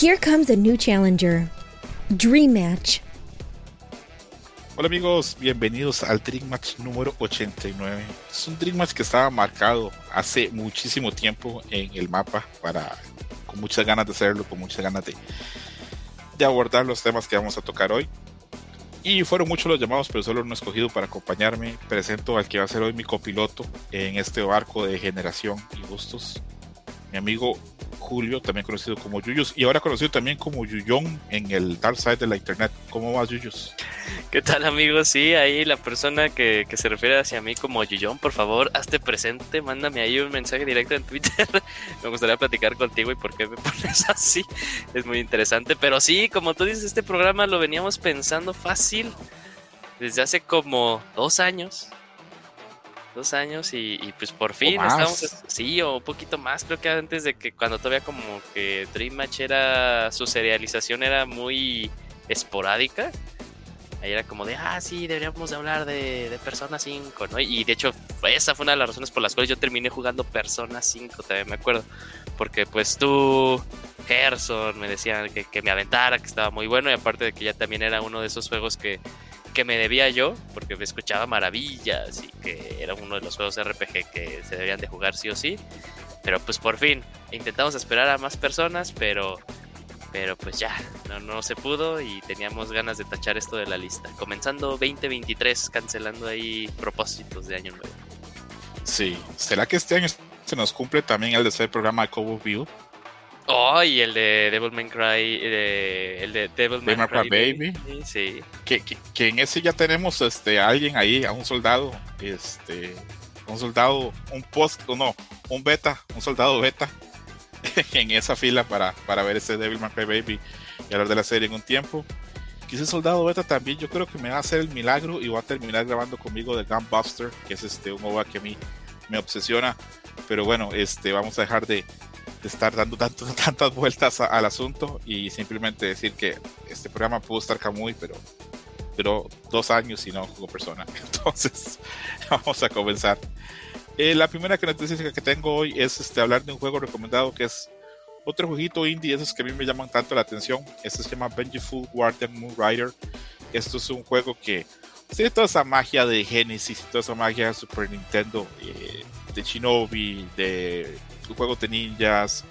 Here comes a new challenger. Dream Match. Hola amigos, bienvenidos al Dream Match número 89. Es un Dream Match que estaba marcado hace muchísimo tiempo en el mapa para con muchas ganas de hacerlo, con muchas ganas de, de abordar los temas que vamos a tocar hoy. Y fueron muchos los llamados, pero solo uno escogido para acompañarme. Presento al que va a ser hoy mi copiloto en este barco de generación y gustos, mi amigo Julio, también conocido como Yuyos, y ahora conocido también como Yuyón en el dark side de la internet. ¿Cómo vas, Yuyos? ¿Qué tal, amigos? Sí, ahí la persona que, que se refiere hacia mí como Yuyón, por favor, hazte presente, mándame ahí un mensaje directo en Twitter. me gustaría platicar contigo y por qué me pones así. Es muy interesante, pero sí, como tú dices, este programa lo veníamos pensando fácil desde hace como dos años dos años y, pues por fin estamos, sí, o un poquito más, creo que antes de que cuando todavía como que Dream Match era, su serialización era muy esporádica, ahí era como de, ah, sí, deberíamos de hablar de, de Persona 5, ¿no? Y de hecho, esa fue una de las razones por las cuales yo terminé jugando Persona 5, también me acuerdo, porque pues tú... Gerson me decían que, que me aventara, que estaba muy bueno y aparte de que ya también era uno de esos juegos que, que me debía yo, porque me escuchaba maravillas y que era uno de los juegos RPG que se deberían de jugar sí o sí. Pero pues por fin, intentamos esperar a más personas, pero, pero pues ya, no, no se pudo y teníamos ganas de tachar esto de la lista. Comenzando 2023, cancelando ahí propósitos de año nuevo. Sí, ¿será que este año se nos cumple también el de ser programa Cobo View? Oh, y el de Devil May Cry, el de Devil May Cry Baby. Sí. Que, que, en ese ya tenemos este alguien ahí, a un soldado, este, un soldado, un post, no, un beta, un soldado beta en esa fila para, para ver ese Devil May Cry Baby y hablar de la serie en un tiempo. Que ese soldado beta también yo creo que me va a hacer el milagro y va a terminar grabando conmigo de Gunbuster, que es este un OVA que a mí me obsesiona. Pero bueno, este, vamos a dejar de, de estar dando tantas vueltas al asunto y simplemente decir que este programa pudo estar Camuy, pero pero dos años y no jugó persona. Entonces, vamos a comenzar. Eh, la primera noticia que tengo hoy es este, hablar de un juego recomendado que es otro jueguito indie, esos que a mí me llaman tanto la atención. Este se llama Vengeful Guardian Moon Rider. Esto es un juego que tiene toda esa magia de Genesis toda esa magia de Super Nintendo, eh, de Shinobi, de juegos de ninjas,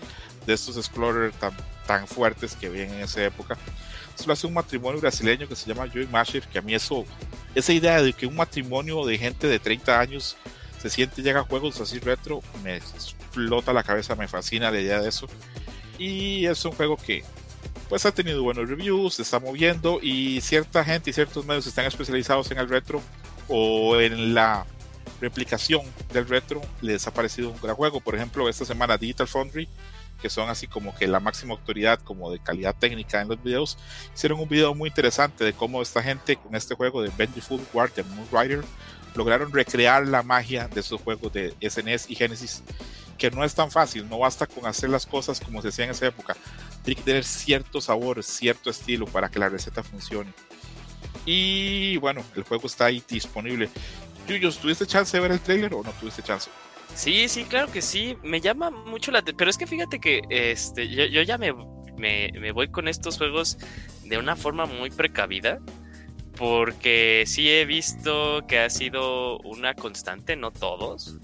de estos explorers tan, fuertes que vienen en esa época. Eso lo hace un matrimonio brasileño que se llama Joey Masher, que a mí eso, esa idea de que un matrimonio de gente de 30 años se siente y llega a juegos así retro, me explota la cabeza, me fascina la idea de eso. Y es un juego que pues ha tenido buenos reviews, se está moviendo y cierta gente y ciertos medios están especializados en el retro o en la replicación del retro les ha parecido un gran juego. Por ejemplo, esta semana Digital Foundry, que son así como que la máxima autoridad como de calidad técnica en los videos, hicieron un video muy interesante de cómo esta gente con este juego de Vengeful Guardian Moon Rider lograron recrear la magia de esos juegos de SNES y Genesis, que no es tan fácil, no basta con hacer las cosas como se hacía en esa época, tiene que tener cierto sabor, cierto estilo para que la receta funcione. Y bueno, el juego está ahí disponible. ¿Tuviste chance de ver el trailer o no tuviste chance? Sí, sí, claro que sí. Me llama mucho la atención. Pero es que fíjate que este, yo, ya me, me, voy con estos juegos de una forma muy precavida. Porque sí he visto que ha sido una constante, no todos.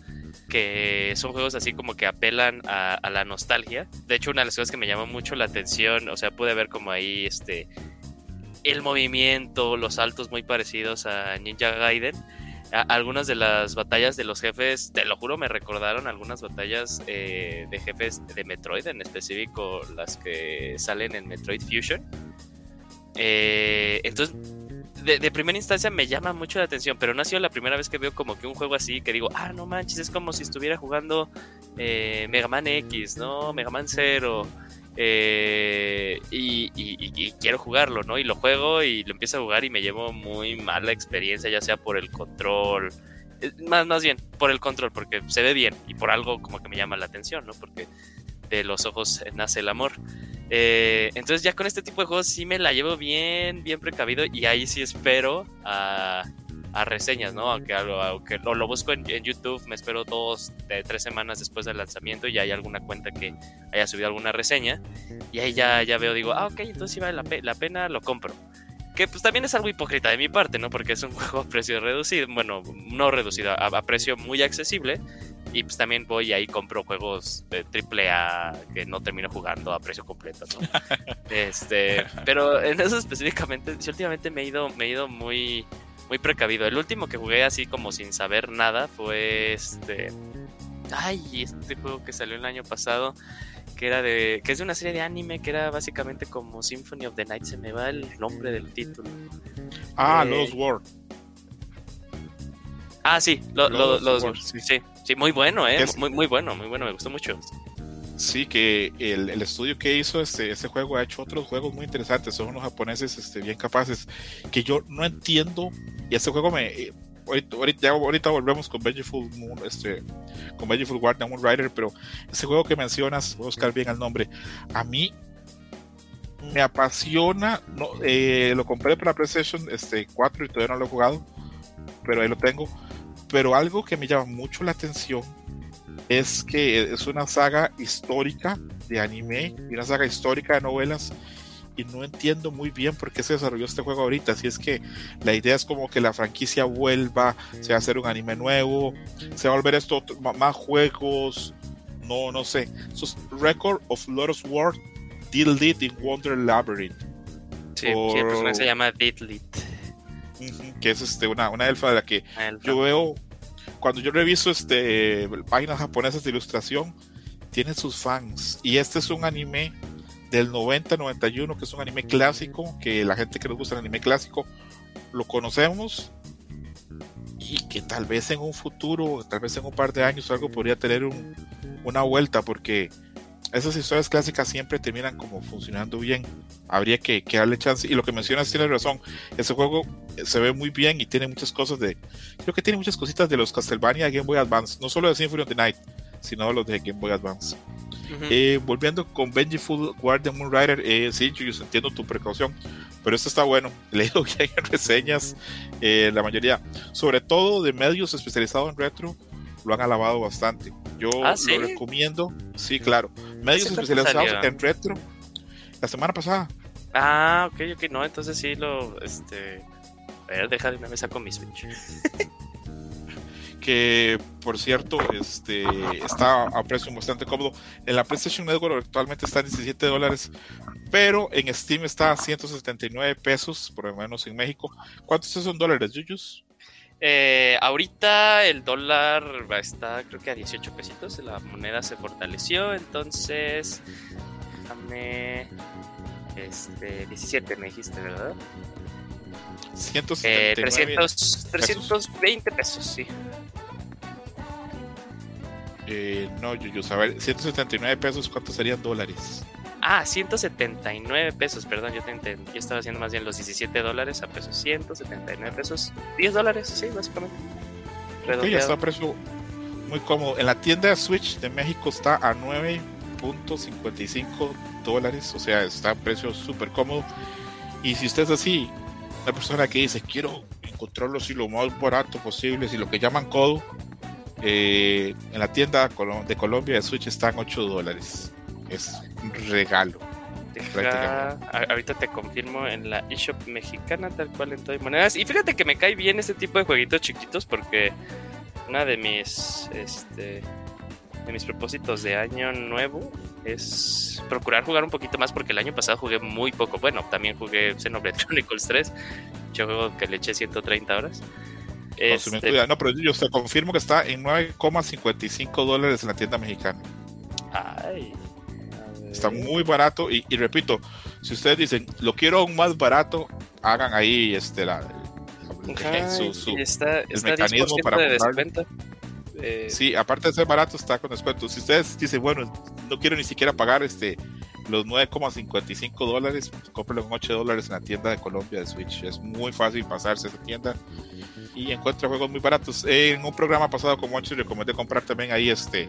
Que son juegos así como que apelan a, a la nostalgia. De hecho, una de las cosas que me llamó mucho la atención, o sea, pude ver como ahí este el movimiento, los saltos muy parecidos a Ninja Gaiden algunas de las batallas de los jefes, te lo juro, me recordaron algunas batallas eh, de jefes de Metroid, en específico las que salen en Metroid Fusion. Eh, entonces, de, primera instancia me llama mucho la atención, pero no ha sido la primera vez que veo como que un juego así que digo, ah, no manches, es como si estuviera jugando eh, Mega Man X, ¿no? Mega Man 0. Eh, y, quiero jugarlo, ¿no? Y lo juego y lo empiezo a jugar y me llevo muy mala experiencia, ya sea por el control, eh, más, más bien por el control, porque se ve bien y por algo como que me llama la atención, ¿no? Porque de los ojos nace el amor. Eh, entonces ya con este tipo de juegos sí me la llevo bien, bien precavido y ahí sí espero a, reseñas, ¿no? Aunque, aunque lo, lo busco en, YouTube, me espero dos, de tres semanas después del lanzamiento y hay alguna cuenta que haya subido alguna reseña. Y ahí ya, ya veo, digo, ah, ok, entonces si vale la, la pena, lo compro. Que pues también es algo hipócrita de mi parte, ¿no? Porque es un juego a precio reducido, bueno, no reducido, a, precio muy accesible. Y pues también voy y ahí compro juegos de triple A que no termino jugando a precio completo, ¿no? este, pero en eso específicamente, sí, últimamente me he ido, me he ido muy, muy precavido. El último que jugué así como sin saber nada fue este. Ay, este juego que salió el año pasado que era de que es de una serie de anime que era básicamente como Symphony of the Night se me va el nombre del título ah eh, Lost World ah sí Lost, Sí. sí. muy bueno eh muy muy bueno muy bueno me gustó mucho Sí, que el, el, estudio que hizo este, este juego ha hecho otros juegos muy interesantes. Son unos japoneses este, bien capaces. Que yo no entiendo. Y este juego me ahorita, ahorita, volvemos con Vengeful Moon, este, con Vengeful Guardian Moon Rider, pero ese juego que mencionas, voy a buscar bien el nombre, a mí me apasiona, no, eh, lo compré para PlayStation este, 4 y todavía no lo he jugado, pero ahí lo tengo, pero algo que me llama mucho la atención es que es una saga histórica de anime y una saga histórica de novelas y no entiendo muy bien por qué se desarrolló este juego ahorita. Si es que la idea es como que la franquicia vuelva, se va a hacer un anime nuevo, se va a volver esto más juegos, no, no sé. Record of Lotus War, Diddlit in Wonder Labyrinth. Sí, el personaje se llama Diddlit. que es este, una, una elfa de la que yo veo, cuando yo reviso este, páginas japonesas de ilustración, tiene sus fans. Y este es un anime del 90-91, que es un anime clásico, que la gente que nos gusta el anime clásico lo conocemos y que tal vez en un futuro, tal vez en un par de años algo podría tener una vuelta porque esas historias clásicas siempre terminan como funcionando bien. Habría que, darle chance. Y lo que mencionas tiene razón. Ese juego se ve muy bien y tiene muchas cosas de. Creo que tiene muchas cositas de los Castlevania Game Boy Advance. No solo de Symphony of the Night, sino de los de Game Boy Advance. Eh, volviendo con Vengeful Guardian Moon Rider, eh, sí, yo, entiendo tu precaución, pero esto está bueno. He leído bien en reseñas, eh, la mayoría, sobre todo de medios especializados en retro, lo han alabado bastante. Yo ¿Ah, lo recomiendo, sí, claro. Medios especializados en retro, la semana pasada. Ah, ok, ok, no, entonces sí lo, este, a ver, deja de una vez con mi Switch. que por cierto este, está a precio bastante cómodo. En la PlayStation Network actualmente está en 17 dólares, pero en Steam está a 179 pesos, por lo menos en México. ¿Cuántos son dólares, Yuyus? Eh, ahorita el dólar está creo que a 18 pesitos, la moneda se fortaleció, entonces déjame este 17 me dijiste, ¿verdad? 179 eh, 320 pesos, sí. Eh, no, yo a ver, 179 pesos, ¿cuántos serían dólares? Ah, 179 pesos, perdón, yo, te yo estaba haciendo más bien los 17 dólares a pesos, 179 pesos, 10 dólares, sí, básicamente. Ok, ya está a precio muy cómodo. En la tienda de Switch de México está a 9.55 dólares, o sea, está a precio súper cómodo. Y si usted es así, una persona que dice, quiero encontrarlo así lo más barato posible, si lo que llaman codo, eh, en la tienda de Colombia de Switch están 8 dólares. Es un regalo. ahorita te confirmo en la eShop mexicana, tal cual en todo monedas. Y fíjate que me cae bien este tipo de jueguitos chiquitos porque una de mis este de mis propósitos de año nuevo es procurar jugar un poquito más porque el año pasado jugué muy poco. Bueno, también jugué Xenoblade Chronicles 3, yo juego que le eché 130 horas. Este... No, pero yo te confirmo que está en 9,55 dólares en la tienda mexicana. Ay. Está muy barato y, repito, si ustedes dicen, lo quiero aún más barato, hagan ahí este la, su, está, el mecanismo para de descuento. Eh, sí, aparte de ser barato, está con descuento. Si ustedes dicen, bueno, no quiero ni siquiera pagar este los 9,55 dólares, cómprelo en 8 dólares en la tienda de Colombia de Switch. Es muy fácil pasarse a esa tienda y encuentra juegos muy baratos. En un programa pasado con Monchi recomendé comprar también ahí este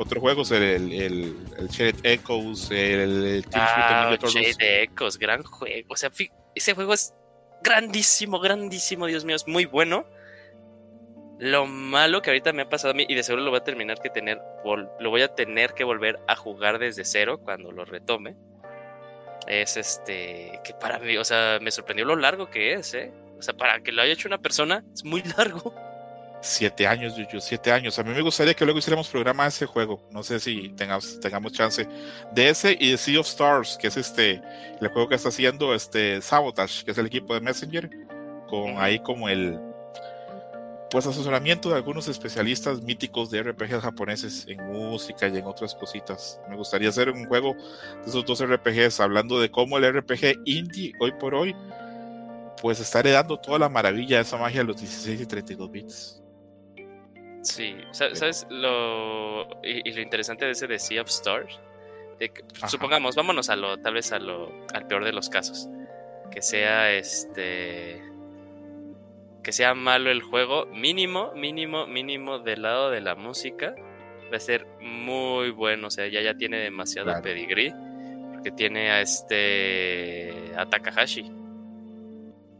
otros juegos, el, el, el Shaded Echoes, el, el ah, Shaded Echoes, gran juego. O sea, ese juego es grandísimo, grandísimo, Dios mío, es muy bueno. Lo malo que ahorita me ha pasado a mí, y de seguro lo voy a terminar que tener, lo voy a tener que volver a jugar desde cero cuando lo retome. Es este, que para mí, o sea, me sorprendió lo largo que es, ¿eh? O sea, para que lo haya hecho una persona, es muy largo. Siete años, Yuyu, siete años. A mí me gustaría que luego hiciéramos programa de ese juego. No sé si tengamos, tengamos chance. De ese y de Sea of Stars, que es este, el juego que está haciendo este Sabotage, que es el equipo de Messenger, con ahí como el pues asesoramiento de algunos especialistas míticos de RPGs japoneses en música y en otras cositas. Me gustaría hacer un juego de esos dos RPGs hablando de cómo el RPG indie hoy por hoy pues está heredando toda la maravilla de esa magia de los 16 y 32 bits. Sí, ¿sabes lo, y, lo interesante de ese de Sea of Stars? supongamos, vámonos a lo, tal vez a lo, al peor de los casos. Que sea este. Que sea malo el juego, mínimo, mínimo, mínimo del lado de la música. Va a ser muy bueno. O sea, ya, ya tiene demasiado pedigrí. Porque tiene a este. a Takahashi.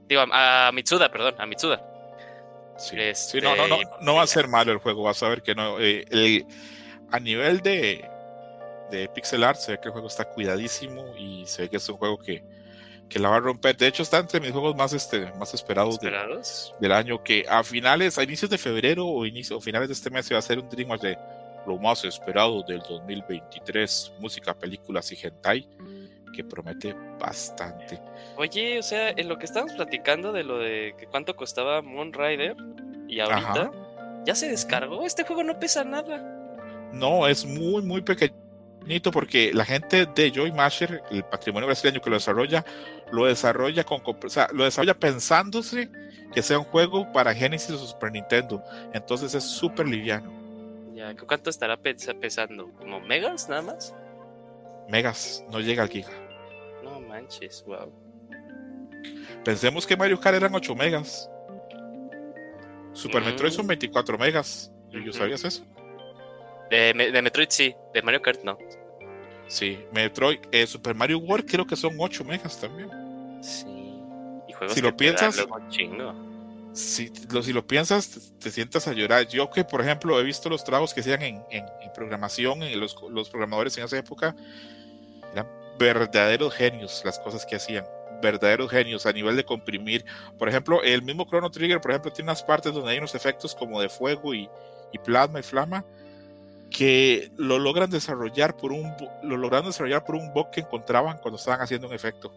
Digo, a Mitsuda, perdón, a Mitsuda. Sí. no, no, no, no va a ser malo el juego, vas a ver que no. Eh, a nivel de, de pixel art, se ve que el juego está cuidadísimo y se ve que es un juego que, que la va a romper. De hecho, está entre mis juegos más, este, más esperados, del año, que a finales, a inicios de febrero o, inicio, o finales de este mes se va a hacer un Dreamhack de lo más esperado del 2023, música, películas y hentai, que promete bastante. Oye, o sea, en lo que estábamos platicando de lo de que cuánto costaba Moon Rider y ahorita ya se descargó, este juego no pesa nada. No, es muy, muy pequeñito porque la gente de Joy Masher, el patrimonio brasileño que lo desarrolla, lo desarrolla con, o sea, lo desarrolla pensándose que sea un juego para Genesis o Super Nintendo. Entonces es súper liviano. Ya, ¿cuánto estará pesando? ¿Como megas nada más? Megas, no llega al giga. No manches, wow. Pensemos que Mario Kart eran 8 megas. Super Metroid son 24 mm. megas. ¿Y sabías eso? De, Metroid sí, de Mario Kart no. Sí, Metroid, eh, Super Mario World creo que son 8 megas también. Sí. Y juegos si lo piensas, si lo, si lo piensas, te, sientas a llorar. Yo que, por ejemplo, he visto los trabajos que hacían en, en, programación, en los, los, programadores en esa época, verdaderos genios las cosas que hacían. Verdaderos genios a nivel de comprimir. Por ejemplo, el mismo Chrono Trigger, por ejemplo, tiene unas partes donde hay unos efectos como de fuego y, plasma y flama que lo logran desarrollar por un lo logran desarrollar por un que encontraban cuando estaban haciendo un efecto.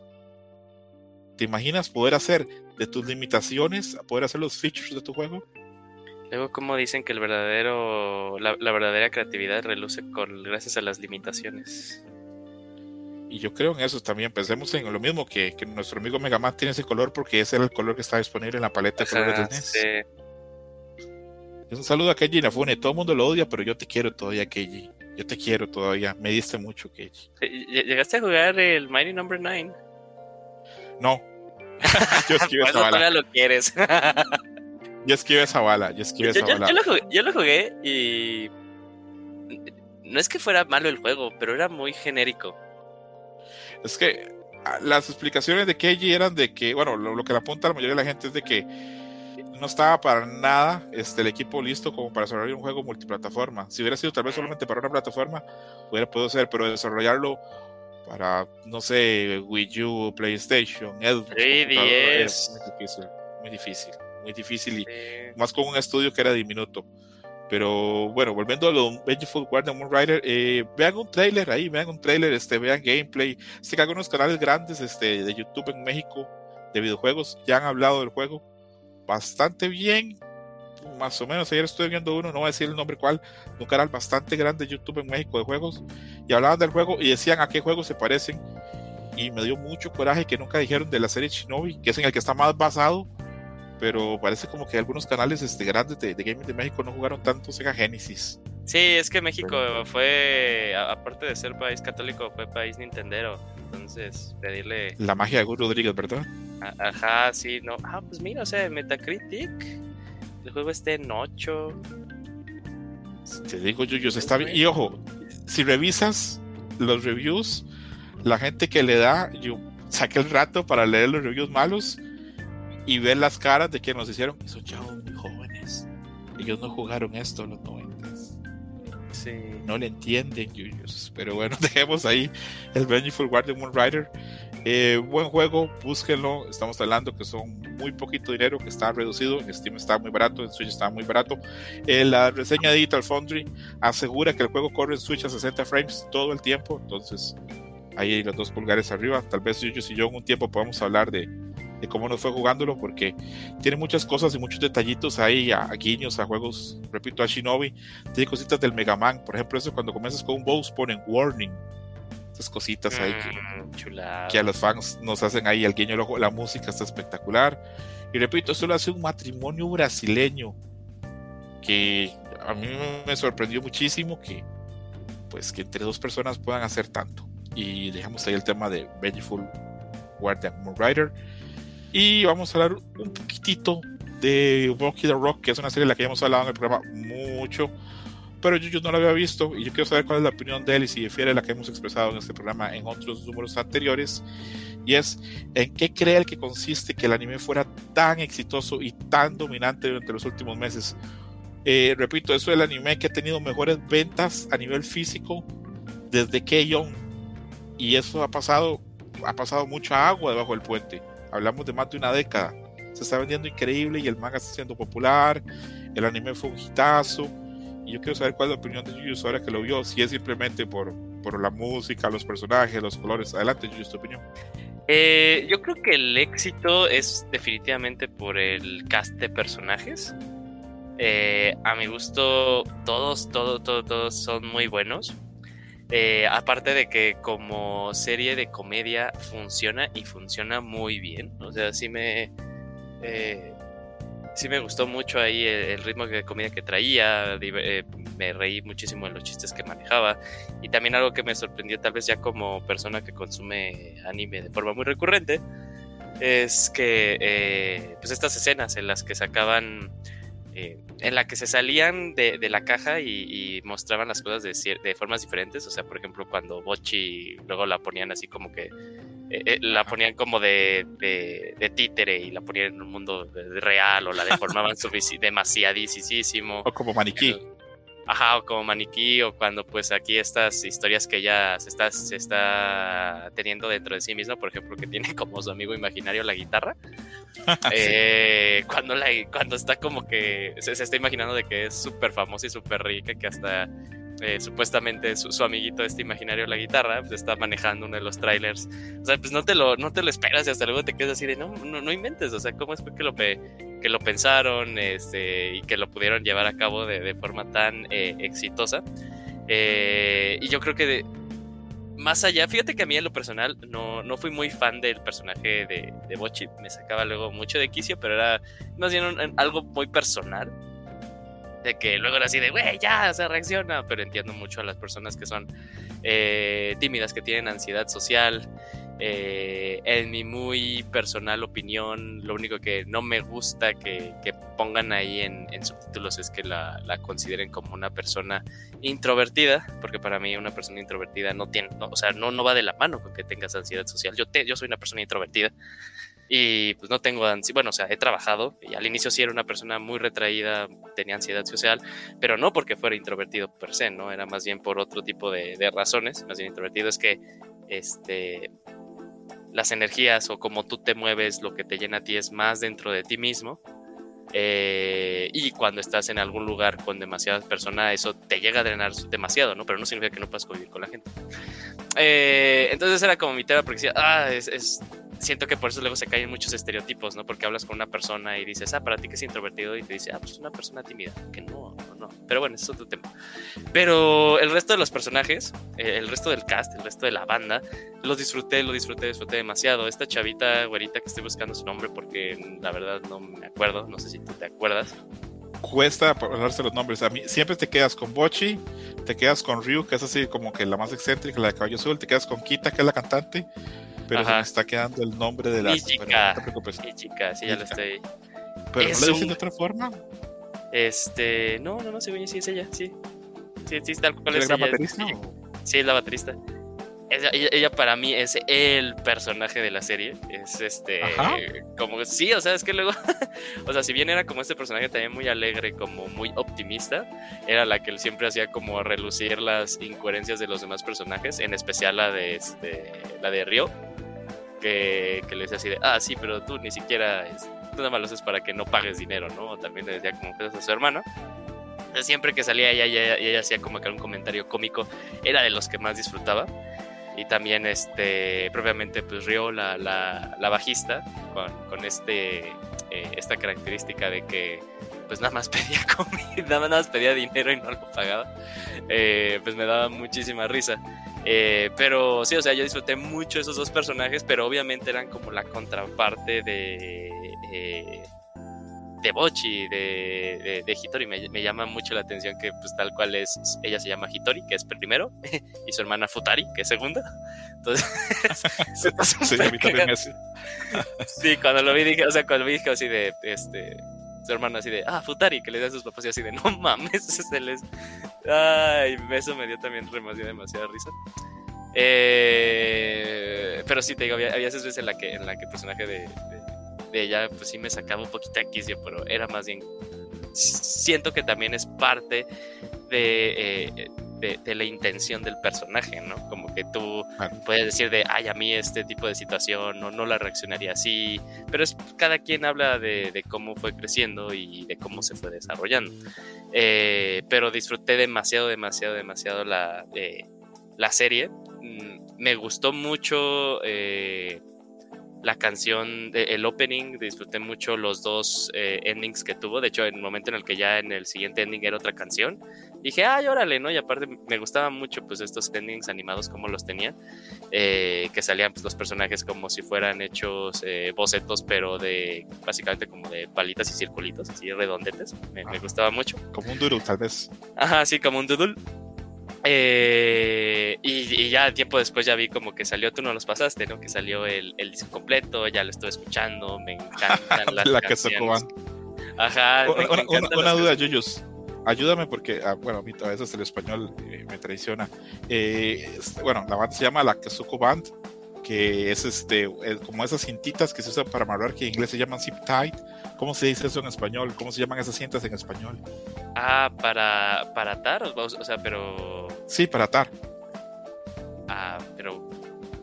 ¿Te imaginas poder hacer de tus limitaciones, poder hacer los features de tu juego? Luego, como dicen que el verdadero, la, verdadera creatividad reluce con, gracias a las limitaciones. Y yo creo en eso también. Pensemos en lo mismo que, que nuestro amigo Megaman tiene ese color porque ese era el color que está disponible en la paleta de colores del NES. Un saludo a Keiji Nafune. Todo el mundo lo odia, pero yo te quiero todavía, Keiji. Yo te quiero todavía. Me diste mucho, Keiji. ¿Llegaste a jugar el Mighty Number no. 9? No. yo esquivé esa bala. lo quieres. yo esquivé esa bala. Yo esquivé esa bala. Yo lo, jugué, y. No es que fuera malo el juego, pero era muy genérico. Es que ah, las explicaciones de Keiji eran de que, bueno, lo, que le apunta la mayoría de la gente es de que no estaba para nada este, el equipo listo como para desarrollar un juego multiplataforma. Si hubiera sido tal vez solamente para una plataforma, hubiera podido ser, pero desarrollarlo para, no sé, Wii U, PlayStation, Xbox, es muy difícil, muy difícil, muy difícil y más con un estudio que era diminuto. Pero bueno, volviendo a lo Vengeful Guardian Moon Rider, eh, vean un trailer ahí, vean un trailer, este, vean gameplay. Sé que algunos canales grandes este, de YouTube en México de videojuegos ya han hablado del juego bastante bien más o menos, ayer estuve viendo uno, no voy a decir el nombre cuál, un canal bastante grande de YouTube en México de juegos, y hablaban del juego y decían a qué juegos se parecen, y me dio mucho coraje que nunca dijeron de la serie Shinobi, que es en el que está más basado, pero parece como que algunos canales este, grandes de, gaming de México no jugaron tanto Sega Genesis. Sí, es que México fue, aparte de ser país católico, fue país nintendero. Entonces, pedirle. La magia de Gus Rodríguez, ¿verdad? Ajá, sí, no. Ah, pues mira, o sea, Metacritic el juego esté en 8. Te digo, Yuyo, está bien. Y ojo, si revisas los reviews, la gente que le da, yo saqué el rato para leer los reviews malos y ver las caras de quienes nos hicieron. Son chavos muy jóvenes. Ellos no jugaron esto en los 90. Sí. No le entienden, Yuyos. Pero bueno, dejemos ahí el Vengeful Guardian Moonrider. Eh, buen juego, búsquenlo. Estamos hablando que son muy poquito dinero, que está reducido. En Steam está muy barato, en Switch está muy barato. Eh, la reseña de Digital Foundry asegura que el juego corre en Switch a 60 frames todo el tiempo. Entonces, ahí hay los dos pulgares arriba. Tal vez Yuyos y yo en un tiempo podamos hablar de, de cómo nos fue jugándolo, porque tiene muchas cosas y muchos detallitos ahí, a, a, guiños, a juegos, repito, a Shinobi. Tiene cositas del Mega Man, por ejemplo, eso cuando comienzas con un boss ponen warning. Esas cositas ahí que, Mm, que, a los fans nos hacen ahí el guiño, la música está espectacular. Y repito, esto lo hace un matrimonio brasileño que a mí me sorprendió muchísimo que pues que entre dos personas puedan hacer tanto. Y dejamos ahí el tema de Vengeful Guardian Moonrider. Y vamos a hablar un poquitito de Rocky the Rock, que es una serie de la que hemos hablado en el programa mucho, pero yo, yo, no la había visto y yo quiero saber cuál es la opinión de él y si difiere la que hemos expresado en este programa en otros números anteriores. Y es en qué cree el que consiste que el anime fuera tan exitoso y tan dominante durante los últimos meses. Eh, repito, eso es el anime que ha tenido mejores ventas a nivel físico desde K-On! Y eso ha pasado, ha pasado mucha agua debajo del puente hablamos de más de una década. Se está vendiendo increíble y el manga está siendo popular. El anime fue un hitazo. Y yo quiero saber cuál es la opinión de Yuyus ahora que lo vio. Si es simplemente por, por la música, los personajes, los colores. Adelante, Yuyus, tu opinión. Eh, yo creo que el éxito es definitivamente por el cast de personajes. Eh, a mi gusto, todos, todos, todos, todos son muy buenos. Eh, aparte de que como serie de comedia funciona y funciona muy bien. O sea, sí me... Eh, sí me gustó mucho ahí el, ritmo de comedia que traía. Eh, me reí muchísimo en los chistes que manejaba. Y también algo que me sorprendió tal vez ya como persona que consume anime de forma muy recurrente. Es que eh, pues estas escenas en las que sacaban... Eh, en la que se salían de, de la caja y, y, mostraban las cosas de, de, formas diferentes. O sea, por ejemplo, cuando Bochi luego la ponían así como que. Eh, eh, la ponían como de, de, títere y la ponían en un mundo real o la deformaban demasiadísimo. O como maniquí. Ajá, o como maniquí, o cuando pues aquí estas historias que ella se está, se está teniendo dentro de sí misma, por ejemplo, que tiene como su amigo imaginario la guitarra. sí. eh, cuando, la, cuando está como que se, se está imaginando de que es súper famosa y súper rica, que hasta eh, supuestamente su, su, amiguito este imaginario la guitarra pues está manejando uno de los trailers. O sea pues no te lo no te lo esperas y hasta luego te quedas así de no no, no inventes o sea cómo es que lo que lo pensaron este y que lo pudieron llevar a cabo de, forma tan eh, exitosa eh, y yo creo que más allá, fíjate que a mí en lo personal no, no fui muy fan del personaje de, de me sacaba luego mucho de quicio, pero era más bien un, algo muy personal de que luego así de, güey, ya se reacciona, pero entiendo mucho a las personas que son eh, tímidas, que tienen ansiedad social. Eh, en mi muy personal opinión, lo único que no me gusta que, que pongan ahí en, subtítulos es que la, la, consideren como una persona introvertida, porque para mí una persona introvertida no tiene, o sea, no, no va de la mano con que tengas ansiedad social. Yo, te, yo soy una persona introvertida y pues no tengo ansiedad, bueno, o sea, he trabajado y al inicio sí era una persona muy retraída, tenía ansiedad social, pero no porque fuera introvertido per se, ¿no? Era más bien por otro tipo de, de razones, más bien introvertido es que, este, las energías o cómo tú te mueves, lo que te llena a ti es más dentro de ti mismo. Eh, y cuando estás en algún lugar con demasiadas personas, eso te llega a drenar demasiado, ¿no? Pero no significa que no puedas convivir con la gente. Eh, entonces era como mi tema, porque decía, ah, es, es, siento que por eso luego se caen muchos estereotipos, ¿no? Porque hablas con una persona y dices, ah, para ti que es introvertido, y te dice, ah, pues una persona tímida. Que no, no, no. Pero bueno, es otro tema. Pero el resto de los personajes, eh, el resto del cast, el resto de la banda, los disfruté, lo disfruté, disfruté demasiado. Esta chavita, güerita, que estoy buscando su nombre porque la verdad no me acuerdo, no sé si tú te acuerdas. Cuesta hablarse los nombres. A mí siempre te quedas con Bochi, te quedas con Ryu, que es así como que la más excéntrica, la de Caballo Azul, te quedas con Kita, que es la cantante, pero Ajá. se me está quedando el nombre de la. chica. No te chica, sí, ya lo estoy. ¿Pero es no le dicen un... de otra forma? Este. No, no, no, sí, sí, es ella, sí. Sí, sí, tal cual ¿Es, es la ella. baterista? Sí, es la baterista. ella, para mí es el personaje de la serie. Es este. Como sí, o sea, es que luego. o sea, si bien era como este personaje también muy alegre, como muy optimista, era la que él siempre hacía como relucir las incoherencias de los demás personajes, en especial la de este. La de Rio. Que, que le decía así de, ah, sí, pero tú ni siquiera. tú nada más lo haces para que no pagues dinero, ¿no? También le decía como que a su hermano siempre que salía ella y ella, hacía como que un comentario cómico, era de los que más disfrutaba y también este propiamente pues Rio la, la, bajista con, con este eh, esta característica de que pues nada más pedía comida nada más pedía dinero y no lo pagaba eh, pues me daba muchísima risa eh, pero sí o sea yo disfruté mucho esos dos personajes pero obviamente eran como la contraparte de de Bochi, de, de, Hitori. Me, me, llama mucho la atención que pues tal cual es, ella se llama Hitori, que es primero, y su hermana Futari, que es segunda. Entonces, sí, a mí también me Sí, cuando lo vi dije, o sea, cuando vi dije así de, este, su hermana así de, ah, Futari, que le da a sus papás y así de, no mames, se les... Ay, eso me dio también demasiada, demasiada risa. Eh, pero sí, te digo, había, había esas veces en la que, en la que el personaje de de ella, pues sí me sacaba un poquito de quicio, pero era más bien. Siento que también es parte de, eh, de, la intención del personaje, ¿no? Como que tú puedes decir de, ay, a mí este tipo de situación no, no la reaccionaría así, pero es, cada quien habla de, cómo fue creciendo y de cómo se fue desarrollando. Eh, pero disfruté demasiado, demasiado, demasiado la, eh, la serie. Mm, me gustó mucho la canción, el opening, disfruté mucho los dos eh, endings que tuvo. De hecho, en el momento en el que ya en el siguiente ending era otra canción, dije, ay, órale, ¿no? Y aparte me gustaban mucho pues estos endings animados como los tenía, eh, que salían pues los personajes como si fueran hechos eh, bocetos, pero de básicamente como de palitas y circulitos, así redondetes. Me, me gustaba mucho. Como un doodle, tal vez. Ajá, sí, como un doodle. Eh, y, ya tiempo después ya vi como que salió, tú no los pasaste, ¿no? Que salió el, el disco completo, ya lo estoy escuchando, me encantan las La canciones. Ajá. Una, duda, Yuyos. Ayúdame porque, ah, bueno, a mí a veces el español eh, me traiciona. Eh, bueno, la banda se llama la Kazuko Band, que es este, como esas cintitas que se usan para amarrar, que en inglés se llaman zip tie. ¿Cómo se dice eso en español? ¿Cómo se llaman esas cintas en español? Ah, para, para atar, o sea, pero... Sí, para atar. Ah, pero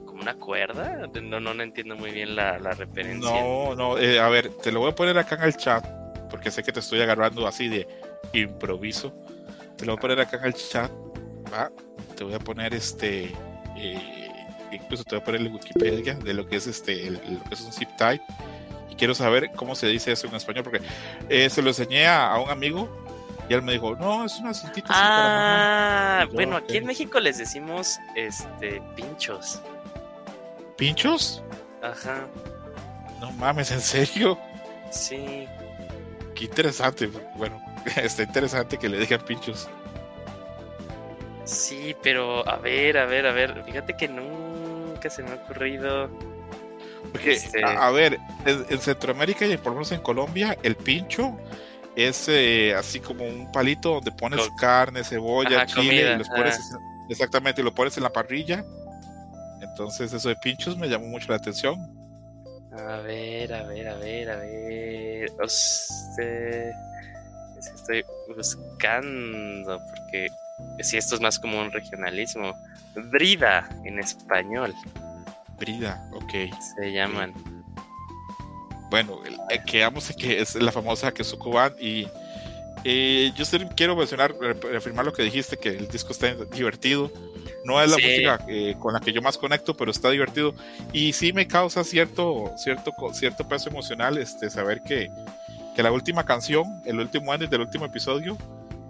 como una cuerda, no, no, entiendo muy bien la, referencia. No, no, eh, a ver, te lo voy a poner acá en el chat, porque sé que te estoy agarrando así de improviso. Te lo voy a poner acá en el chat, ¿va? Te voy a poner este... Eh, incluso te voy a poner en Wikipedia de lo que es este, lo que es un zip tie y quiero saber cómo se dice eso en español porque eh, se lo enseñé a, un amigo y él me dijo, no, es una cintita. Ah, bueno, aquí en México les decimos este pinchos. ¿Pinchos? Ajá. No mames, ¿en serio? Sí. Qué interesante. Bueno, está interesante que le digan pinchos. Sí, pero a ver, a ver, a ver. Fíjate que nunca se me ha ocurrido. Porque, este a, ver, en, Centroamérica y por lo menos en Colombia, el pincho es eh, así como un palito donde pones carne, cebolla, chile, y los pones, exactamente, y lo pones en la parrilla. Entonces, eso de pinchos me llamó mucho la atención. A ver, a ver, a ver, a ver. estoy buscando porque si esto es más como un regionalismo. Brida en español. Brida, ok. Se llaman. Bueno, quedamos que es la famosa que y eh, yo quiero mencionar, reafirmar lo que dijiste, que el disco está divertido. No es la música eh, con la que yo más conecto, pero está divertido. Y sí me causa cierto, cierto, cierto peso emocional este, saber que, que la última canción, el último año del último episodio,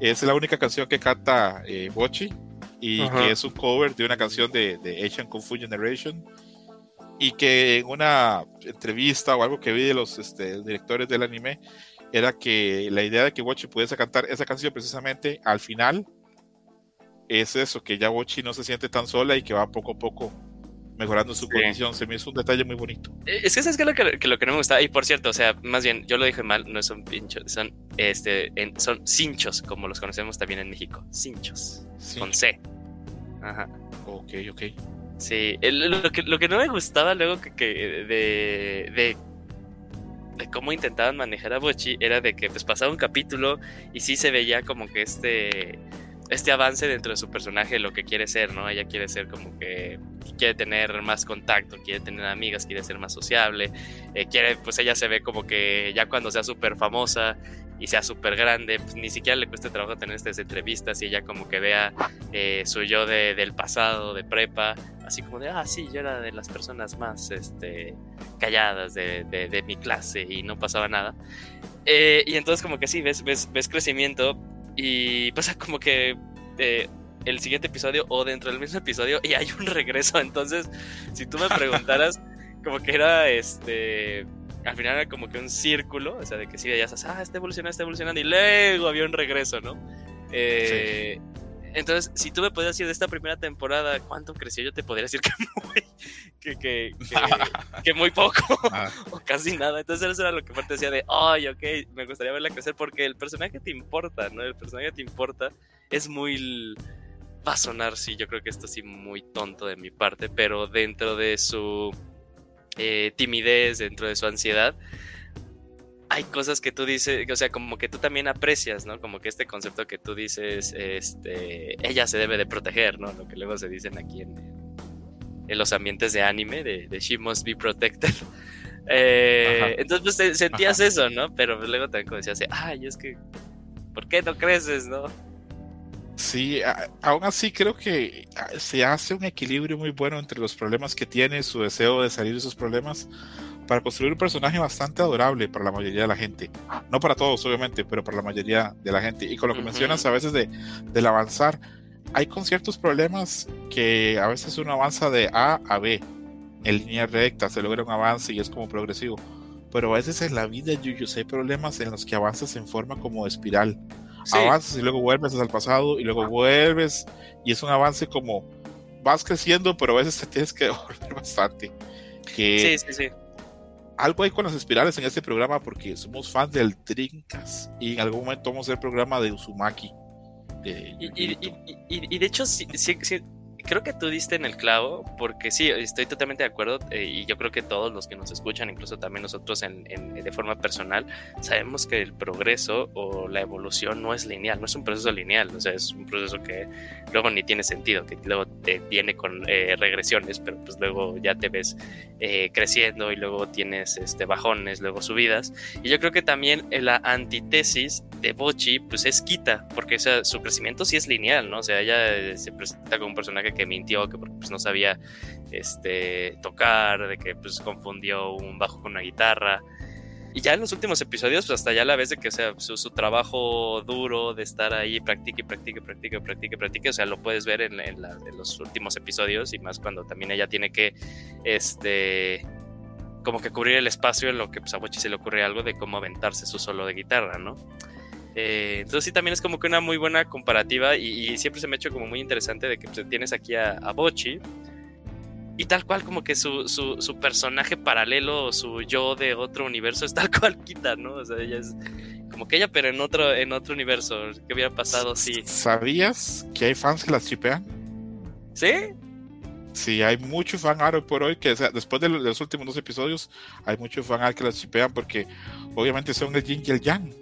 es la única canción que canta eh, Bochi y que es un cover de una canción de, de Asian Kung Fu Generation y que en una entrevista o algo que vi de los este, directores del anime era que la idea de que Bochi pudiese cantar esa canción precisamente al final es eso, que ya Bochi no se siente tan sola y que va poco a poco mejorando su condición. Se me hizo un detalle muy bonito. Eh, es que es lo que, lo que no me gusta. Y por cierto, o sea, más bien, yo lo dije mal, no son pinchos, son, este, son cinchos, como los conocemos también en México. Cinchos. Con C. Ajá. Ok, ok. Sí, lo, que, lo que no me gustaba luego que, de, de, de, cómo intentaban manejar a Bochi era de que pues pasaba un capítulo y sí se veía como que este este avance dentro de su personaje, lo que quiere ser, ¿no? Ella quiere ser como que quiere tener más contacto, quiere tener amigas, quiere ser más sociable, eh, quiere, pues ella se ve como que ya cuando sea súper famosa y sea súper grande, pues ni siquiera le cuesta trabajo tener estas entrevistas y ella como que vea eh, su yo de, del pasado, de prepa, así como de, ah, sí, yo era de las personas más este, calladas de, de, mi clase y no pasaba nada. Eh, y entonces como que sí, ves, ves, ves crecimiento y pasa como que eh, el siguiente episodio o dentro del mismo episodio y hay un regreso. Entonces, si tú me preguntaras, como que era este al final era como que un círculo, o sea, de que sí ya sabes, ah, está evolucionando, está evolucionando, y luego había un regreso, ¿no? Eh, entonces, si tú me podías decir de esta primera temporada cuánto creció, yo te podría decir que muy, que, que, muy poco, ah. o casi nada. Entonces, eso era lo que parte decía de, ay, ok, me gustaría verla crecer, porque el personaje te importa, ¿no? El personaje te importa, es muy... Va a sonar, sí, yo creo que esto sí muy tonto de mi parte, pero dentro de su eh, timidez, dentro de su ansiedad, hay cosas que tú dices, o sea, como que tú también aprecias, ¿no? Como que este concepto que tú dices, este, ella se debe de proteger, ¿no? Lo que luego se dicen aquí en, los ambientes de anime, de, She Must Be Protected. Eh, entonces, pues sentías eso, ¿no? Pero luego también como decías, ay, es que, ¿por qué no creces, no? Sí, aún así creo que se hace un equilibrio muy bueno entre los problemas que tiene, su deseo de salir de esos problemas, para construir un personaje bastante adorable para la mayoría de la gente. No para todos, obviamente, pero para la mayoría de la gente. Y con lo que mencionas a veces de, del avanzar, hay con ciertos problemas que a veces uno avanza de A a B en línea recta, se logra un avance y es como progresivo. Pero a veces en la vida, yo hay problemas en los que avanzas en forma como espiral avanzas y luego vuelves al pasado y luego vuelves y es un avance como vas creciendo, pero a veces te tienes que devolver bastante. Que sí, sí, sí. Algo hay con las espirales en este programa porque somos fans del Trinkas y en algún momento vamos a hacer el programa de Uzumaki. y, y, de hecho, sí, sí, creo que tú diste en el clavo, porque sí, estoy totalmente de acuerdo eh, y yo creo que todos los que nos escuchan, incluso también nosotros en, de forma personal, sabemos que el progreso o la evolución no es lineal, no es un proceso lineal, o sea, es un proceso que luego ni tiene sentido, que luego te viene con eh, regresiones, pero pues luego ya te ves eh, creciendo y luego tienes este, bajones, luego subidas. Y yo creo que también la antítesis de Bochi, pues es Kita, porque o su crecimiento sí es lineal, ¿no? O sea, ella se presenta como un personaje que mintió, que pues, no sabía este, tocar, de que pues confundió un bajo con una guitarra. Y ya en los últimos episodios, pues hasta ya la vez de que o sea, su, trabajo duro de estar ahí, practique, practique, practique, practique, practique, o sea, lo puedes ver en, los últimos episodios y más cuando también ella tiene que, este, como que cubrir el espacio en lo que pues, a Bochi se le ocurre algo de cómo aventarse su solo de guitarra, ¿no? Eh, entonces sí, también es como que una muy buena comparativa y, siempre se me ha hecho como muy interesante de que pues, tienes aquí a, Bochi y tal cual como que su, su, personaje paralelo, su yo de otro universo es tal cual quita, ¿no? O sea, ella es como que ella, pero en otro, en otro universo. ¿Qué hubiera pasado si... ¿Sabías que hay fans que las chipean? ¿Sí? Sí, hay mucho fan art por hoy que después de los últimos dos episodios hay mucho fan art que las chipean porque obviamente son el yin y el yang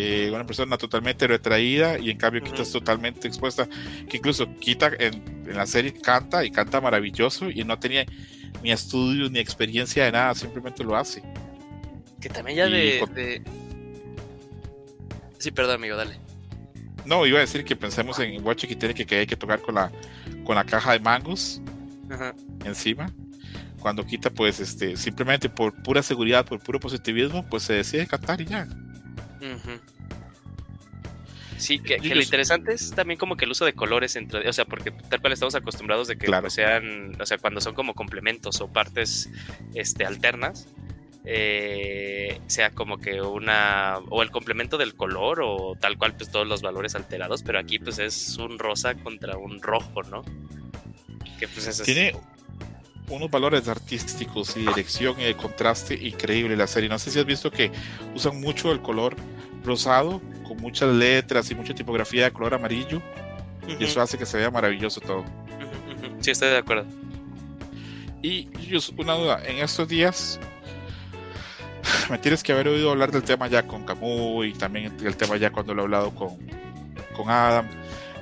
eh, una persona totalmente retraída y en cambio Kita es totalmente expuesta, que incluso Kita en, la serie canta y canta maravilloso y no tenía ni estudios ni experiencia de nada, simplemente lo hace. Que también ya de, Sí, perdón amigo, dale. No, iba a decir que pensemos en Watch que tiene que, hay que tocar con la, con la caja de mangos encima cuando quita pues este simplemente por pura seguridad por puro positivismo pues se decide cantar y ya Sí, que, lo interesante es también como que el uso de colores entre, o sea, porque tal cual estamos acostumbrados de que pues, sean, o sea, cuando son como complementos o partes este, alternas, eh, sea como que una, o el complemento del color o tal cual pues todos los valores alterados, pero aquí pues es un rosa contra un rojo, ¿no? Que pues es Tiene unos valores artísticos y dirección y de contraste increíble la serie. No sé si has visto que usan mucho el color rosado con muchas letras y mucha tipografía de color amarillo y eso hace que se vea maravilloso todo. Sí, estoy de acuerdo. Y una duda, en estos días me tienes que haber oído hablar del tema ya con Camus y también el tema ya cuando lo he hablado con, con Adam,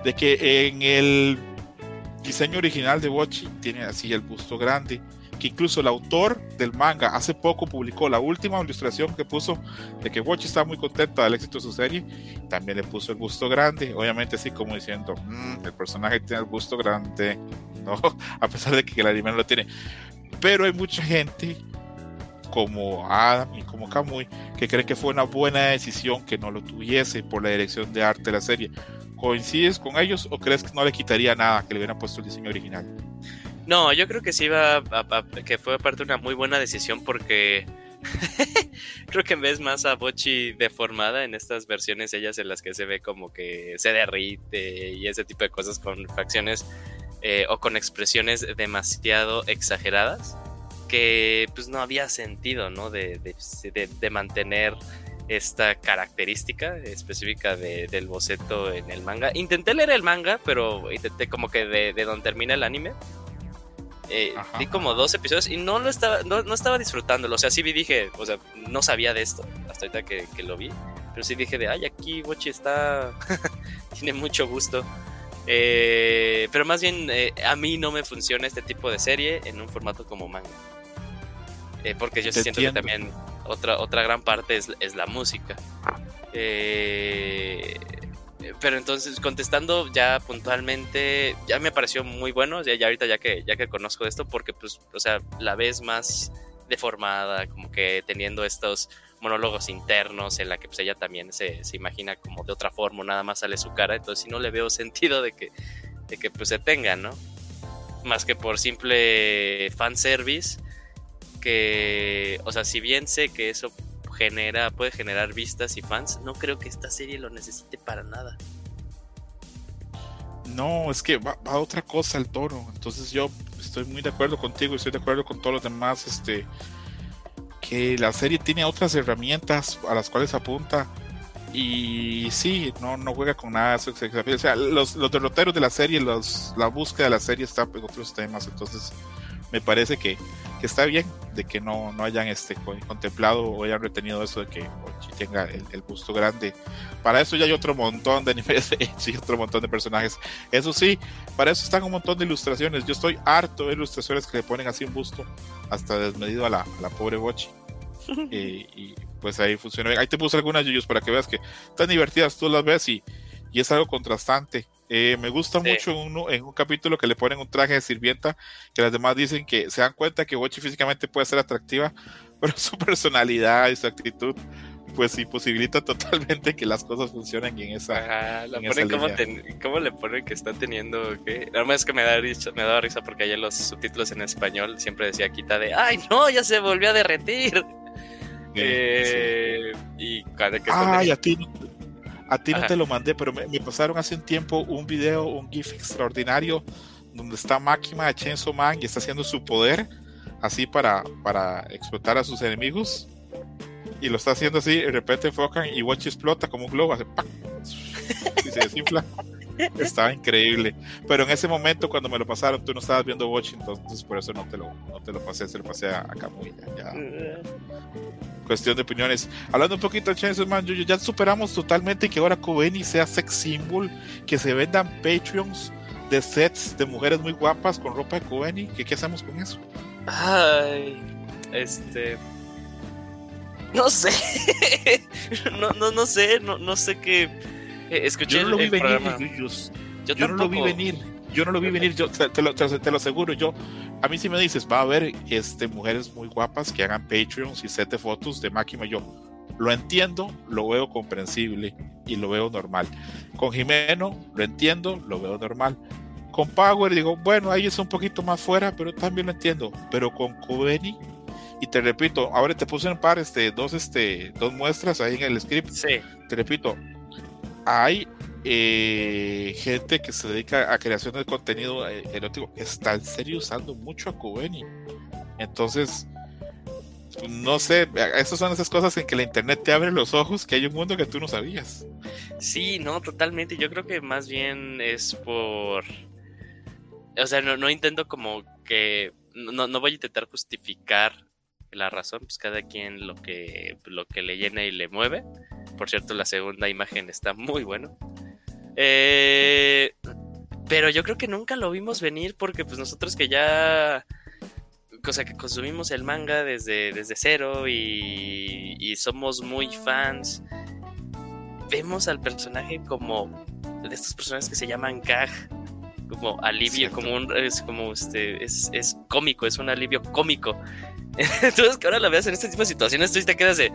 de que en el diseño original de Watchy tiene así el busto grande, que incluso el autor del manga hace poco publicó la última ilustración que puso de que Watchy está muy contenta del éxito de su serie, también le puso el busto grande, obviamente así como diciendo, mm, el personaje tiene el busto grande, ¿no? a pesar de que el anime no lo tiene. Pero hay mucha gente como Adam y como Kamui, que creen que fue una buena decisión que no lo tuviese por la dirección de arte de la serie. ¿Coincides con ellos o crees que no le quitaría nada que le hubieran puesto el diseño original? No, yo creo que sí va que fue aparte una muy buena decisión porque creo que vez más a Bochi deformada en estas versiones ellas en las que se ve como que se derrite y ese tipo de cosas con facciones eh, o con expresiones demasiado exageradas que pues no había sentido, ¿no? De, de, mantener esta característica específica del boceto en el manga. Intenté leer el manga, pero intenté como que de, donde termina el anime. Eh, vi como dos episodios y no lo estaba, no, estaba disfrutándolo. O sea, sí vi, dije, o sea, no sabía de esto hasta ahorita que, que lo vi. Pero sí dije de, ay, aquí Bochi está, tiene mucho gusto. Eh, pero más bien eh, a mí no me funciona este tipo de serie en un formato como manga. Eh, porque yo siento que también otra, otra gran parte es, la música. Eh, pero entonces, contestando ya puntualmente, ya me pareció muy bueno, ya, ya ahorita ya que, ya que conozco esto, porque pues, o sea, la ves más deformada, como que teniendo estos monólogos internos en la que pues ella también se, se imagina como de otra forma, nada más sale su cara, entonces si no le veo sentido de que, de que pues se tenga, ¿no? Más que por simple fanservice que, o sea, si bien sé que eso genera, puede generar vistas y fans, no creo que esta serie lo necesite para nada. No, es que va, a otra cosa el toro. Entonces yo estoy muy de acuerdo contigo y estoy de acuerdo con todos los demás. Este, que la serie tiene otras herramientas a las cuales apunta. Y sí, no, no juega con nada. O sea, los, los derroteros de la serie, los, la búsqueda de la serie está en otros temas. Entonces, me parece que, está bien de que no, no hayan este, contemplado o hayan retenido eso de que Ochi tenga el, el, busto grande. Para eso ya hay otro montón de animes y otro montón de personajes. Eso sí, para eso están un montón de ilustraciones. Yo estoy harto de ilustraciones que le ponen así un busto hasta desmedido a la, pobre Bochi. y, pues ahí funciona. Ahí te puse algunas yuyos para que veas que están divertidas, tú las ves y, y es algo contrastante. Eh, me gusta mucho en un capítulo que le ponen un traje de sirvienta, que las demás dicen que se dan cuenta que Bochi físicamente puede ser atractiva, pero su personalidad y su actitud pues imposibilita totalmente que las cosas funcionen en esa. la ponen como, le ponen que está teniendo que. Nada más es que me da risa, me da risa porque ayer los subtítulos en español siempre decía quita de ¡Ay no! ya se volvió a derretir. Eh, y cada que Ay, a ti a ti no te lo mandé, pero me, pasaron hace un tiempo un video, un GIF extraordinario, donde está Máquina de Chainsaw Man y está haciendo su poder, así para, para explotar a sus enemigos. Y lo está haciendo así, de repente enfocan y Watch explota como un globo, hace ¡pac! y se desinfla. Estaba increíble. Pero en ese momento, cuando me lo pasaron, tú no estabas viendo Watch, entonces por eso no te lo, no te lo pasé, se lo pasé a, a Ya, Cuestión de opiniones. Hablando un poquito de Chainsaw Man, ya superamos totalmente que ahora Kobeni sea sex symbol, que se vendan Patreons de sets de mujeres muy guapas con ropa de Kobeni. ¿Qué, ¿Qué hacemos con eso? Ay, este. No sé. no, no, no sé, no, no sé qué eh, escuché yo no lo vi venir, yo, no lo vi venir. Yo no lo vi venir, yo te, lo, te, lo, aseguro. Yo, a mí si me dices, va a haber este, mujeres muy guapas que hagan Patreons y set de fotos de Máquina, yo lo entiendo, lo veo comprensible y lo veo normal. Con Jimeno, lo entiendo, lo veo normal. Con Power, digo, bueno, ahí es un poquito más fuera, pero también lo entiendo. Pero con Coveni, y te repito, ahora te puse en par este, dos, este, dos muestras ahí en el script. Sí. Te repito, hay eh, gente que se dedica a creación de contenido eh, erótico, está en serio usando mucho a Kuveni. Entonces, no sé, esas son esas cosas en que la internet te abre los ojos, que hay un mundo que tú no sabías. Sí, no, totalmente. Yo creo que más bien es por... O sea, no, no intento como que no, no voy a intentar justificar la razón, pues cada quien lo que, lo que le llena y le mueve. Por cierto, la segunda imagen está muy bueno. Eh, pero yo creo que nunca lo vimos venir porque pues nosotros que ya... Cosa que consumimos el manga desde, desde cero y, y somos muy fans. Vemos al personaje como de estos personajes que se llaman gag como alivio, como un es como este es, es, cómico, es un alivio cómico. Entonces que ahora la veas en este tipo de situaciones, tú te quedas de,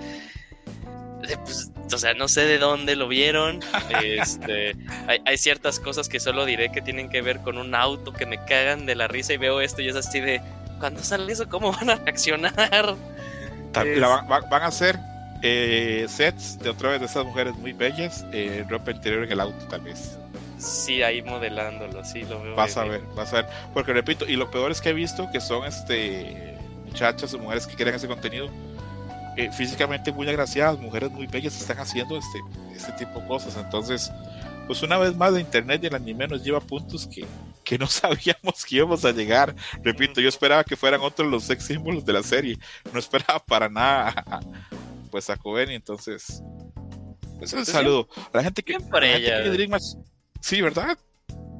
pues, o sea, no sé de dónde lo vieron. Este, hay, ciertas cosas que solo diré que tienen que ver con un auto que me cagan de la risa y veo esto y es así de, cuando sale eso, ¿cómo van a reaccionar? van a hacer eh, sets de otra vez de esas mujeres muy bellas, eh, ropa interior en el auto tal vez. Sí, ahí modelándolo, sí, lo veo. Vas a ver, vas a ver. Porque repito, y lo peor es que he visto que son este muchachas o mujeres que quieren ese contenido eh, físicamente muy agraciadas, mujeres muy bellas están haciendo este, este tipo de cosas. Entonces, pues una vez más, la internet y el anime nos lleva a puntos que, que no sabíamos que íbamos a llegar. Repito, yo esperaba que fueran otros los sex símbolos de la serie. No esperaba para nada pues a Coven, entonces. Pues un saludo. A la gente que. Por ella. Sí, ¿verdad?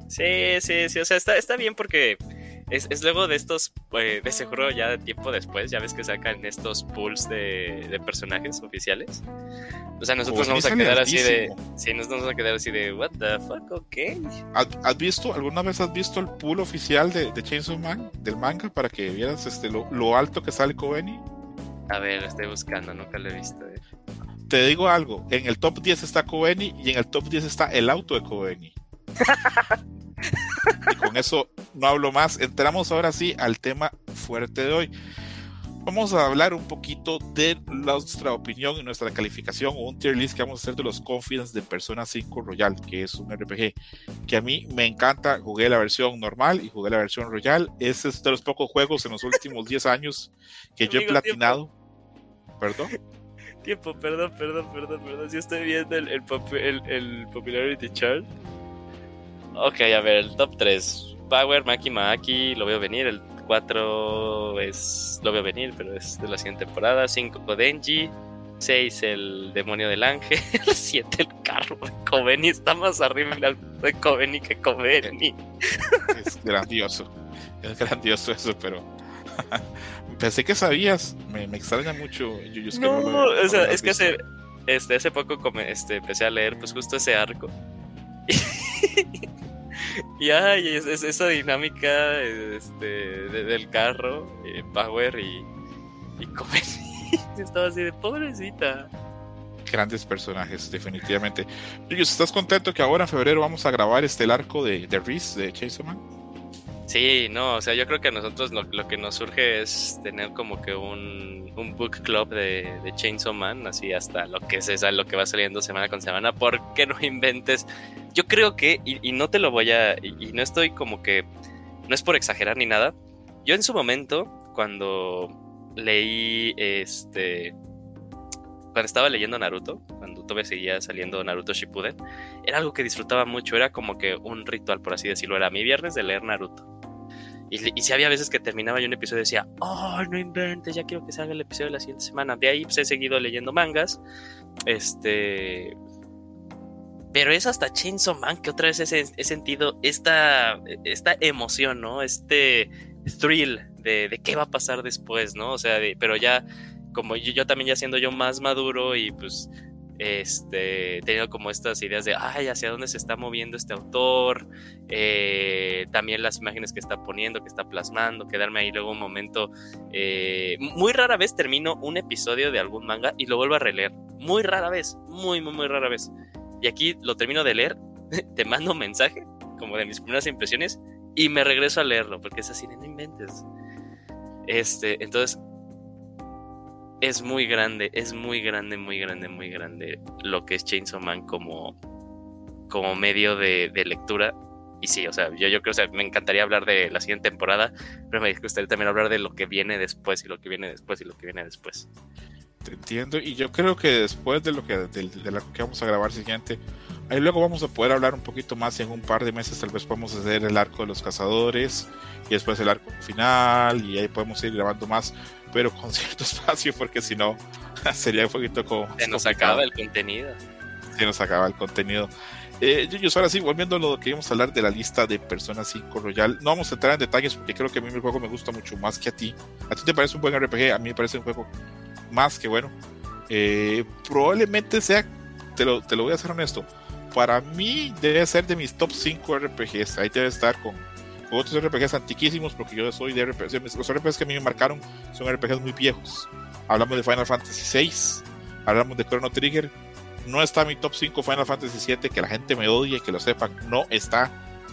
Sí, sí, sí. O sea, está, está bien porque es, es luego de estos, eh, de seguro ya de tiempo después, ya ves que sacan estos pools de, de personajes oficiales. O sea, nosotros vamos a quedar así de. Sí, nos vamos a quedar así de. ¿What the fuck? Ok. ¿Has, visto, alguna vez has visto el pool oficial de, de Chainsaw Man, del manga, para que vieras este, lo, lo alto que sale Kobeni? A ver, estoy buscando, nunca lo he visto. Eh. Te digo algo, en el top 10 está Kobeni y en el top 10 está el auto de Kobeni. y con eso no hablo más. Entramos ahora sí al tema fuerte de hoy. Vamos a hablar un poquito de nuestra opinión y nuestra calificación o un tier list que vamos a hacer de los Confidence de Persona 5 Royal, que es un RPG que a mí me encanta. Jugué la versión normal y jugué la versión Royal. Ese es de los pocos juegos en los últimos 10 años que yo he platinado. ¿Perdón? Tiempo, perdón, perdón, perdón, perdón. Si estoy viendo el, el, el Popularity Chart. Ok, a ver, el top 3. Power, Maki Maki, lo veo venir. El 4 es lo veo venir, pero es de la siguiente temporada. 5 Denji. 6 el demonio del ángel. 7 el carro de Koveni. Está más arriba de Koveni que Koveni. Es grandioso. Es grandioso eso, pero. Pensé que sabías. Me, me extraña mucho. no, o sea, es que hace, este, hace poco este, empecé a leer pues justo ese arco. y es, esa dinámica este, del carro, eh, Power y, y Estaba así de pobrecita. Grandes personajes, definitivamente. ¿estás contento que ahora en febrero vamos a grabar este arco de, de Reese de Chainsaw Man? Sí, no, o sea, yo creo que a nosotros lo, lo que nos surge es tener como que un, un book club de, de, Chainsaw Man, así hasta lo que es lo que va saliendo semana con semana, porque no inventes. Yo creo que, y, y no te lo voy a, y, y, no estoy como que, no es por exagerar ni nada, yo en su momento, cuando leí este, cuando estaba leyendo Naruto, cuando todavía seguía saliendo Naruto Shippuden, era algo que disfrutaba mucho, era como que un ritual, por así decirlo, era mi viernes de leer Naruto. Y, si había veces que terminaba yo un episodio y decía, oh, no inventes, ya quiero que salga el episodio de la siguiente semana. De ahí pues, he seguido leyendo mangas. Este. Pero es hasta Chainsaw Man que otra vez he, sentido esta, esta emoción, ¿no? Este thrill de, de, qué va a pasar después, ¿no? O sea, pero ya, como yo, yo también ya siendo yo más maduro y pues este, teniendo como estas ideas de, ay, hacia dónde se está moviendo este autor, eh, también las imágenes que está poniendo, que está plasmando, quedarme ahí luego un momento. Eh, muy rara vez termino un episodio de algún manga y lo vuelvo a releer. Muy rara vez, muy, muy, muy rara vez. Y aquí lo termino de leer, te mando un mensaje, como de mis primeras impresiones, y me regreso a leerlo, porque es así, no inventes. Este, entonces, es muy grande, es muy grande, muy grande, muy grande lo que es Chainsaw Man como, como medio de, lectura. Y sí, o sea, yo, yo creo, o sea, me encantaría hablar de la siguiente temporada, pero me gustaría también hablar de lo que viene después y lo que viene después y lo que viene después. te entiendo. Y yo creo que después de lo que, que vamos a grabar siguiente, ahí luego vamos a poder hablar un poquito más en un par de meses. Tal vez podemos hacer el arco de los cazadores y después el arco final. Y ahí podemos ir grabando más, pero con cierto espacio, porque si no, sería un poquito como. Se nos acaba el contenido. Se nos acaba el contenido. Eh, yo, ahora sí, volviendo a lo que íbamos a hablar de la lista de Persona 5 Royal, no vamos a entrar en detalles porque creo que a mí el juego me gusta mucho más que a ti. A ti te parece un buen RPG, a mí me parece un juego más que bueno. Eh, probablemente sea, te lo, te lo voy a ser honesto, para mí debe ser de mis top 5 RPGs. Ahí debe estar con otros RPGs antiquísimos porque yo soy de RPGs. Los RPGs que a mí me marcaron son RPGs muy viejos. Hablamos de Final Fantasy VI, hablamos de Chrono Trigger no está mi top 5 Final Fantasy VII, que la gente me odie, que lo sepan, no está.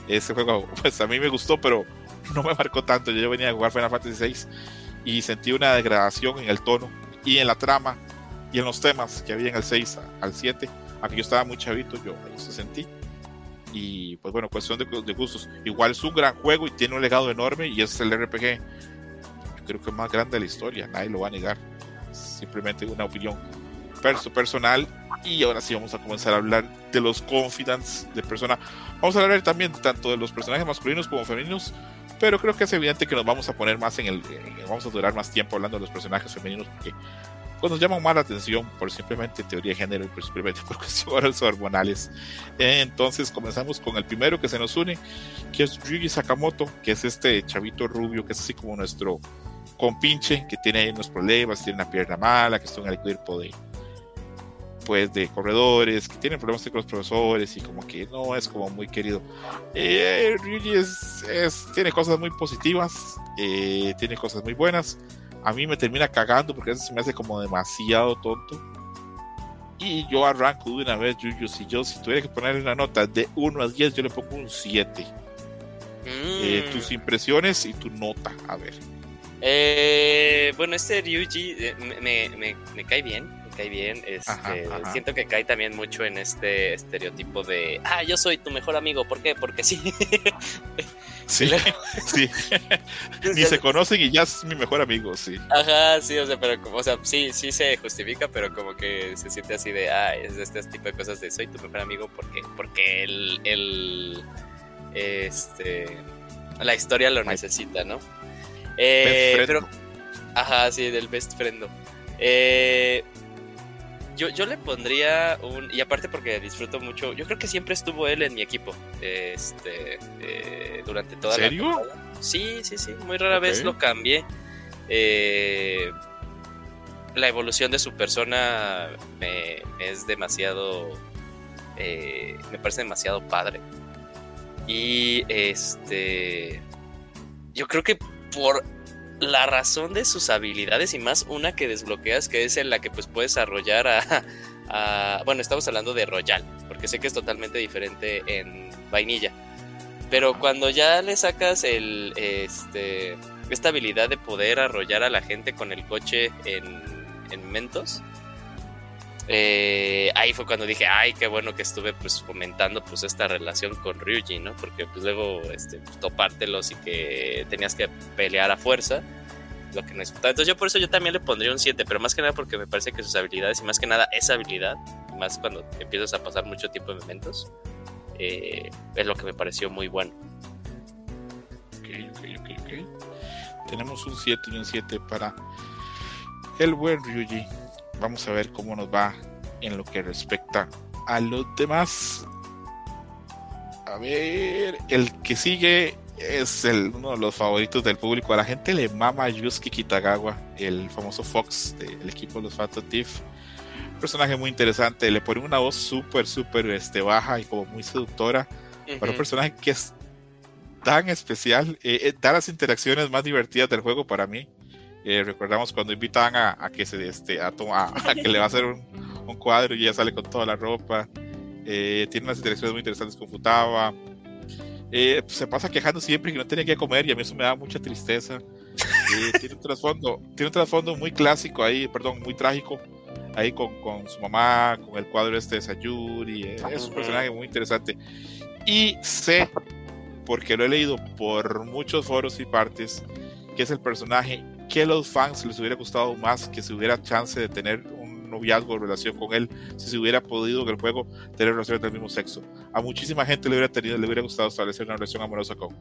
Ese juego, pues a mí me gustó, pero no me marcó tanto. Yo venía a jugar Final Fantasy VI y sentí una degradación en el tono y en la trama y en los temas que había en el 6 al 7. Aunque yo estaba muy chavito, yo eso sentí. Y pues bueno, cuestión de, de, gustos. Igual es un gran juego y tiene un legado enorme y es el RPG. Yo creo que más grande de la historia, nadie lo va a negar. Simplemente una opinión personal y ahora sí vamos a comenzar a hablar de los confidants de persona. Vamos a hablar también tanto de los personajes masculinos como femeninos, pero creo que es evidente que nos vamos a poner más en el. vamos a durar más tiempo hablando de los personajes femeninos porque pues, nos llaman más la atención por simplemente teoría de género y por simplemente por cuestiones hormonales. Entonces comenzamos con el primero que se nos une, que es Ryuji Sakamoto, que es este chavito rubio, que es así como nuestro compinche, que tiene unos problemas, tiene una pierna mala, que está en el cuerpo de pues de corredores que tienen problemas con los profesores y como que no es como muy querido. Eh, Ryuji es, tiene cosas muy positivas, eh, tiene cosas muy buenas. A mí me termina cagando porque eso se me hace como demasiado tonto. Y yo arranco de una vez, Yuyu. Si yo si tuviera que ponerle una nota de 1 a 10, yo le pongo un 7. Eh, Mm. tus impresiones y tu nota, a ver. Eh, bueno, este Ryuji eh, me, me, me cae bien, cae bien. Este, Ajá, ajá. Siento que cae también mucho en este estereotipo de, ah, yo soy tu mejor amigo, ¿por qué? Porque sí. Sí, sí. Ni se conocen y ya es mi mejor amigo, sí. Ajá, sí, o sea, pero como, o sea, sí, sí se justifica, pero como que se siente así de, ah, es este tipo de cosas de soy tu mejor amigo porque, porque el, el, este, la historia lo necesita, ¿no? Eh, pero, ajá, sí, del best friend. Eh, yo, yo le pondría un. Y aparte porque disfruto mucho. Yo creo que siempre estuvo él en mi equipo. Este. eh, durante toda ¿En serio? la. temporada. Sí, sí, sí. Muy rara vez lo cambié. Eh, la evolución de su persona me, me es demasiado. eh, me parece demasiado padre. Y este. Yo creo que por la razón de sus habilidades y más una que desbloqueas, que es en la que pues puedes arrollar a, a- bueno, estamos hablando de Royal, porque sé que es totalmente diferente en vainilla. Pero cuando ya le sacas el este esta habilidad de poder arrollar a la gente con el coche en, en Mentos, eh, ahí fue cuando dije, ay, qué bueno que estuve pues fomentando pues esta relación con Ryuji, ¿no? Porque pues luego este, topártelos y que tenías que pelear a fuerza, lo que no es. Entonces yo por eso yo también le pondría un 7, pero más que nada porque me parece que sus habilidades y más que nada esa habilidad, más cuando empiezas a pasar mucho tiempo en momentos, eh, es lo que me pareció muy bueno. Ok, ok, ok, ok. Tenemos un 7 y un 7 para el buen Ryuji. Vamos a ver cómo nos va en lo que respecta a los demás. A ver, el que sigue es el, uno de los favoritos del público. A la gente le mama Yusuke Kitagawa, el famoso Fox del equipo de los Phantom Thief. Personaje muy interesante, le pone una voz súper, súper este, baja y como muy seductora para un personaje que es tan especial, eh, eh, da las interacciones más divertidas del juego para mí. Eh, recordamos cuando invitaban a, a que se este, a, a- que le va a hacer un, un cuadro y ella sale con toda la ropa. Eh, tiene unas interacciones muy interesantes con Futaba. Eh, se pasa quejando siempre que no tenía que comer y a mí eso me da mucha tristeza. Tiene un trasfondo, tiene un trasfondo muy clásico ahí, perdón, muy trágico ahí con, con su mamá, con el cuadro este de Sayuri. es un personaje muy interesante. Y sé, porque lo he leído por muchos foros y partes, que es el personaje que los fans les hubiera gustado más que se hubiera chance de tener un noviazgo o relación con él, si se hubiera podido en el juego tener relaciones del mismo sexo. A muchísima gente le hubiera, tenido, le hubiera gustado establecer una relación amorosa con,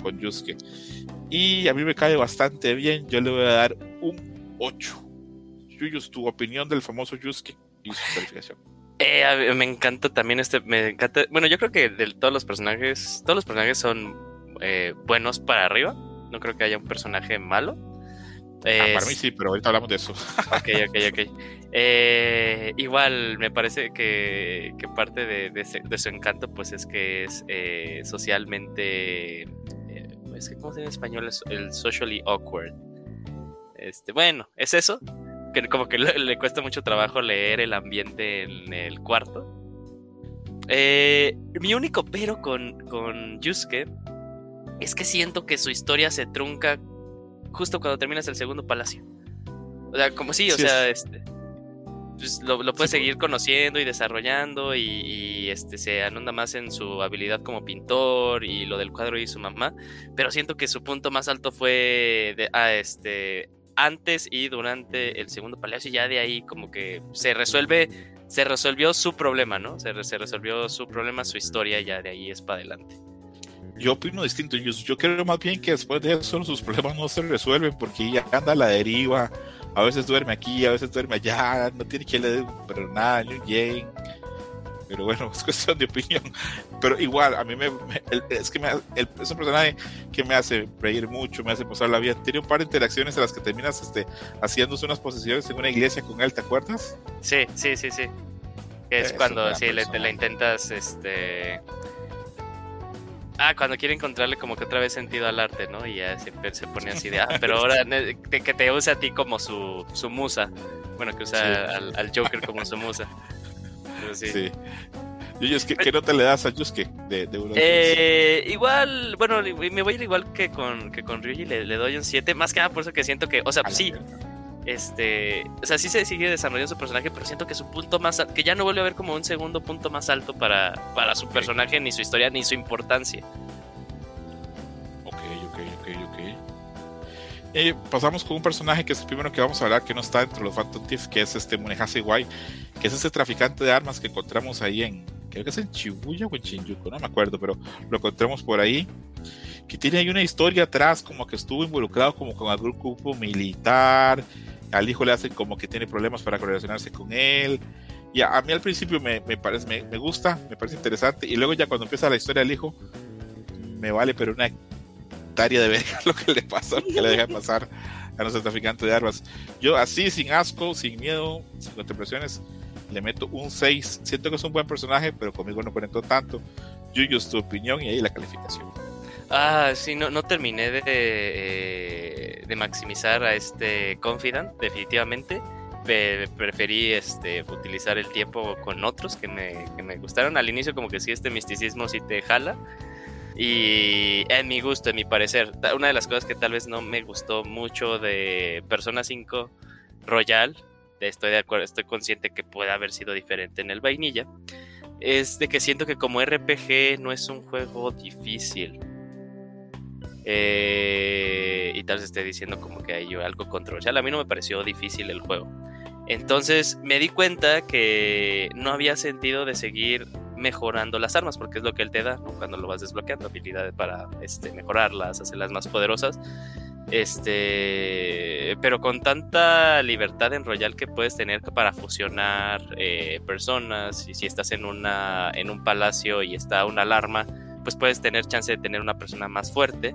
con Yusuke. Y a mí me cae bastante bien, yo le voy a dar un 8. Yuyus, tu opinión del famoso Yusuke y su calificación. Eh, me encanta también este, me encanta, bueno, yo creo que de todos los personajes, todos los personajes son eh, buenos para arriba, no creo que haya un personaje malo. Ah, para mí sí, pero ahorita hablamos de eso. Ok, ok, ok. Eh, igual me parece que, que parte de, de, su encanto pues es que es eh, socialmente, es que, ¿cómo se dice en español? El socially awkward. Este, bueno, es eso, que como que le, cuesta mucho trabajo leer el ambiente en el cuarto. Eh, mi único pero con, con Yusuke es que siento que su historia se trunca justo cuando terminas el segundo palacio. O sea, como si, o sea, este, pues lo, puedes seguir conociendo y desarrollando y, este se anonda más en su habilidad como pintor y lo del cuadro y su mamá, pero siento que su punto más alto fue de, ah, este antes y durante el segundo palacio y ya de ahí como que se resuelve, se resolvió su problema, ¿no? Se, se resolvió su problema, su historia y ya de ahí es para adelante. Yo opino distinto, yo, yo creo más bien que después de eso sus problemas no se resuelven porque ya anda a la deriva, a veces duerme aquí, a veces duerme allá, no tiene que leer pero nada, ni un pero bueno, es cuestión de opinión. Pero igual, a mí me, es que me, es un personaje que me hace reír mucho, me hace pasar bien. Tiene un par de interacciones en las que terminas este, haciéndose unas posiciones en una iglesia con él, ¿te acuerdas? Sí, sí, sí, sí. es cuando sí, le, le, intentas, este... Ah, cuando quiere encontrarle como que otra vez sentido al arte, ¿no? Y ya siempre se pone así de, ah, pero ahora que te usa a ti como su, su musa. Bueno, que usa al, al Joker como su musa sí. Y es que, ¿qué nota le das a Yusuke de, de eh, igual, bueno, me voy a ir igual que con, que con Ryuji, le, le, doy un 7. Más que nada por eso que siento que, o sea, sí, este, o sea, sí se sigue desarrollando su personaje, pero siento que su punto más que ya no vuelve a ver como un segundo punto más alto para, para su personaje, ni su historia, ni su importancia. Eh, pasamos con un personaje que es el primero que vamos a hablar, que no está dentro de los Phantom Thieves, que es este Munehase Wai, que es ese traficante de armas que encontramos ahí en, creo que es en Shibuya o en Shinjuku, no me acuerdo, pero lo encontramos por ahí, que tiene ahí una historia atrás, como que estuvo involucrado como con algún grupo militar, al hijo le hacen como que tiene problemas para relacionarse con él, y a, mí al principio me, parece, me, gusta, me parece interesante, y luego ya cuando empieza la historia del hijo, me vale, pero una de ver lo que le pasa, lo que le deja pasar a nuestro traficante de armas. Yo así, sin asco, sin miedo, sin contemplaciones, le meto un 6. Siento que es un buen personaje, pero conmigo no conectó tanto. Yuyos, tu opinión y ahí la calificación. Ah, sí, no, no terminé de, eh, de maximizar a este Confidant, definitivamente. preferí este, utilizar el tiempo con otros que me, que me gustaron. Al inicio como que sí, este misticismo sí te jala, y en mi gusto, en mi parecer, una de las cosas que tal vez no me gustó mucho de Persona 5 Royal, estoy de acuerdo, estoy consciente que puede haber sido diferente en el vainilla, es de que siento que como RPG no es un juego difícil. Eh, y tal vez esté diciendo como que hay algo controversial. A mí no me pareció difícil el juego. Entonces me di cuenta que no había sentido de seguir mejorando las armas, porque es lo que él te da cuando lo vas desbloqueando, habilidades para este, mejorarlas, hacerlas más poderosas. Este, pero con tanta libertad en Royal que puedes tener para fusionar eh, personas, y si estás en, una, en un palacio y está una alarma, pues puedes tener chance de tener una persona más fuerte.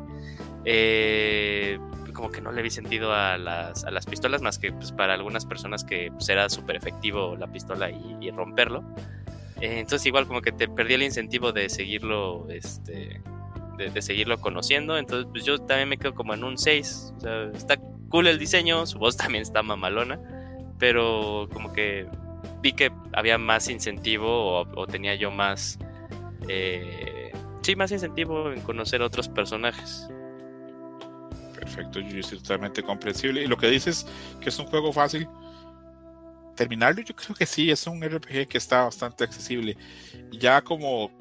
Eh, como que no le vi sentido a las, a las pistolas, más que pues, para algunas personas que pues, era súper efectivo la pistola y romperlo. Eh, entonces igual como que te perdí el incentivo de seguirlo, este, de, seguirlo conociendo. Entonces pues yo también me quedo como en un 6. O sea, está cool el diseño, su voz también está mamalona, pero como que vi que había más incentivo o, tenía yo más... Eh, sí, más incentivo en conocer otros personajes. Perfecto, yo estoy totalmente comprensible. Y lo que dices que es un juego fácil, terminarlo, yo creo que sí, es un RPG que está bastante accesible. Ya como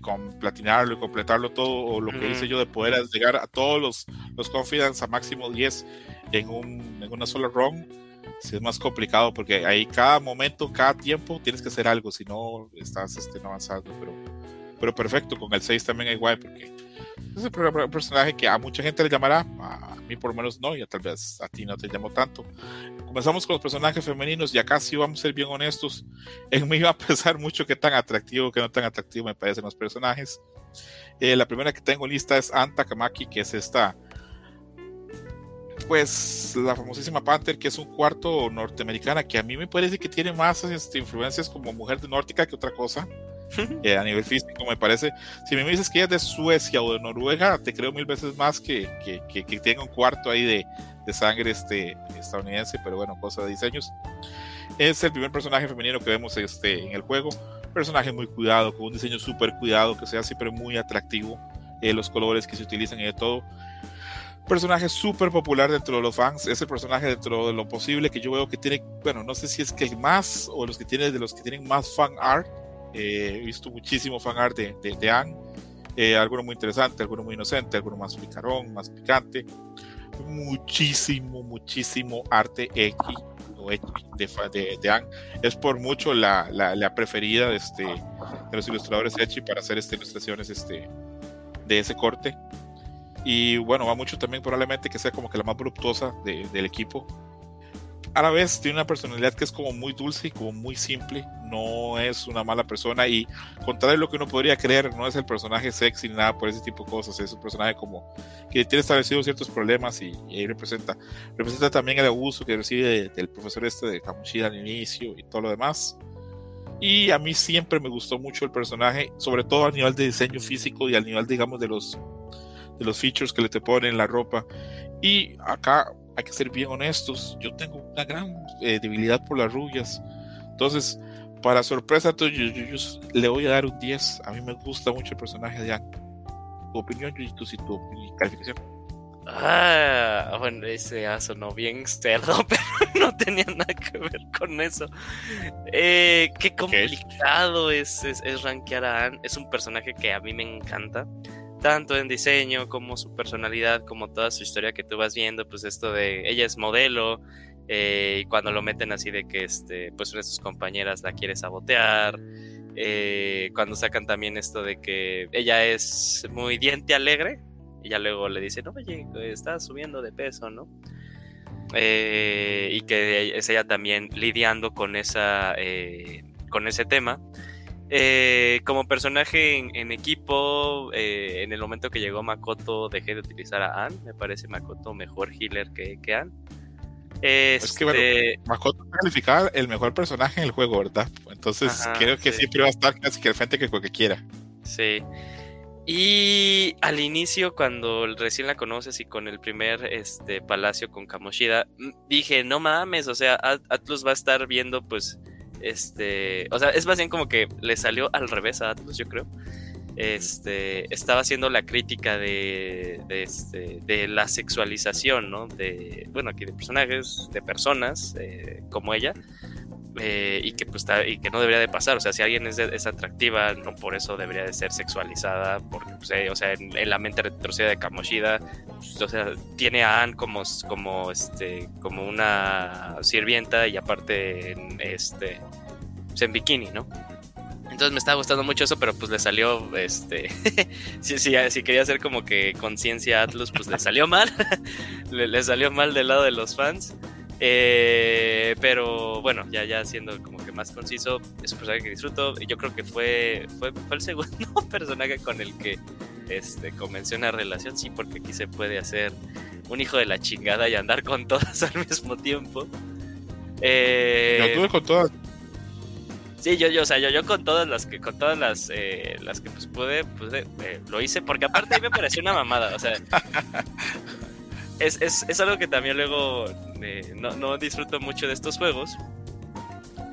con platinarlo y completarlo todo, o lo que hice yo de poder llegar a todos los, los confidence a máximo 10 en, un, en una sola run, sí es más complicado porque ahí cada momento, cada tiempo tienes que hacer algo, si no estás este, no avanzando, pero, pero perfecto, con el 6 también igual porque es un personaje que a mucha gente le llamará, a mí por lo menos no, y tal vez a ti no te llamo tanto. Comenzamos con los personajes femeninos y acá sí vamos a ser bien honestos. En mí va a pesar mucho qué tan atractivo o qué no tan atractivo me parecen los personajes. Eh, la primera que tengo lista es Anta Kamaki, que es esta, pues la famosísima Panther, que es un cuarto norteamericana, que a mí me parece que tiene más este, influencias como mujer de nórdica que otra cosa. Eh, a nivel físico me parece. Si me dices que ella es de Suecia o de Noruega, te creo mil veces más que, que, que, tenga un cuarto ahí de, de, sangre este, estadounidense, pero bueno, cosa de diseños. Es el primer personaje femenino que vemos este, en el juego. Personaje muy cuidado, con un diseño súper cuidado, que sea siempre muy atractivo. Eh, los colores que se utilizan y de todo. Personaje súper popular dentro de los fans. Es el personaje dentro de lo posible que yo veo que tiene, bueno, no sé si es que el más o los que tiene de los que tienen más fan art he visto muchísimo fan art de, de, de Anne. Eh, alguno muy interesante, alguno muy inocente, alguno más picarón, más picante. Muchísimo, muchísimo arte X de, de, de Anne. Es por mucho la, la, preferida de, este, de los ilustradores Echi para hacer estas ilustraciones este, de ese corte. Y bueno, va mucho también probablemente que sea como que la más voluptuosa del equipo a la vez tiene una personalidad que es como muy dulce y como muy simple. No es una mala persona y contrario a lo que uno podría creer, no es el personaje sexy ni nada por ese tipo de cosas. Es un personaje como que tiene establecidos ciertos problemas y, ahí representa. Representa también el abuso que recibe del profesor este de Kamushida al inicio y todo lo demás. Y a mí siempre me gustó mucho el personaje, sobre todo a nivel de diseño físico y al nivel, digamos, de los, de los features que le te ponen en la ropa. Y acá hay que ser bien honestos, yo tengo una gran eh, debilidad por las rubias. Entonces, para sorpresa yo, yo, le voy a dar un 10. A mí me gusta mucho el personaje de Anne. Tu opinión, y tu, tu calificación. Ah, bueno, ese sonó bien cerdo, pero no tenía nada que ver con eso. Eh, qué complicado es, es, es rankear a Anne. Es un personaje que a mí me encanta tanto en diseño como su personalidad, como toda su historia que tú vas viendo, pues esto de ella es modelo eh, y cuando lo meten así de que este, pues una de sus compañeras la quiere sabotear, eh, cuando sacan también esto de que ella es muy diente alegre y ya luego le dicen, oye, estás subiendo de peso, ¿no? Eh, y que es ella también lidiando con esa con ese tema eh, como personaje en, equipo, eh, en el momento que llegó Makoto, dejé de utilizar a Anne. Me parece Makoto mejor healer que, que Anne. Es que bueno, este Makoto calificaba el mejor personaje en el juego, ¿verdad? Entonces creo que siempre va a estar casi que al frente que cualquiera quiera. Sí. Y al inicio, cuando recién la conoces y con el primer este, palacio con Kamoshida, dije, no mames, o sea, Atlus va a estar viendo pues este, o sea, es más bien como que le salió al revés a Atlus, yo creo. Este, estaba haciendo la crítica de, de, este, de la sexualización, ¿no? De, bueno, aquí de personajes, de personas eh, como ella, eh, y que pues y que no debería de pasar. O sea, si alguien es, es atractiva, no por eso debería de ser sexualizada, porque, pues, eh, o sea, en, la mente retrocedida de Kamoshida, pues, o sea, tiene a Anne como, como, este, como una sirvienta y aparte en, este, pues, en bikini, ¿no? Entonces me estaba gustando mucho eso, pero pues le salió, este, si, si, quería hacer como que conciencia Atlus, pues le salió mal, le, salió mal del lado de los fans. Eh, pero bueno, ya, ya siendo como que más conciso, es un personaje que disfruto. Y yo creo que fue, fue, fue el segundo personaje con el que este, comencé una relación. Sí, porque aquí se puede hacer un hijo de la chingada y andar con todas al mismo tiempo. Eh, yo tuve con todas. Sí, yo, yo, o sea, yo, yo con todas las que, con todas las, eh, las que pues pude, pues, eh, lo hice, porque aparte a mí me pareció una mamada, o sea, es, es, es algo que también luego eh, no, no, disfruto mucho de estos juegos.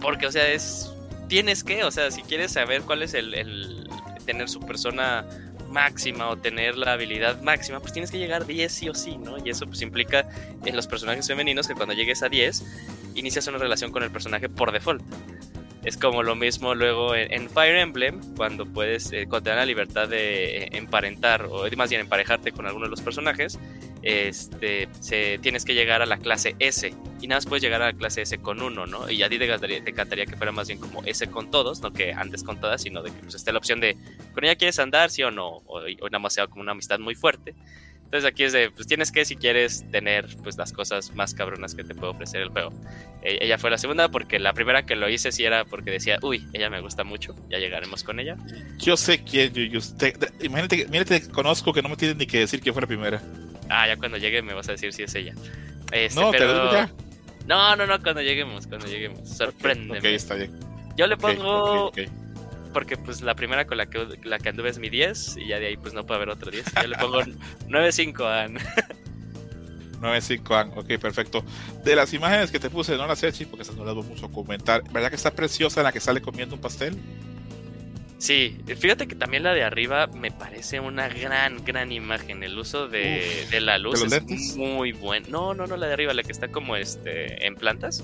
Porque, o sea, es. Tienes que, o sea, si quieres saber cuál es el, el tener su persona máxima o tener la habilidad máxima, pues tienes que llegar 10 sí o sí, ¿no? Y eso pues implica en los personajes femeninos que cuando llegues a 10 inicias una relación con el personaje por default. Es como lo mismo luego en, Fire Emblem, cuando puedes, eh, cuando te dan la libertad de eh, emparentar, o más bien emparejarte con alguno de los personajes, este, se, tienes que llegar a la clase S. Y nada más puedes llegar a la clase S con uno, ¿no? Y a ti te encantaría, que fuera más bien como S con todos, no que andes con todas, sino de que pues, esté la opción de con ella quieres andar, sí o no, o nada más sea como una amistad muy fuerte. Entonces aquí es de, pues tienes que si quieres tener pues las cosas más cabronas que te puede ofrecer el juego. E, ella fue la segunda porque la primera que lo hice sí era porque decía, uy, ella me gusta mucho, ya llegaremos con ella. Yo sé quién, yo, yo imagínate, imagínate, conozco que no me tienes ni que decir que fue la primera. Ah, ya cuando llegue me vas a decir si es ella. Este, no, pero... te ya. No, no, no, cuando lleguemos, cuando lleguemos. Sorpréndeme. Ok, está bien. Yo le pongo porque pues la primera con la que, la que anduve es mi 10 y ya de ahí pues no puede haber otro 10. Yo le pongo 9.5 a 9.5 An, ok, perfecto. De las imágenes que te puse, no las he porque se nos las mucho a comentar. ¿Verdad que está preciosa la que sale comiendo un pastel? Sí, fíjate que también la de arriba me parece una gran, gran imagen. El uso de, de la luz es muy bueno. No, no, no, la de arriba, la que está como este en plantas.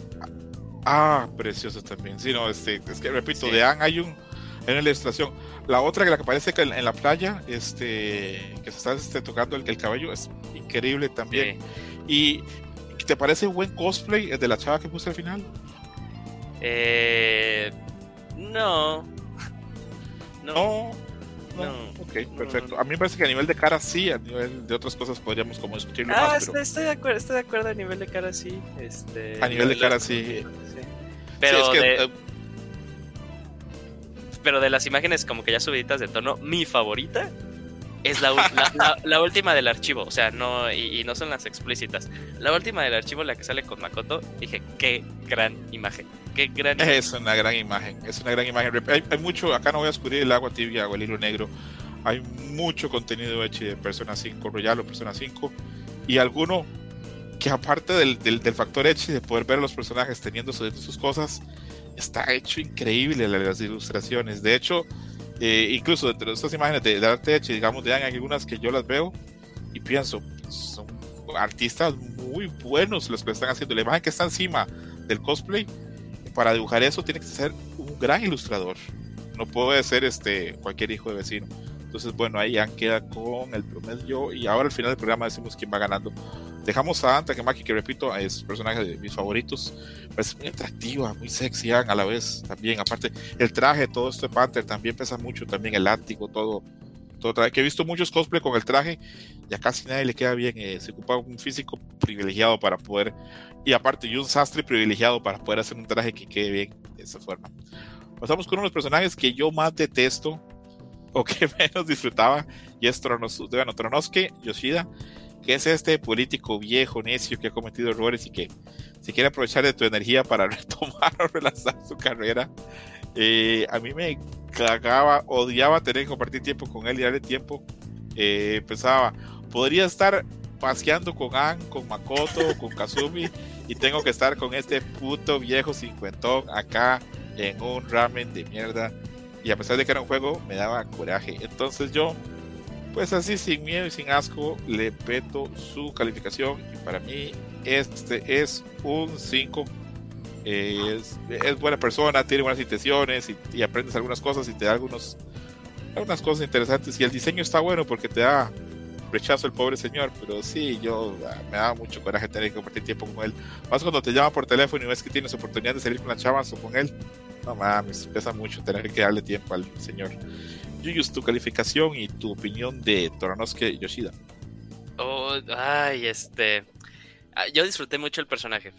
Ah, preciosa también. Sí, no, este, es que repito, de An hay un en la ilustración. La otra que la que parece que en, la playa, este, que se está este, tocando el, cabello, es increíble también. ¿Y te parece buen cosplay el de la chava que puse al final? Eh, no. No. No. Ok, perfecto. A mí me parece que a nivel de cara sí, a nivel de otras cosas podríamos como discutirlo ah, más. Estoy, estoy, de acuerdo, estoy de acuerdo a nivel de cara sí. Este, a nivel de cara sí. Pero eh, pero de las imágenes como que ya subiditas de tono, mi favorita es la, la, última del archivo, o sea, no, y, no son las explícitas. La última del archivo, la que sale con Makoto, dije, qué gran imagen, qué gran Es una gran imagen, es una gran imagen. Hay, mucho, acá no voy a escurrir el agua tibia o el hilo negro, hay mucho contenido hecho de Persona 5 Royal o Persona 5, y alguno que aparte del, del, factor hecho de poder ver a los personajes teniendo sus cosas, está hecho increíble las ilustraciones. De hecho, eh, incluso dentro de estas imágenes de, arte hecho, digamos, de hay algunas que yo las veo y pienso, son artistas muy buenos los que están haciendo. La imagen que está encima del cosplay, para dibujar eso tiene que ser un gran ilustrador. No puede ser este cualquier hijo de vecino. Entonces, bueno, ahí ya queda con el promedio y ahora al final del programa decimos quién va ganando. Dejamos a Anta Maki, que repito, es personaje de mis favoritos. Es muy atractiva, muy sexy a la vez también. Aparte, el traje, todo este Panther también pesa mucho. También el látigo, todo. todo traje. Que he visto muchos cosplay con el traje y a casi nadie le queda bien. Eh, se ocupa un físico privilegiado para poder. Y aparte, y un sastre privilegiado para poder hacer un traje que quede bien de esa forma. Pasamos con uno de los personajes que yo más detesto o que menos disfrutaba y es Tronosuke, bueno, Tronosuke Yoshida que es este político viejo, necio, que ha cometido errores y que se quiere aprovechar de tu energía para retomar o relanzar su carrera. Eh, a mí me cagaba, odiaba tener que compartir tiempo con él y darle tiempo. Eh, pensaba, podría estar paseando con An, con Makoto, con Kazumi, y tengo que estar con este puto viejo cincuentón acá en un ramen de mierda. Y a pesar de que era un juego, me daba coraje. Entonces yo pues así sin miedo y sin asco le peto su calificación y para mí este es un 5 es, buena persona, tiene buenas intenciones y, aprendes algunas cosas y te da algunos, algunas cosas interesantes y el diseño está bueno porque te da rechazo el pobre señor, pero sí, yo ah, me da mucho coraje tener que compartir tiempo con él. Más cuando te llama por teléfono y ves que tienes oportunidad de salir con las chavas o con él. No mames, pesa mucho tener que darle tiempo al señor. Yuyus, tu calificación y tu opinión de Toranosuke Yoshida. Oh, ay, este. Ah, yo disfruté mucho el personaje.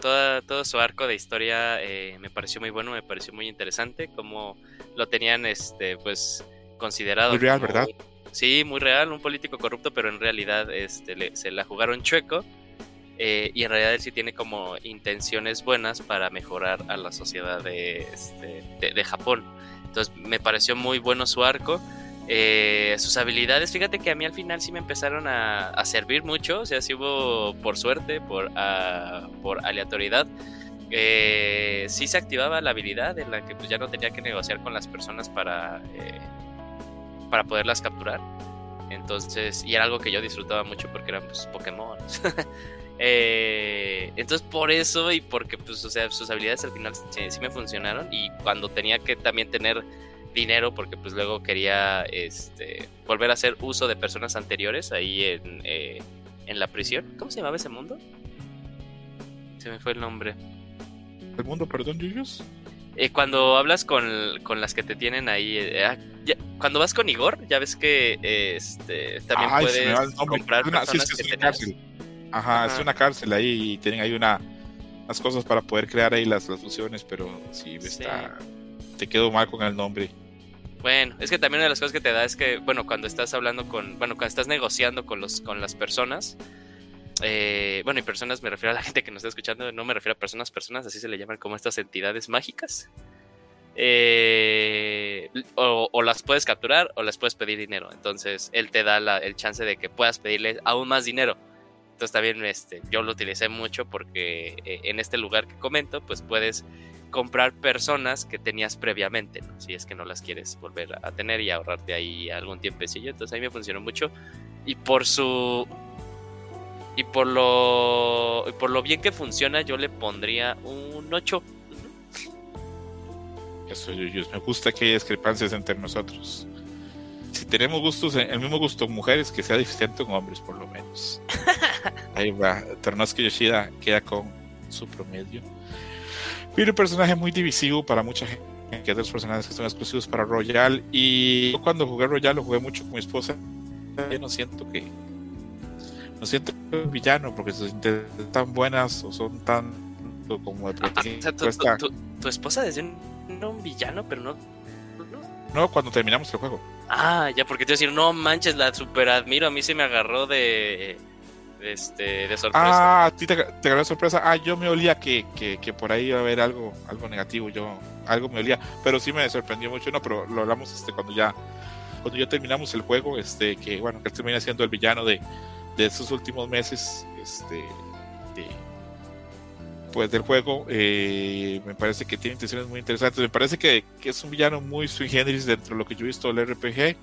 todo, todo, su arco de historia eh, me pareció muy bueno, me pareció muy interesante. Como lo tenían, este, pues, considerado. Muy real, ¿verdad? Sí, muy real, un político corrupto, pero en realidad este, se la jugaron chueco. Eh, y en realidad él sí tiene como intenciones buenas para mejorar a la sociedad de, este, de Japón. Entonces me pareció muy bueno su arco. Eh, sus habilidades, fíjate que a mí al final sí me empezaron a, servir mucho, o sea, sí hubo por suerte, por, uh, por aleatoriedad, eh, sí se activaba la habilidad en la que pues, ya no tenía que negociar con las personas para, eh, para poderlas capturar. Entonces, y era algo que yo disfrutaba mucho porque eran pues, Pokémon. Eh, entonces por eso y porque pues, o sea, sus habilidades al final sí, me funcionaron y cuando tenía que también tener dinero porque pues luego quería este, volver a hacer uso de personas anteriores ahí en, eh, en la prisión. ¿Cómo se llamaba ese mundo? Se me fue el nombre. ¿El mundo, perdón, Yuyos? Eh, cuando hablas con, las que te tienen ahí, eh, ah, cuando vas con Igor, ya ves que este, también puedes comprar personas es una cárcel. Ajá, es una cárcel ahí y tienen ahí una, unas cosas para poder crear ahí las, las fusiones, pero sí, Está, te quedo mal con el nombre. Bueno, es que también una de las cosas que te da es que, bueno, cuando estás hablando con, bueno, cuando estás negociando con, los, con las personas, eh, bueno, y personas me refiero a la gente que nos está escuchando, no me refiero a personas, personas, así se le llaman como estas entidades mágicas. Eh, o, las puedes capturar o las puedes pedir dinero. Entonces, él te da el chance de que puedas pedirle aún más dinero. Entonces, también este, yo lo utilicé mucho porque eh, en este lugar que comento, pues puedes comprar personas que tenías previamente, si es que no las quieres volver a tener y ahorrarte ahí algún tiempecillo. Entonces, ahí me funcionó mucho. Y por su y por lo, por lo bien que funciona, yo le pondría un 8. Eso, Me gusta que haya discrepancias entre nosotros. Si tenemos gustos, el mismo gusto en mujeres, que sea diferente con hombres, por lo menos. Ahí va. Ternosuke Yoshida queda con su promedio. Pero un personaje muy divisivo para mucha gente, que es de los personajes que son exclusivos para Royal. Y yo cuando jugué Royal lo jugué mucho con mi esposa. Yo no siento que no siento un villano porque son tan buenas o son tan como de ah, tu, esposa desde un, un, villano, pero no, no. cuando terminamos el juego. Ah, ya, porque te decir, no manches, la super admiro. A mí se me agarró de. Este, de sorpresa. Ah, a ti te, agarró de sorpresa. Ah, yo me olía que, que, que, por ahí iba a haber algo, algo negativo. Yo, algo me olía. Pero sí me sorprendió mucho. No, pero lo hablamos este, cuando ya cuando ya terminamos el juego. Este, que bueno, que él termina siendo el villano de, de estos últimos meses este, pues del juego eh, me parece que tiene intenciones muy interesantes. Me parece que, es un villano muy sui generis dentro de lo que yo he visto del RPG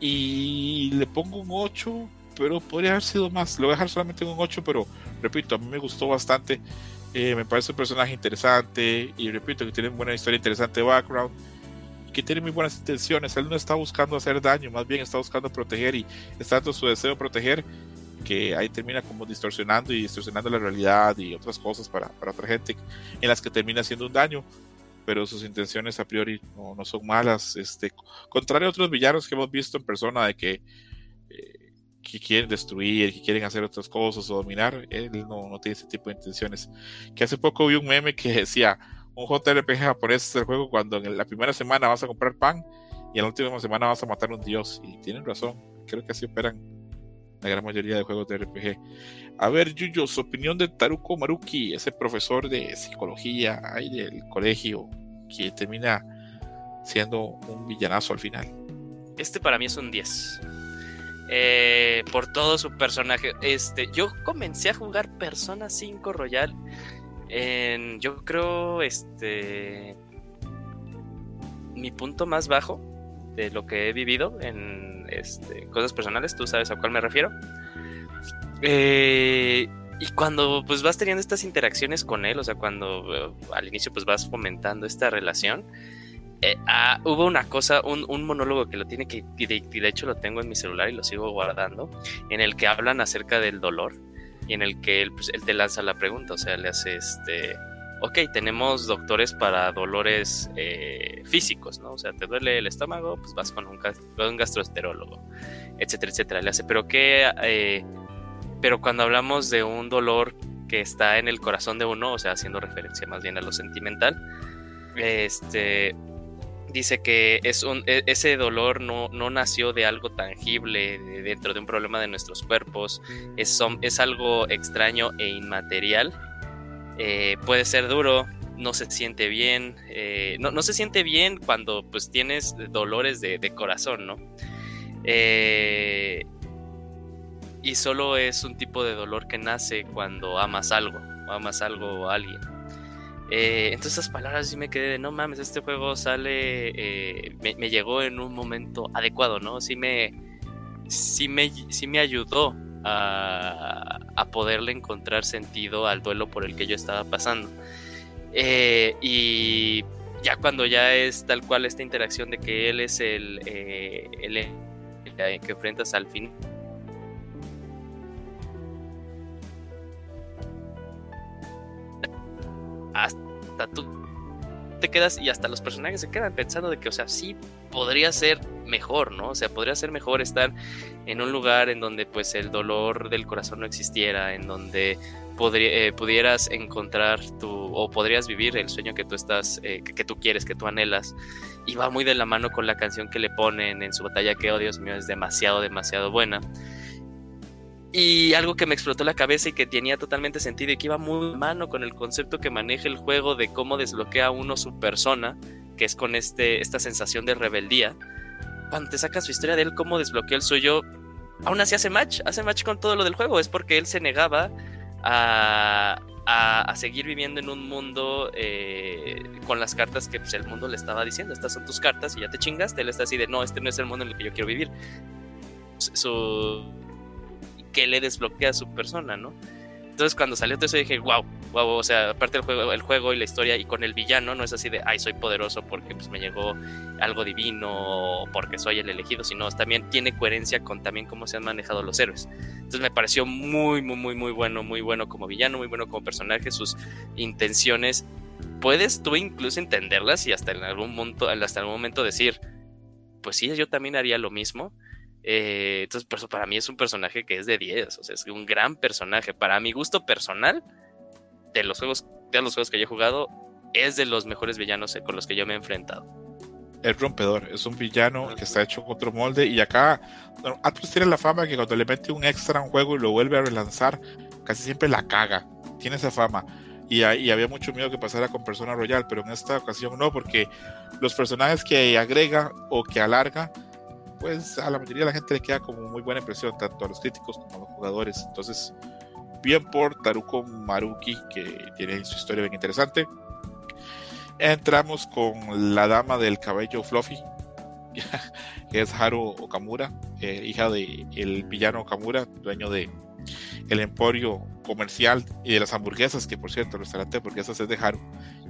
y le pongo un 8 pero podría haber sido más. Lo voy a dejar solamente en un 8 pero repito a mí me gustó bastante. Eh, me parece un personaje interesante y repito que tiene buena historia interesante de background que tiene muy buenas intenciones. Él no está buscando hacer daño, más bien está buscando proteger y está tanto su deseo de proteger que ahí termina como distorsionando y distorsionando la realidad y otras cosas para, para otra gente en las que termina haciendo un daño pero sus intenciones a priori no, no, son malas. Este, contrario a otros villanos que hemos visto en persona de que, eh, que quieren destruir, que quieren hacer otras cosas o dominar, él no, no, tiene ese tipo de intenciones. Que hace poco vi un meme que decía, un JRPG japonés es el juego cuando en la primera semana vas a comprar pan y en la última semana vas a matar a un dios. Y tienen razón, creo que así operan la gran mayoría de juegos de RPG. A ver, Yuyo, su opinión de Taruko Maruki, ese profesor de psicología ahí del colegio que termina siendo un villanazo al final. Este para mí es un 10. Eh, por todo su personaje. Este, yo comencé a jugar Persona 5 Royal en, yo creo, este, mi punto más bajo de lo que he vivido en este, cosas personales, tú sabes a cuál me refiero. Eh, y cuando pues vas teniendo estas interacciones con él, o sea, cuando eh, al inicio pues vas fomentando esta relación, eh, ah, hubo una cosa, un, monólogo que lo tiene que, y de, hecho lo tengo en mi celular y lo sigo guardando, en el que hablan acerca del dolor y en el que él, pues, él te lanza la pregunta, o sea, le hace este, ok, tenemos doctores para dolores eh, físicos, ¿no? O sea, te duele el estómago, pues vas con un, un gastroenterólogo, etcétera, etcétera. Le hace, pero qué, eh, pero cuando hablamos de un dolor que está en el corazón de uno, o sea, haciendo referencia más bien a lo sentimental, este, dice que es un, e, ese dolor no, no nació de algo tangible dentro de un problema de nuestros cuerpos, es, es algo extraño e inmaterial. Eh, puede ser duro, no se siente bien, eh, no, se siente bien cuando pues tienes dolores de, corazón, ¿no? Eh, y solo es un tipo de dolor que nace cuando amas algo, amas algo o alguien. Entonces esas palabras sí me quedé de no mames, este juego sale, eh, me, llegó en un momento adecuado, ¿no? Sí me, sí me, sí me ayudó a, poderle encontrar sentido al duelo por el que yo estaba pasando. Eh, y ya cuando ya es tal cual esta interacción de que él es el, eh, el, que enfrentas al fin. Hasta tú te quedas y hasta los personajes se quedan pensando de que, o sea, sí podría ser mejor, ¿no? O sea, podría ser mejor estar en un lugar en donde pues el dolor del corazón no existiera, en donde eh, pudieras encontrar tu, o podrías vivir el sueño que tú estás, eh, que, tú quieres, que tú anhelas. Y va muy de la mano con la canción que le ponen en su batalla, que, oh Dios mío, es demasiado, demasiado buena. Y algo que me explotó la cabeza y que tenía totalmente sentido y que iba muy mano con el concepto que maneja el juego de cómo desbloquea uno su persona, que es con este, esta sensación de rebeldía. Cuando te sacas su historia de él, cómo desbloquea el suyo, aún así hace match, hace match con todo lo del juego. Es porque él se negaba a, seguir viviendo en un mundo eh, con las cartas que pues, el mundo le estaba diciendo. Estas son tus cartas y ya te chingaste. Él está así de, no, este no es el mundo en el que yo quiero vivir. Su, que le desbloquea a su persona, ¿no? Entonces cuando salió todo eso dije, wow, wow, o sea, aparte del juego, el juego y la historia y con el villano no es así de, ay, soy poderoso porque pues me llegó algo divino o porque soy el elegido, sino también tiene coherencia con también cómo se han manejado los héroes. Entonces me pareció muy, muy, muy, muy bueno, muy bueno como villano, muy bueno como personaje, sus intenciones. Puedes tú incluso entenderlas y hasta en algún momento, hasta algún momento decir, pues sí, yo también haría lo mismo eh, entonces, para mí es un personaje que es de 10. O sea, es un gran personaje. Para mi gusto personal, de los juegos, de los juegos que yo he jugado, es de los mejores villanos con los que yo me he enfrentado. El rompedor es un villano que está hecho con otro molde. Y acá, bueno, Atlus tiene la fama que cuando le mete un extra a un juego y lo vuelve a relanzar, casi siempre la caga. Tiene esa fama. Y, y, había mucho miedo que pasara con Persona Royal, pero en esta ocasión no, porque los personajes que agrega o que alarga pues a la mayoría de la gente le queda como muy buena impresión, tanto a los críticos como a los jugadores. Entonces, bien por Taruko Maruki, que tiene su historia bien interesante. Entramos con la dama del cabello fluffy, que es Haru Okamura, eh, hija del el villano Okamura, dueño de el emporio comercial y de las hamburguesas, que por cierto, el restaurante de hamburguesas es de Haru.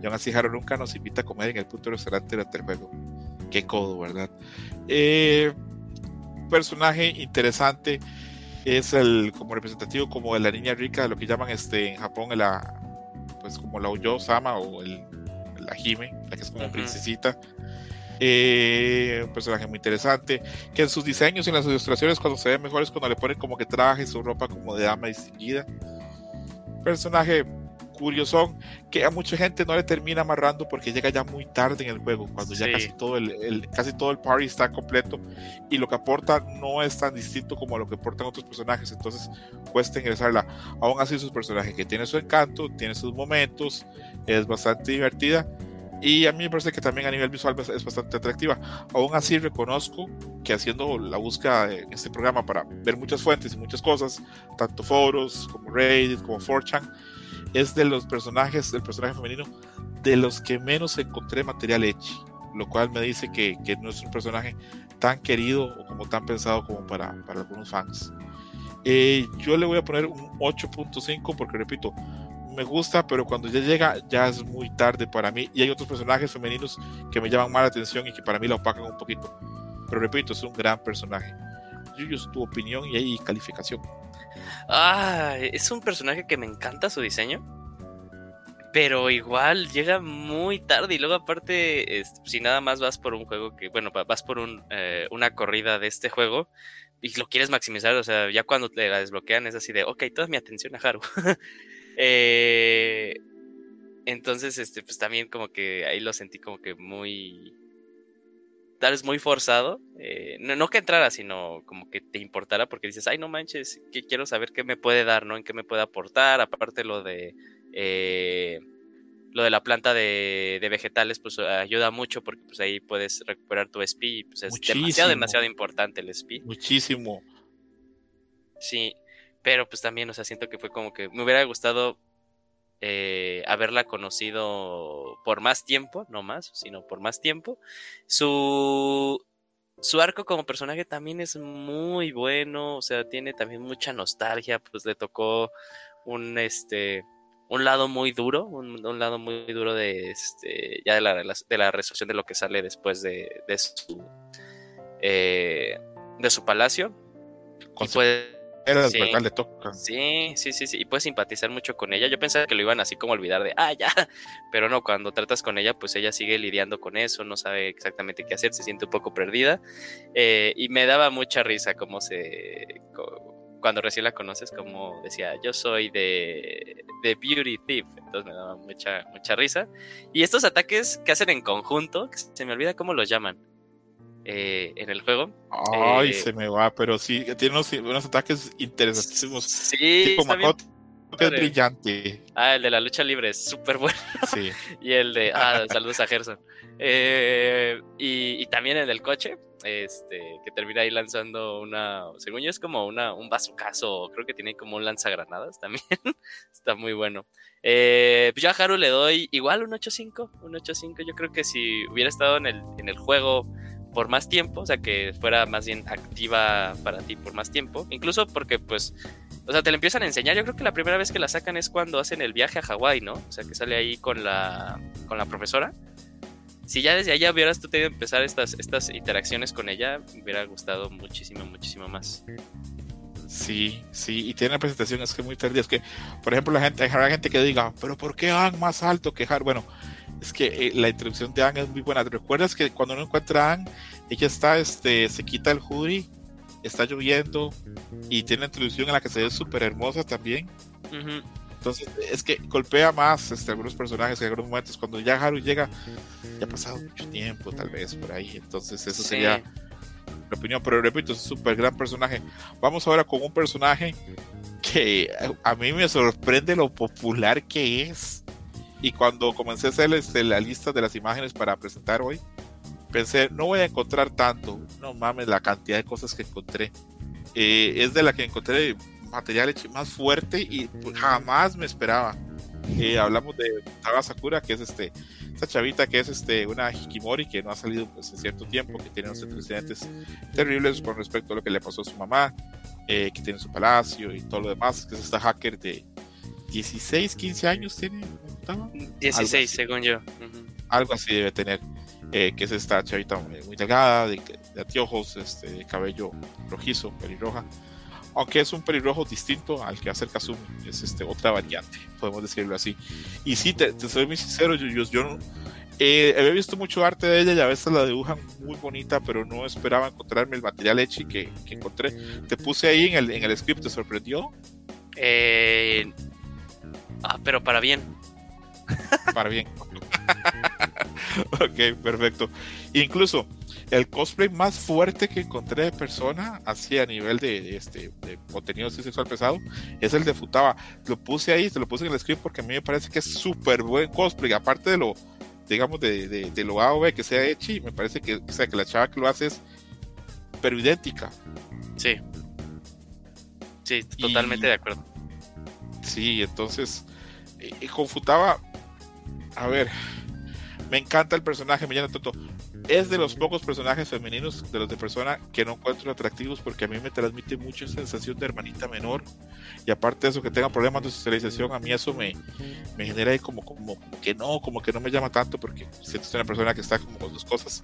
Y aún así Haru nunca nos invita a comer en el punto restaurante del juego. Qué codo, ¿verdad? Eh, personaje interesante es el como representativo como de la niña rica, lo que llaman este en Japón la pues como la Uyo Sama o el, la Hime, la que es como princesita. Eh, un personaje muy interesante, que en sus diseños y en las ilustraciones cuando se ve mejor es cuando le ponen como que traje su ropa como de dama distinguida. Personaje curioso que a mucha gente no le termina amarrando porque llega ya muy tarde en el juego, cuando ya casi todo el, casi todo el party está completo y lo que aporta no es tan distinto como lo que aportan otros personajes, entonces cuesta ingresarla. Aún así, sus personajes que tiene su encanto, tiene sus momentos, es bastante divertida. Y a mí me parece que también a nivel visual es bastante atractiva. Aún así reconozco que haciendo la búsqueda en este programa para ver muchas fuentes y muchas cosas, tanto foros como Reddit, como 4chan, es de los personajes, el personaje femenino, de los que menos encontré material hecho, lo cual me dice que, que, no es un personaje tan querido o como tan pensado como para, para algunos fans. Eh, yo le voy a poner un 8.5 porque repito, me gusta, pero cuando ya llega ya es muy tarde para mí y hay otros personajes femeninos que me llaman más la atención y que para mí lo opacan un poquito. Pero repito, es un gran personaje. Yuyos, tu opinión y ahí calificación. Ah, es un personaje que me encanta su diseño. Pero igual llega muy tarde y luego aparte, si nada más vas por un juego que, bueno, vas por eh, una corrida de este juego y lo quieres maximizar, o sea, ya cuando te la desbloquean es así de, ok, toda mi atención a Haru. Eh, entonces, este, pues también como que ahí lo sentí como que muy, tal vez muy forzado. Eh, no, que entrara, sino como que te importara porque dices, ay, no manches, que quiero saber qué me puede dar, ¿no? En qué me puede aportar. Aparte lo de eh, lo de la planta de, vegetales, pues ayuda mucho porque pues ahí puedes recuperar tu SP. Pues es demasiado, demasiado importante el SP. Muchísimo. Sí, pero pues también, o sea, siento que fue como que me hubiera gustado eh, haberla conocido por más tiempo, no más, sino por más tiempo. Su su arco como personaje también es muy bueno, o sea, tiene también mucha nostalgia, pues le tocó un este un lado muy duro, un, lado muy duro de este ya de la, de la resolución de lo que sale después de, de su eh, de su palacio. Y era sí, le toca. Sí, sí, sí, sí. Y puedes simpatizar mucho con ella. Yo pensaba que lo iban así como olvidar de, ah, ya. Pero no, cuando tratas con ella, pues ella sigue lidiando con eso, no sabe exactamente qué hacer, se siente un poco perdida. Eh, y me daba mucha risa cómo se. Cuando recién la conoces, como decía, yo soy de, de Beauty Thief. Entonces me daba mucha, mucha risa. Y estos ataques que hacen en conjunto, se me olvida cómo los llaman eh, en el juego. Ay, eh, se me va, pero sí, tiene unos, ataques interesantísimos. Sí, como es brillante. Ah, el de la lucha libre es súper bueno. Sí. y el de. Ah, saludos a Gerson. Eh, y, también el del coche, este, que termina ahí lanzando una. Según yo, es como una, un bazucazo. Creo que tiene como un lanzagranadas también. Está muy bueno. Eh, pues yo a Haru le doy igual un 8.5. Un 8.5. Yo creo que si hubiera estado en el, en el juego por más tiempo, o sea, que fuera más bien activa para ti por más tiempo, incluso porque pues, o sea, te la empiezan a enseñar, yo creo que la primera vez que la sacan es cuando hacen el viaje a Hawái, ¿no? O sea, que sale ahí con la, con la profesora. Si ya desde allá hubieras tú tenido que empezar estas, estas interacciones con ella, me hubiera gustado muchísimo, muchísimo más. Sí, sí, y tiene presentaciones que muy tardías, que, por ejemplo, la gente, hay gente que diga, pero ¿por qué van más alto que Har? Bueno, es que eh, la introducción de Anne es muy buena. ¿Te recuerdas que cuando uno encuentra a Anne, ella está, este, se quita el hoodie, está lloviendo y tiene la introducción en la que se ve súper hermosa también? Entonces, es que golpea más este, algunos personajes en algunos momentos. Cuando ya Haru llega, ya ha pasado mucho tiempo, tal vez por ahí. Entonces, eso sería mi opinión. Pero repito, es un súper gran personaje. Vamos ahora con un personaje que a mí me sorprende lo popular que es y cuando comencé a hacer este, la lista de las imágenes para presentar hoy, pensé, no voy a encontrar tanto. No mames, la cantidad de cosas que encontré. Eh, es de la que encontré material más fuerte y jamás me esperaba. Eh, hablamos de Taga Sakura, que es este, esta chavita que es este, una Hikimori que no ha salido pues, en cierto tiempo, que tiene unos antecedentes terribles con respecto a lo que le pasó a su mamá, eh, que tiene su palacio y todo lo demás, que es esta hacker de 16, 15 años tiene 16, según yo. Algo así debe tener. Eh, que es esta chavita muy, delgada, de, de anteojos, este, de cabello rojizo, pelirroja. Aunque es un pelirrojo distinto al que hace Kazumi, es este, otra variante, podemos decirlo así. Y sí, te, soy muy sincero, yo, yo, yo eh, había visto mucho arte de ella y a veces la dibujan muy bonita, pero no esperaba encontrarme el material hecho que, que encontré. Te puse ahí en el, en el script, ¿te sorprendió? Eh, ah, pero para bien. Para bien. ok, perfecto. Incluso el cosplay más fuerte que encontré de persona, así a nivel de, este, de contenido sexual pesado, es el de Futaba. Lo puse ahí, se lo puse en el script porque a mí me parece que es súper buen cosplay. Aparte de lo, digamos, de, de, lo AOV que se ha hecho, me parece que, o sea, que la chava que lo hace es pero idéntica. Sí. Sí, totalmente de acuerdo. Sí, entonces, y con Futaba a ver, me encanta el personaje Millana Toto. Es de los pocos personajes femeninos de los de persona que no encuentro atractivos porque a mí me transmite mucha sensación de hermanita menor. Y aparte de eso, que tenga problemas de socialización, a mí eso me, me genera ahí como, como, que no, como que no me llama tanto porque siento que es una persona que está como con dos cosas.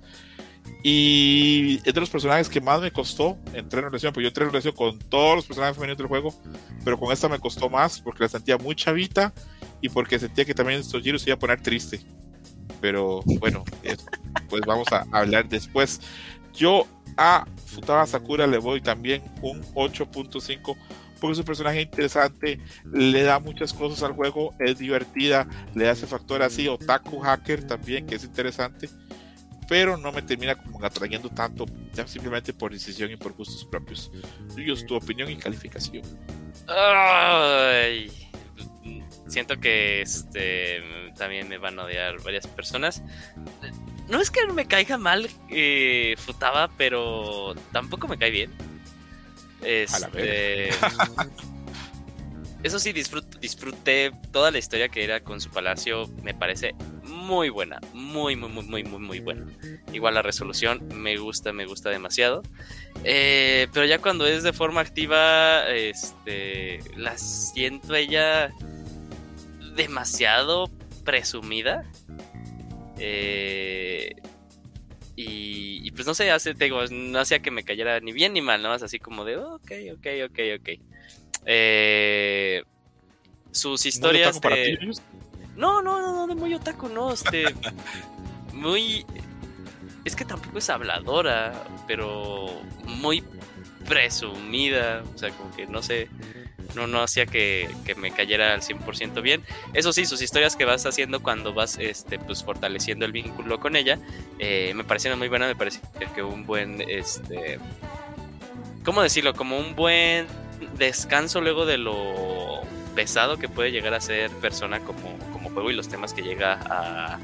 Y es de los personajes que más me costó entrar en relación, porque yo entré en relación con todos los personajes femeninos del juego, pero con esta me costó más porque la sentía muy chavita y porque sentía que también estos giros se iba a poner triste. Pero bueno, pues vamos a hablar después. Yo a Futaba Sakura le voy también un 8.5 porque es un personaje interesante, le da muchas cosas al juego, es divertida, le hace factor así, otaku hacker también, que es interesante, pero no me termina como atrayendo tanto, ya simplemente por decisión y por gustos propios. Tuyos, tu opinión y calificación. Ay siento que este también me van a odiar varias personas. No es que me caiga mal eh, Futaba, pero tampoco me cae bien. Este, eso sí, disfruté toda la historia que era con su palacio. Me parece muy buena, muy, muy, muy, muy, muy, muy buena. Igual la resolución me gusta, me gusta demasiado. Eh, pero ya cuando es de forma activa, este, la siento ella demasiado presumida. Eh, y, pues no sé, hace, no hacía que me cayera ni bien ni mal, ¿no? así como de, ok, ok, ok, ok. Eh, sus historias de... No, no, no, no, de muy otaku, no, este... muy... Es que tampoco es habladora, pero muy presumida, o sea, como que no sé no, no hacía que, me cayera al 100% bien. Eso sí, sus historias que vas haciendo cuando vas este, pues, fortaleciendo el vínculo con ella, eh, me parecieron muy buenas, me parece que un buen, este, ¿cómo decirlo? Como un buen descanso luego de lo pesado que puede llegar a ser persona como juego y los temas que llega a,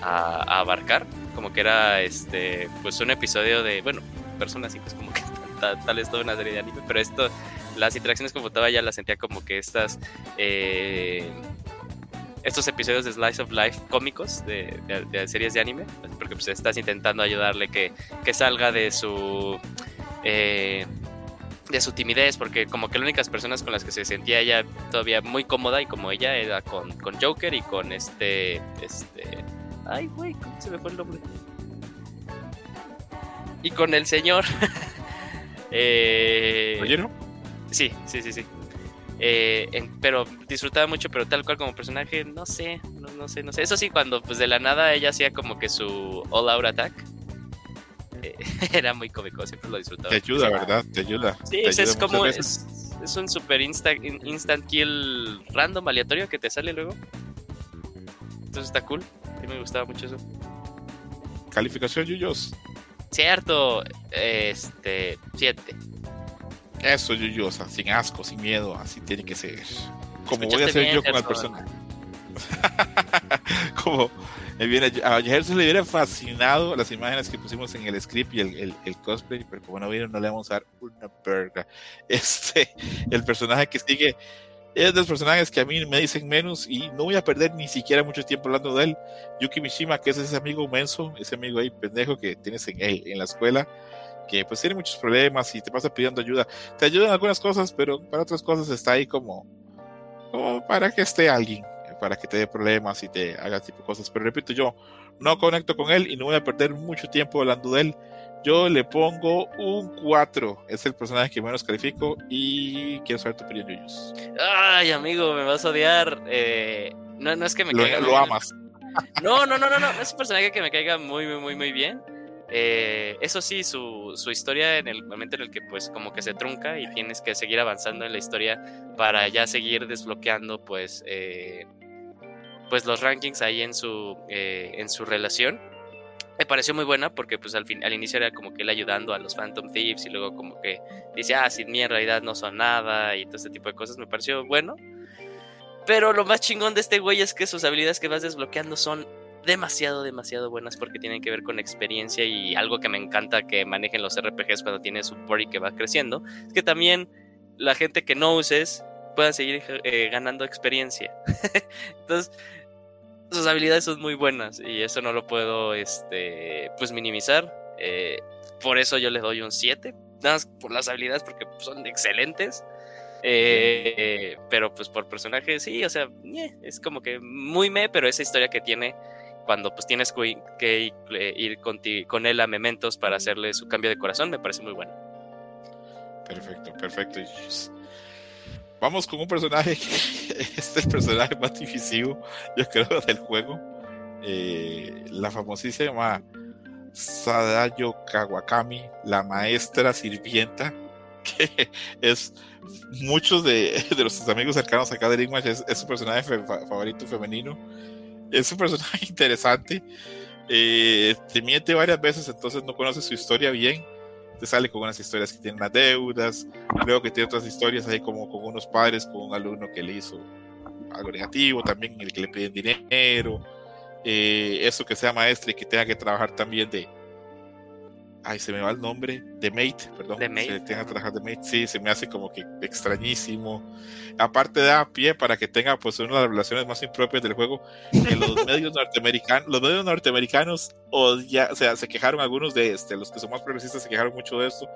abarcar. Como que era este pues un episodio de, bueno, Persona 5 es como que tal, tal es toda una serie de anime, pero esto las interacciones con Futaba ya las sentía como que estas eh, estos episodios de Slice of Life cómicos de, series de anime, porque pues estás intentando ayudarle que, que salga de su eh, de su timidez, porque como que las únicas personas con las que se sentía ella todavía muy cómoda y como ella era con, con Joker y con este este ay güey, ¿cómo se me fue el nombre? Y con el señor eh, Sí, sí, sí, sí. Eh, pero disfrutaba mucho, pero tal cual como personaje, no sé, no, sé, no sé. Eso sí, cuando pues de la nada ella hacía como que su all out attack, eh, era muy cómico, siempre lo disfrutaba. Te ayuda, ¿verdad? Te ayuda. Sí, es, como, es, un super instant, instant kill random, aleatorio que te sale luego. Entonces está cool, a mí me gustaba mucho eso. Calificación, Yuyos. Cierto, este, 7. Eso, Yuyusa, sin asco, sin miedo, así tiene que ser. Como voy a hacer yo con el personaje. Como a se le hubiera fascinado las imágenes que pusimos en el script y el, el, cosplay, pero como no vieron, no le vamos a dar una verga. Este, el personaje que sigue es de los personajes que a mí me dicen menos y no voy a perder ni siquiera mucho tiempo hablando de él. Yuki Mishima, que es ese amigo menso, ese amigo ahí pendejo que tienes en, en la escuela que pues tiene muchos problemas y te pasa pidiendo ayuda. Te ayudan algunas cosas, pero para otras cosas está ahí como, como para que esté alguien, para que te dé problemas y te haga tipo de cosas. Pero repito, yo no conecto con él y no voy a perder mucho tiempo hablando de él. Yo le pongo un 4. Es el personaje que menos califico y quiero saber tu opinión, Yuyos. Ay, amigo, me vas a odiar. Eh, no, no es que me lo, caiga. Lo amas. No, no, no, no, no. Es un personaje que me caiga muy, muy, muy, muy bien. Eh, eso sí, su, su, historia en el momento en el que pues como que se trunca y tienes que seguir avanzando en la historia para ya seguir desbloqueando pues, eh, pues los rankings ahí en su, eh, en su relación. Me pareció muy buena porque pues al, fin, al inicio era como que él ayudando a los Phantom Thieves y luego como que dice, ah, sin mí en realidad no son nada y todo este tipo de cosas. Me pareció bueno. Pero lo más chingón de este güey es que sus habilidades que vas desbloqueando son demasiado, demasiado buenas porque tienen que ver con experiencia y algo que me encanta que manejen los RPGs cuando tienes support y que va creciendo, es que también la gente que no uses pueda seguir eh, ganando experiencia. Entonces, sus habilidades son muy buenas y eso no lo puedo, este, pues minimizar. Eh, por eso yo les doy un 7, nada más por las habilidades porque son excelentes. Eh, pero pues por personaje sí, o sea, es como que muy me, pero esa historia que tiene cuando pues tienes que ir con, él a Mementos para hacerle su cambio de corazón, me parece muy bueno. Perfecto, perfecto. Vamos con un personaje que es el personaje más difícil, yo creo, del juego. Eh, la famosísima Sadayo Kawakami, la maestra sirvienta, que es muchos de, de los amigos cercanos acá de Ringmatch, es, es su personaje favorito femenino es un personaje interesante. Eh, te miente varias veces, entonces no conoces su historia bien. Te sale con unas historias que tienen las deudas, luego que tiene otras historias ahí como con unos padres, con un alumno que le hizo algo negativo, también el que le piden dinero, eh, eso que sea maestra y que tenga que trabajar también de ay, se me va el nombre, de Mate, perdón. The Mate. Se tenga que trabajar de Mate, sí, se me hace como que extrañísimo. Aparte da pie para que tenga pues una de las relaciones más impropias del juego, que los medios norteamericanos, los medios norteamericanos odia, o sea, se quejaron algunos de este, los que son más progresistas se quejaron mucho de esto.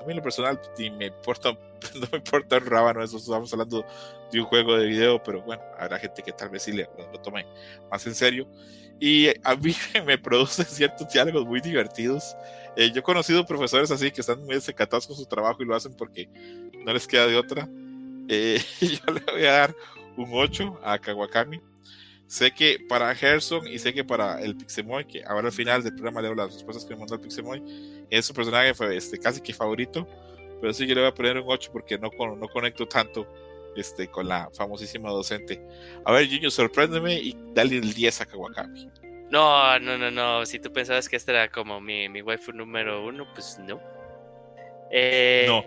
A mí en lo personal ni me importa, no me importa un rábano eso, estamos hablando de un juego de video, pero bueno, habrá gente que tal vez sí le, lo, lo tome más en serio. Y a mí me producen ciertos diálogos muy divertidos. Eh, yo he conocido profesores así que están muy desacatados con su trabajo y lo hacen porque no les queda de otra. Eh, yo le voy a dar un 8 a Kawakami. Sé que para Gerson y sé que para el Pixemoy, que ahora al final del programa leo las respuestas que me mandó el Pixemoy, es su personaje fue este, casi que favorito. Pero sí, yo le voy a poner un 8 porque no, no conecto tanto este, con la famosísima docente. A ver, Junior, sorpréndeme y dale el 10 a Kawakami. No, no, no, no. Si tú pensabas que esta era como mi, mi waifu número uno, pues no. Eh, No.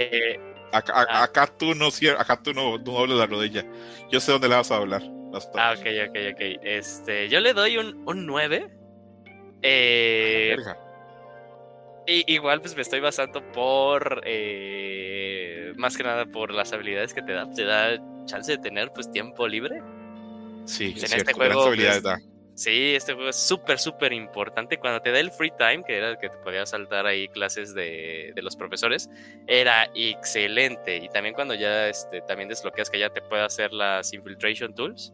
Acá, Ah. acá tú no acá tú no, no dobles la rodilla. Yo sé dónde le vas a hablar. ah, ok, ok, ok. Este, yo le doy un, un 9. Eh, y- igual pues me estoy basando por eh, más que nada por las habilidades que te da. Te da chance de tener pues tiempo libre. Sí, en es este cierto. juego, grandes habilidades pues, da. Sí, este juego es súper, súper importante. Cuando te da el free time, que era el que te podías saltar ahí clases de, de los profesores, era excelente. Y también cuando ya este, también desbloqueas que ya te puede hacer las infiltration tools,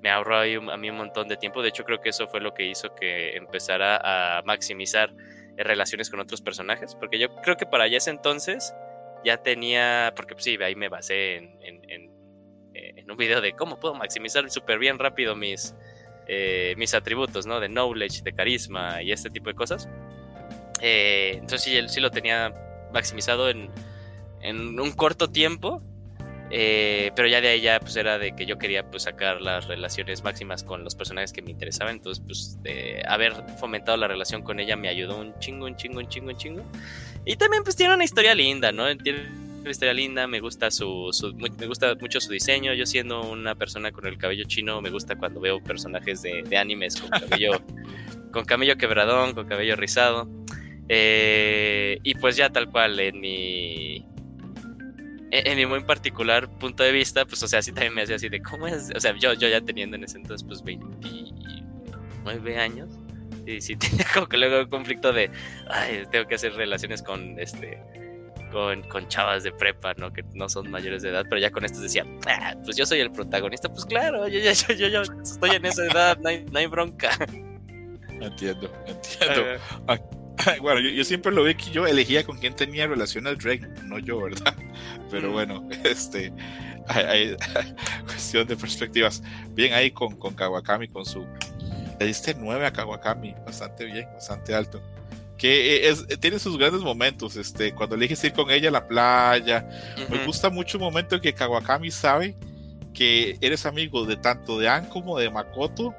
me ahorró ahí un- a mí un montón de tiempo. De hecho, creo que eso fue lo que hizo que empezara a maximizar relaciones con otros personajes. Porque yo creo que para ese entonces ya tenía, porque pues, sí, ahí me basé en, en, en, eh, en un video de cómo puedo maximizar súper bien rápido mis, eh, mis atributos, ¿no? De knowledge, de carisma y este tipo de cosas. Eh, entonces sí, sí lo tenía maximizado en, en un corto tiempo. eh, pero ya de ahí ya pues era de que yo quería pues sacar las relaciones máximas con los personajes que me interesaban. Entonces pues haber fomentado la relación con ella me ayudó un chingo, un chingo, un chingo, un chingo. Y también pues tiene una historia linda, ¿no? Tiene una historia linda, me gusta su, su- me gusta mucho su diseño. Yo siendo una persona con el cabello chino, me gusta cuando veo personajes de, de animes con cabello, con cabello quebradón, con cabello rizado. Eh, y pues ya tal cual en mi en mi muy particular punto de vista, pues o sea, sí también me hacía así de cómo es, o sea, yo, yo ya teniendo en ese entonces pues 29 años. Y sí tenía como que luego un conflicto de, ay, tengo que hacer relaciones con este con, con chavas de prepa, ¿no? Que no son mayores de edad, pero ya con estos decía, "Ah, pues yo soy el protagonista, pues claro, yo ya yo, yo, yo estoy en esa edad, no hay, no hay bronca. Entiendo, entiendo. bueno, yo, yo siempre lo vi que yo elegía con quién tenía relación al Drake, no yo, ¿verdad? Pero Mm. bueno, este. Hay, hay- cuestión de perspectivas. Bien ahí con, con Kawakami, con su. Le diste 9 a Kawakami, bastante bien, bastante alto. Que es, tiene sus grandes momentos, este, cuando eliges ir con ella a la playa, me gusta mucho el momento en que Kawakami sabe que eres amigo de tanto de An como de Makoto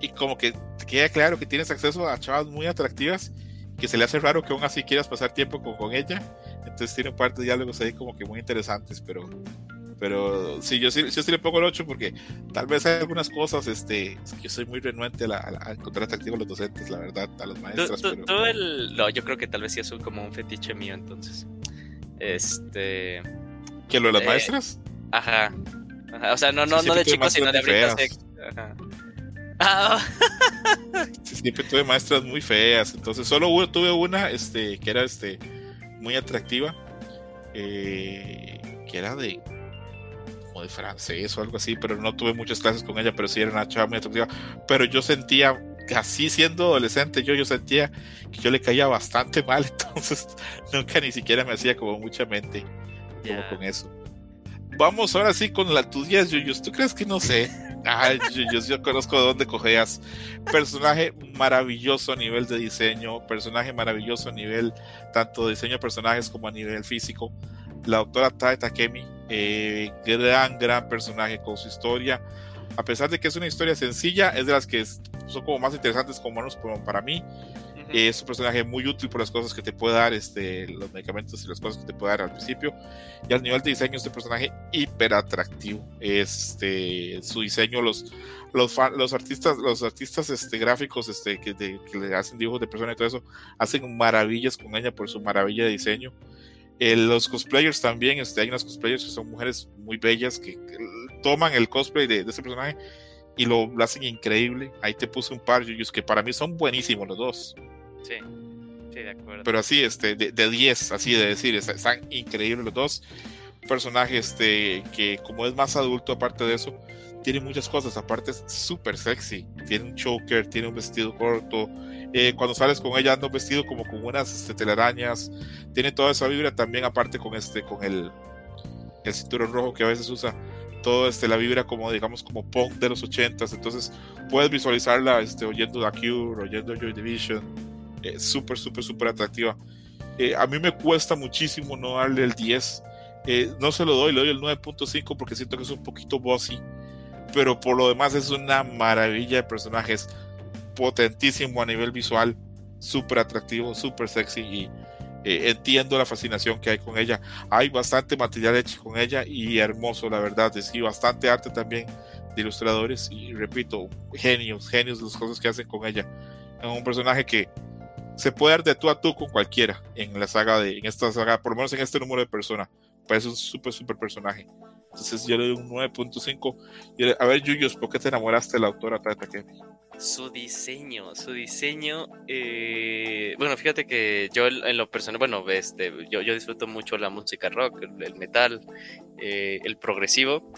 y como que te queda claro que tienes acceso a chavas muy atractivas que se le hace raro que aún así quieras pasar tiempo con, con ella. Entonces tiene un par de diálogos ahí como que muy interesantes pero pero sí yo sí, yo sí le pongo el 8 porque tal vez hay algunas cosas este es que yo soy muy renuente a, la- a encontrar atractivo a los docentes la verdad a los Tú, maestras tú- pero tú el... No, yo creo que tal vez sí es un- como un fetiche mío entonces. Este... que lo de las eh, maestras Ajá. Ajá, O sea, no, no, Sí, no de chicos, sino de ahorita. Ajá. Sí, siempre tuve maestras muy feas, entonces solo hubo- tuve una este, que era este, muy atractiva, eh, que era de de francés o algo así, pero no tuve muchas clases con ella, pero sí era una chava muy atractiva, pero yo sentía, así siendo adolescente, yo, yo sentía que yo le caía bastante mal, entonces nunca ni siquiera me hacía como mucha mente como con eso. Vamos ahora sí con la tu 10, Yuyus. ¿Tú crees que no sé? Ay, Yuyus, yo conozco de dónde cogeas. Personaje maravilloso a nivel de diseño, personaje maravilloso a nivel tanto de diseño de personajes como a nivel físico. La doctora Tae Takemi, eh, gran, gran personaje con su historia. A pesar de que es una historia sencilla, es de las que son como más interesantes como menos para mí. Es un personaje muy útil por las cosas que te puede dar, este, los medicamentos y las cosas que te puede dar al principio. Y al nivel de diseño, este personaje hiper atractivo. Este, su diseño, los, los, los artistas, los artistas este, gráficos este, que, le hacen dibujos de personas y todo eso, hacen maravillas con ella por su maravilla de diseño. Eh, los cosplayers también, este, hay unas cosplayers que son mujeres muy bellas que, toman el cosplay de, de este personaje y lo, hacen increíble. Ahí te puse un par de que para mí son buenísimos los dos. Sí, sí, de acuerdo. Pero así, este, de 10, así de decir, están increíbles los dos. personajes este, que como es más adulto, aparte de eso, tiene muchas cosas. Aparte es súper sexy. Tiene un choker, tiene un vestido corto. Eh, cuando sales con ella anda un vestido como con unas este, telarañas. Tiene toda esa vibra también aparte con este, con el, el cinturón rojo que a veces usa. Todo este, la vibra como digamos como punk de los ochentas, entonces puedes visualizarla este, oyendo The Cure, oyendo Joy Division, eh, súper, súper, súper atractiva. Eh, a mí me cuesta muchísimo no darle el 10, eh, no se lo doy, le doy el 9.5 porque siento que es un poquito bossy, pero por lo demás es una maravilla de personajes, potentísimo a nivel visual, súper atractivo, súper sexy y eh, entiendo la fascinación que hay con ella. Hay bastante material hecho con ella y hermoso, la verdad. Es bastante arte también de ilustradores y repito, genios, genios las cosas que hacen con ella. Es un personaje que se puede dar de tú a tú con cualquiera en la saga de, en esta saga, por lo menos en este número de personas. Parece un súper, súper personaje. Entonces yo le doy un 9.5. A ver, Yuyos, ¿por qué te enamoraste de la autora Tata? Su diseño, su diseño. Eh, bueno, fíjate que yo en lo personal, bueno, este, yo, yo disfruto mucho la música rock, el, metal, eh, el progresivo.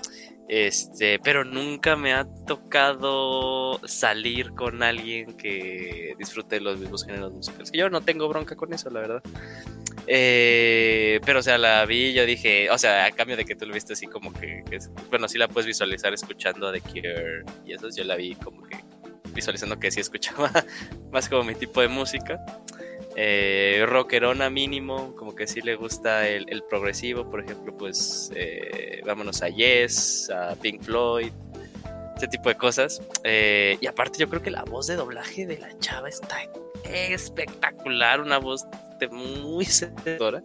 Este, pero nunca me ha tocado salir con alguien que disfrute los mismos géneros musicales. Yo no tengo bronca con eso, la verdad. Eh, pero, o sea, la vi yo dije, o sea, a cambio de que tú lo viste así como que, bueno, sí la puedes visualizar escuchando The Cure y eso, yo la vi como que visualizando que sí escuchaba más como mi tipo de música. Eh, rockerona mínimo, como que sí le gusta el, progresivo, por ejemplo, pues eh, vámonos a Yes, a Pink Floyd, ese tipo de cosas. Eh, y aparte yo creo que la voz de doblaje de la chava está espectacular, una voz de muy seductora.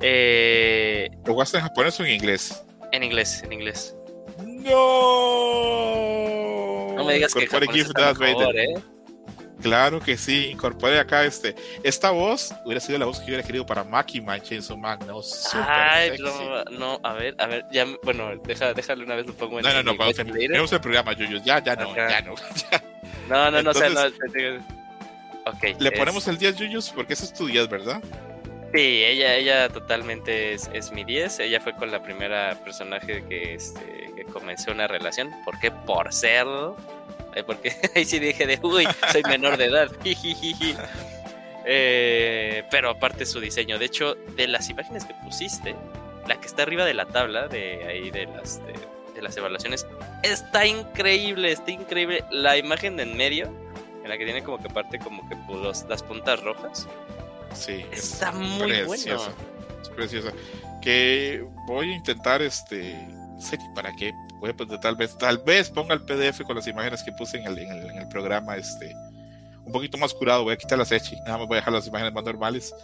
Eh, ¿Lo vas en japonés o en inglés? En inglés, en inglés. No. No me digas que mejor, ¿eh? Claro que sí, incorpore acá este. Esta voz hubiera sido la voz que yo hubiera querido para Maki Man Chainsaw Man, ¿no? Ay, no, no, a ver, a ver, ya, bueno, deja, déjale una vez un poco en No, no, no, cuando terminemos el programa, Yuyo, ya, ya no, ya no. No, no, no, o sea, no. Ok. Le ponemos el 10 Yuyos porque ese es tu 10, ¿verdad? Sí, ella, ella totalmente es, es, mi 10. Ella fue con la primera personaje que, este, que comenzó una relación. ¿Por qué? Por cerdo. Porque ahí sí dije de, uy, soy menor de edad. eh, pero aparte su diseño. De hecho, de las imágenes que pusiste, la que está arriba de la tabla, de ahí de las, de, las evaluaciones, está increíble, está increíble. La imagen de en medio, en la que tiene como que parte como que las puntas rojas. Sí. Está muy bueno. Es preciosa. Que voy a intentar este. para qué. Voy a, tal vez, tal vez ponga el PDF con las imágenes que puse en el, en el, programa, este, un poquito más curado. Voy a quitar las Echi, nada más voy a dejar las imágenes más normales.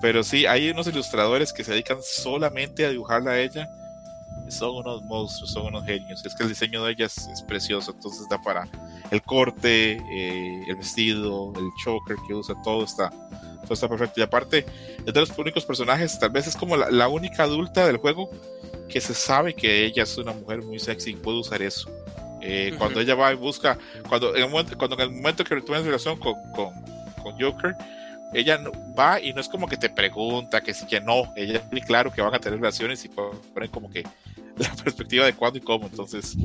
Pero sí, hay unos ilustradores que se dedican solamente a dibujarla a ella. Son unos monstruos, son unos genios. Es que el diseño de ella es, precioso, entonces da para el corte, eh, el vestido, el choker que usa, todo está, todo está perfecto. Y aparte, es de los únicos personajes, tal vez es como la, única adulta del juego que se sabe que ella es una mujer muy sexy y puede usar eso. Eh, cuando ella va y busca, cuando en el momento, cuando en el momento que tienes relación con, con, con, Joker, ella va y no es como que te pregunta que sí que no, ella muy claro que van a tener relaciones y ponen como que la perspectiva de cuándo y cómo. Entonces,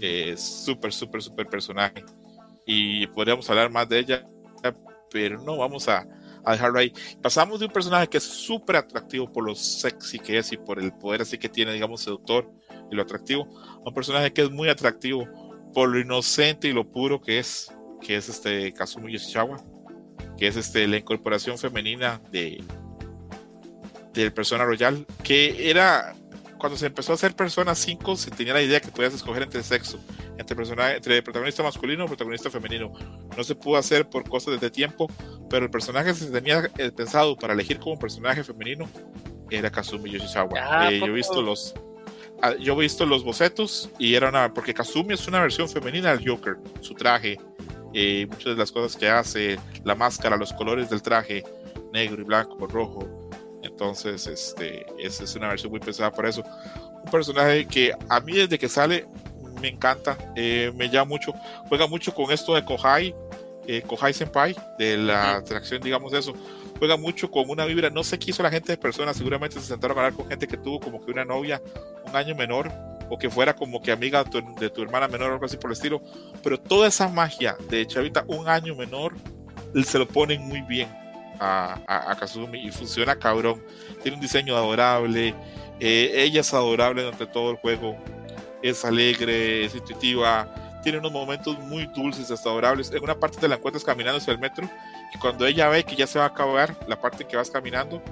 es súper, súper, súper personaje. Y podríamos hablar más de ella, pero no vamos a, a dejarlo ahí. Pasamos de un personaje que es súper atractivo por lo sexy que es y por el poder así que tiene, digamos, seductor y lo atractivo, a un personaje que es muy atractivo por lo inocente y lo puro que es, que es este Kazumi Yoshizawa, que es este la incorporación femenina de del Persona Royal, que era cuando se empezó a hacer Persona 5 se tenía la idea que podías escoger entre sexo, entre, personaje, entre protagonista masculino o protagonista femenino. No se pudo hacer por cosas de tiempo, pero el personaje que se tenía eh, pensado para elegir como personaje femenino era Kazumi Yoshizawa. Ah, Eh, yo he visto los ah, yo he visto los bocetos y era una porque Kazumi es una versión femenina del Joker, su traje, eh, muchas de las cosas que hace, la máscara, los colores del traje, negro y blanco, rojo. Entonces, este, esa es una versión muy pesada por eso. Un personaje que a mí desde que sale me encanta, eh, me llama mucho, juega mucho con esto de Kohai, eh, Kohai Senpai, de la atracción, digamos, de eso. Juega mucho con una vibra, no sé qué hizo la gente de personas, seguramente se sentaron a hablar con gente que tuvo como que una novia un año menor o que fuera como que amiga de tu, de tu hermana menor o algo así por el estilo, pero toda esa magia de Chavita un año menor se lo ponen muy bien a, a, a Kazumi y funciona cabrón. Tiene un diseño adorable, eh, ella es adorable durante todo el juego, es alegre, es intuitiva, tiene unos momentos muy dulces, hasta adorables. En una parte te la encuentras caminando hacia el metro y cuando ella ve que ya se va a acabar la parte que vas caminando,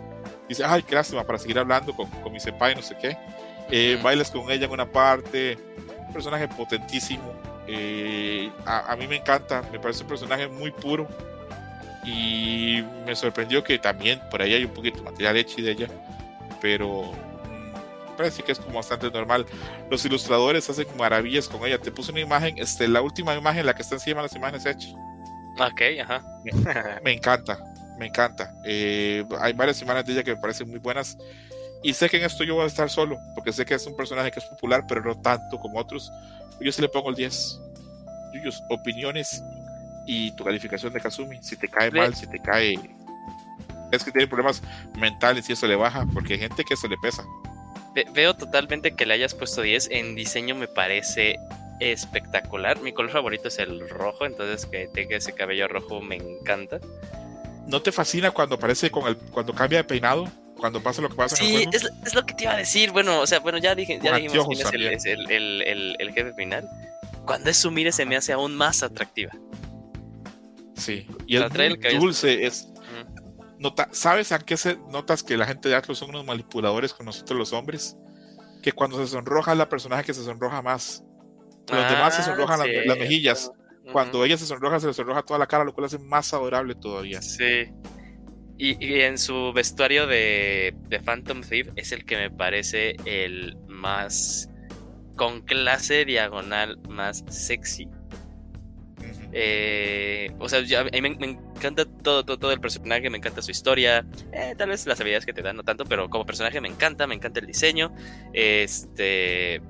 dice, ay, qué lástima para seguir hablando con, con mi senpai, no sé qué. Eh. Bailas con ella en una parte, un personaje potentísimo. eh, a, a mí me encanta, me parece un personaje muy puro y me sorprendió que también por ahí hay un poquito de material hecho de ella, pero mm, parece que es como bastante normal. Los ilustradores hacen maravillas con ella. Te puse una imagen, este, la última imagen, la que está encima de las imágenes hechas. Ok, ajá. Me encanta, me encanta. Eh, hay varias imágenes de ella que me parecen muy buenas. Y sé que en esto yo voy a estar solo, porque sé que es un personaje que es popular, pero no tanto como otros. Yo sí le pongo el 10. Yuyos, opiniones y tu calificación de Kazumi. Si te cae mal, si te cae. Es que tiene problemas mentales y eso le baja, porque hay gente que eso le pesa. Ve- veo totalmente que le hayas puesto 10. En diseño me parece espectacular. Mi color favorito es el rojo, entonces que tenga ese cabello rojo me encanta. ¿No te fascina cuando aparece con el, cuando cambia de peinado? Cuando pasa lo que pasa en el Sí, juego. es, es lo que te iba a decir. Bueno, o sea, bueno, ya dije, ya dijimos quién es, el, el- el- jefe final. Cuando es su mire se me hace aún más atractiva. Sí, y el dulce, es, nota, ¿sabes a qué se notas que la gente de Atlas son unos manipuladores con nosotros los hombres? Que cuando se sonroja es la personaje que se sonroja más. Los demás se Ah, sonrojan las, mejillas. Cuando ella se sonroja, se le sonroja toda la cara, lo cual hace más adorable todavía. Sí. Y, y en su vestuario de, de Phantom Thief es el que me parece el más con clase diagonal más sexy. Eh, o sea, ya- me, me encanta todo, todo, todo el personaje, me encanta su historia. eh, tal vez las habilidades que te dan no tanto, pero como personaje me encanta, me encanta el diseño. Este.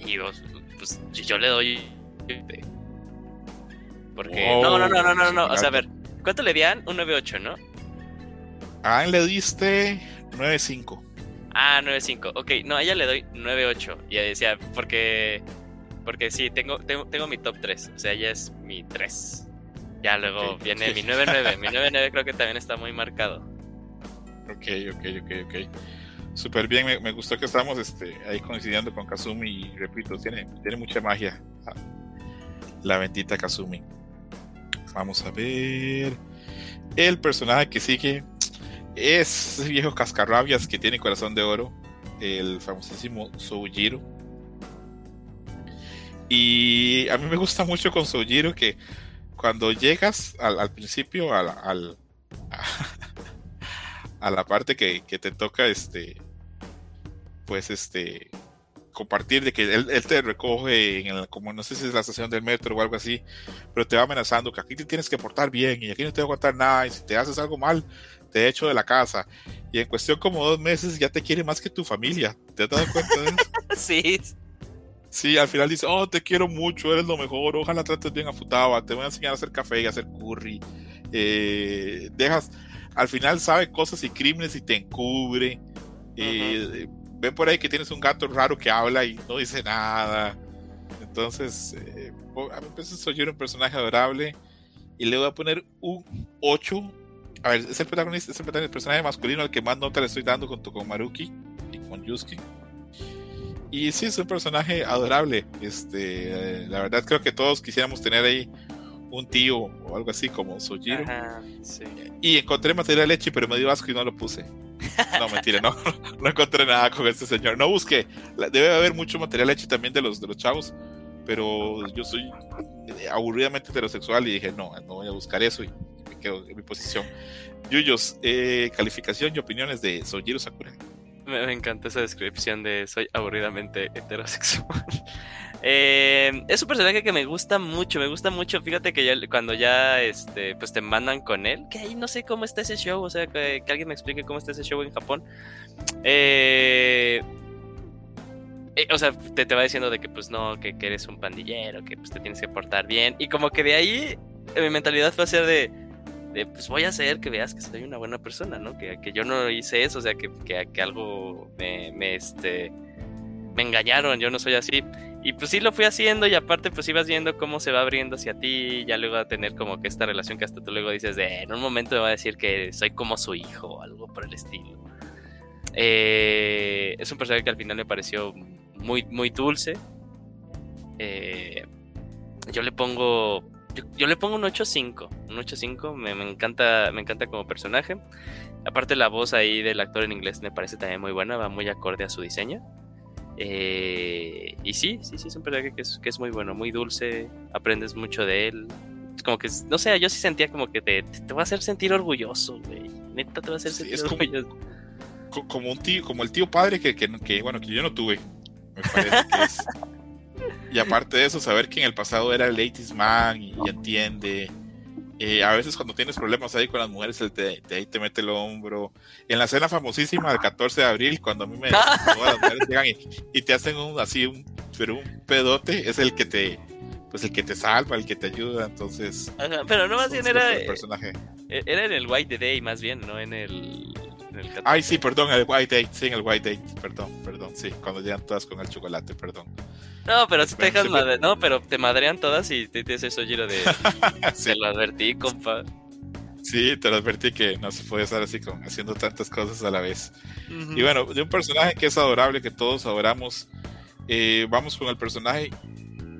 Y pues, pues, yo- le doy. este, Porque. Wow, no, no, no, no, no, no. O sea, a ver. ¿Cuánto le dan? Un 9.8, ¿no? A Anne le diste 9.5. Ah, 9.5. Ok, no, a ella le doy 9.8. Y ella decía, porque. Porque sí, tengo, tengo, tengo mi top 3. O sea, ella es mi 3. Ya luego viene mi 9.9. Mi 9.9 creo que también está muy marcado. Ok, ok, ok, ok. Súper bien, me, me gustó que estamos este, ahí coincidiendo con Kazumi y repito, tiene, tiene mucha magia la bendita Kazumi. Vamos a ver. El personaje que sigue es ese viejo cascarrabias que tiene corazón de oro, el famosísimo Soujiro. Y a mí me gusta mucho con Soujiro que cuando llegas al, principio al, al- a la parte que, que te toca este pues este compartir de que él, él te recoge en el, como no sé si es la estación del metro o algo así, pero te va amenazando que aquí te tienes que portar bien y aquí no te voy a contar nada y si te haces algo mal te echo de la casa y en cuestión como dos meses ya te quiere más que tu familia, ¿te has dado cuenta de eso? sí. Sí, al final dice, oh, te quiero mucho, eres lo mejor, ojalá trates bien a Futaba, te voy a enseñar a hacer café y a hacer curry. Eh, dejas, al final sabe cosas y crímenes y te encubre. Eh, Ven por ahí que tienes un gato raro que habla y no dice nada. Entonces, eh, a me parece soy un personaje adorable y le voy a poner un 8. A ver, es el protagonista, es el, protagonista- personaje masculino al que más nota le estoy dando junto con Maruki y con Yusuke. Y sí, es un personaje adorable. Este, eh, la verdad creo que todos quisiéramos tener ahí un tío o algo así como Sojiro. Ajá, sí. Y encontré material leche, pero me dio asco y no lo puse. No, mentira, no, no encontré nada con este señor. No busqué. Debe haber mucho material leche también de los, de los chavos, pero yo soy eh, aburridamente heterosexual y dije, no, no voy a buscar eso y me quedo en mi posición. Yuyos, eh, calificación y opiniones de Sojiro Sakura. Me, encanta esa descripción de soy aburridamente heterosexual. Eh, es un personaje que me gusta mucho, me gusta mucho. Fíjate que ya, cuando ya este, pues te mandan con él, que ahí no sé cómo está ese show, o sea, que, alguien me explique cómo está ese show en Japón. Eh, eh, o sea, te, te, va diciendo de que pues no, que, eres un pandillero, que pues te tienes que portar bien. Y como que de ahí mi mentalidad fue a ser de, pues voy a hacer que veas que soy una buena persona, ¿no? Que, que yo no hice eso, o sea, que, que, algo me, este, me engañaron, yo no soy así. Y pues sí lo fui haciendo y aparte pues ibas viendo cómo se va abriendo hacia ti, ya luego a tener como que esta relación que hasta tú luego dices de en un momento me va a decir que soy como su hijo o algo por el estilo. Eh, es un personaje que al final me pareció muy, muy dulce. Eh, yo le pongo. Yo, le pongo un 8.5. Un 8.5. Me, me, encanta, me encanta como personaje. Aparte, la voz ahí del actor en inglés me parece también muy buena. Va muy acorde a su diseño. Eh, y sí, sí, sí, es un personaje que es, que es muy bueno, muy dulce. Aprendes mucho de él. Es como que, no sé, yo sí sentía como que te, te va a hacer sentir orgulloso, güey. Neta te va a hacer sentir orgulloso. Como, un tío, como el tío padre que, que, que, bueno, que yo no tuve me parece que es. Y aparte de eso, saber que en el pasado era el 80 man y, entiende. Eh, a veces cuando tienes problemas ahí con las mujeres, él te, ahí te mete el hombro. En la cena famosísima del 14 de abril, cuando a mí me todas las mujeres llegan y, te hacen un así un pero un pedote, es el que te pues el que te salva, el que te ayuda, entonces. pero no más bien era el personaje. E, era en el White Day más bien, no en el Ay, sí, perdón, el White Date, sí, el White Date, perdón, perdón, sí, cuando llegan todas con el chocolate, perdón. No, pero si te dejas no, pero te madrean todas y te dices eso giro de se lo advertí, compa. Sí, te lo advertí que no se puede estar así con haciendo tantas cosas a la vez. Y bueno, de un personaje que es adorable, que todos adoramos, eh, vamos con el personaje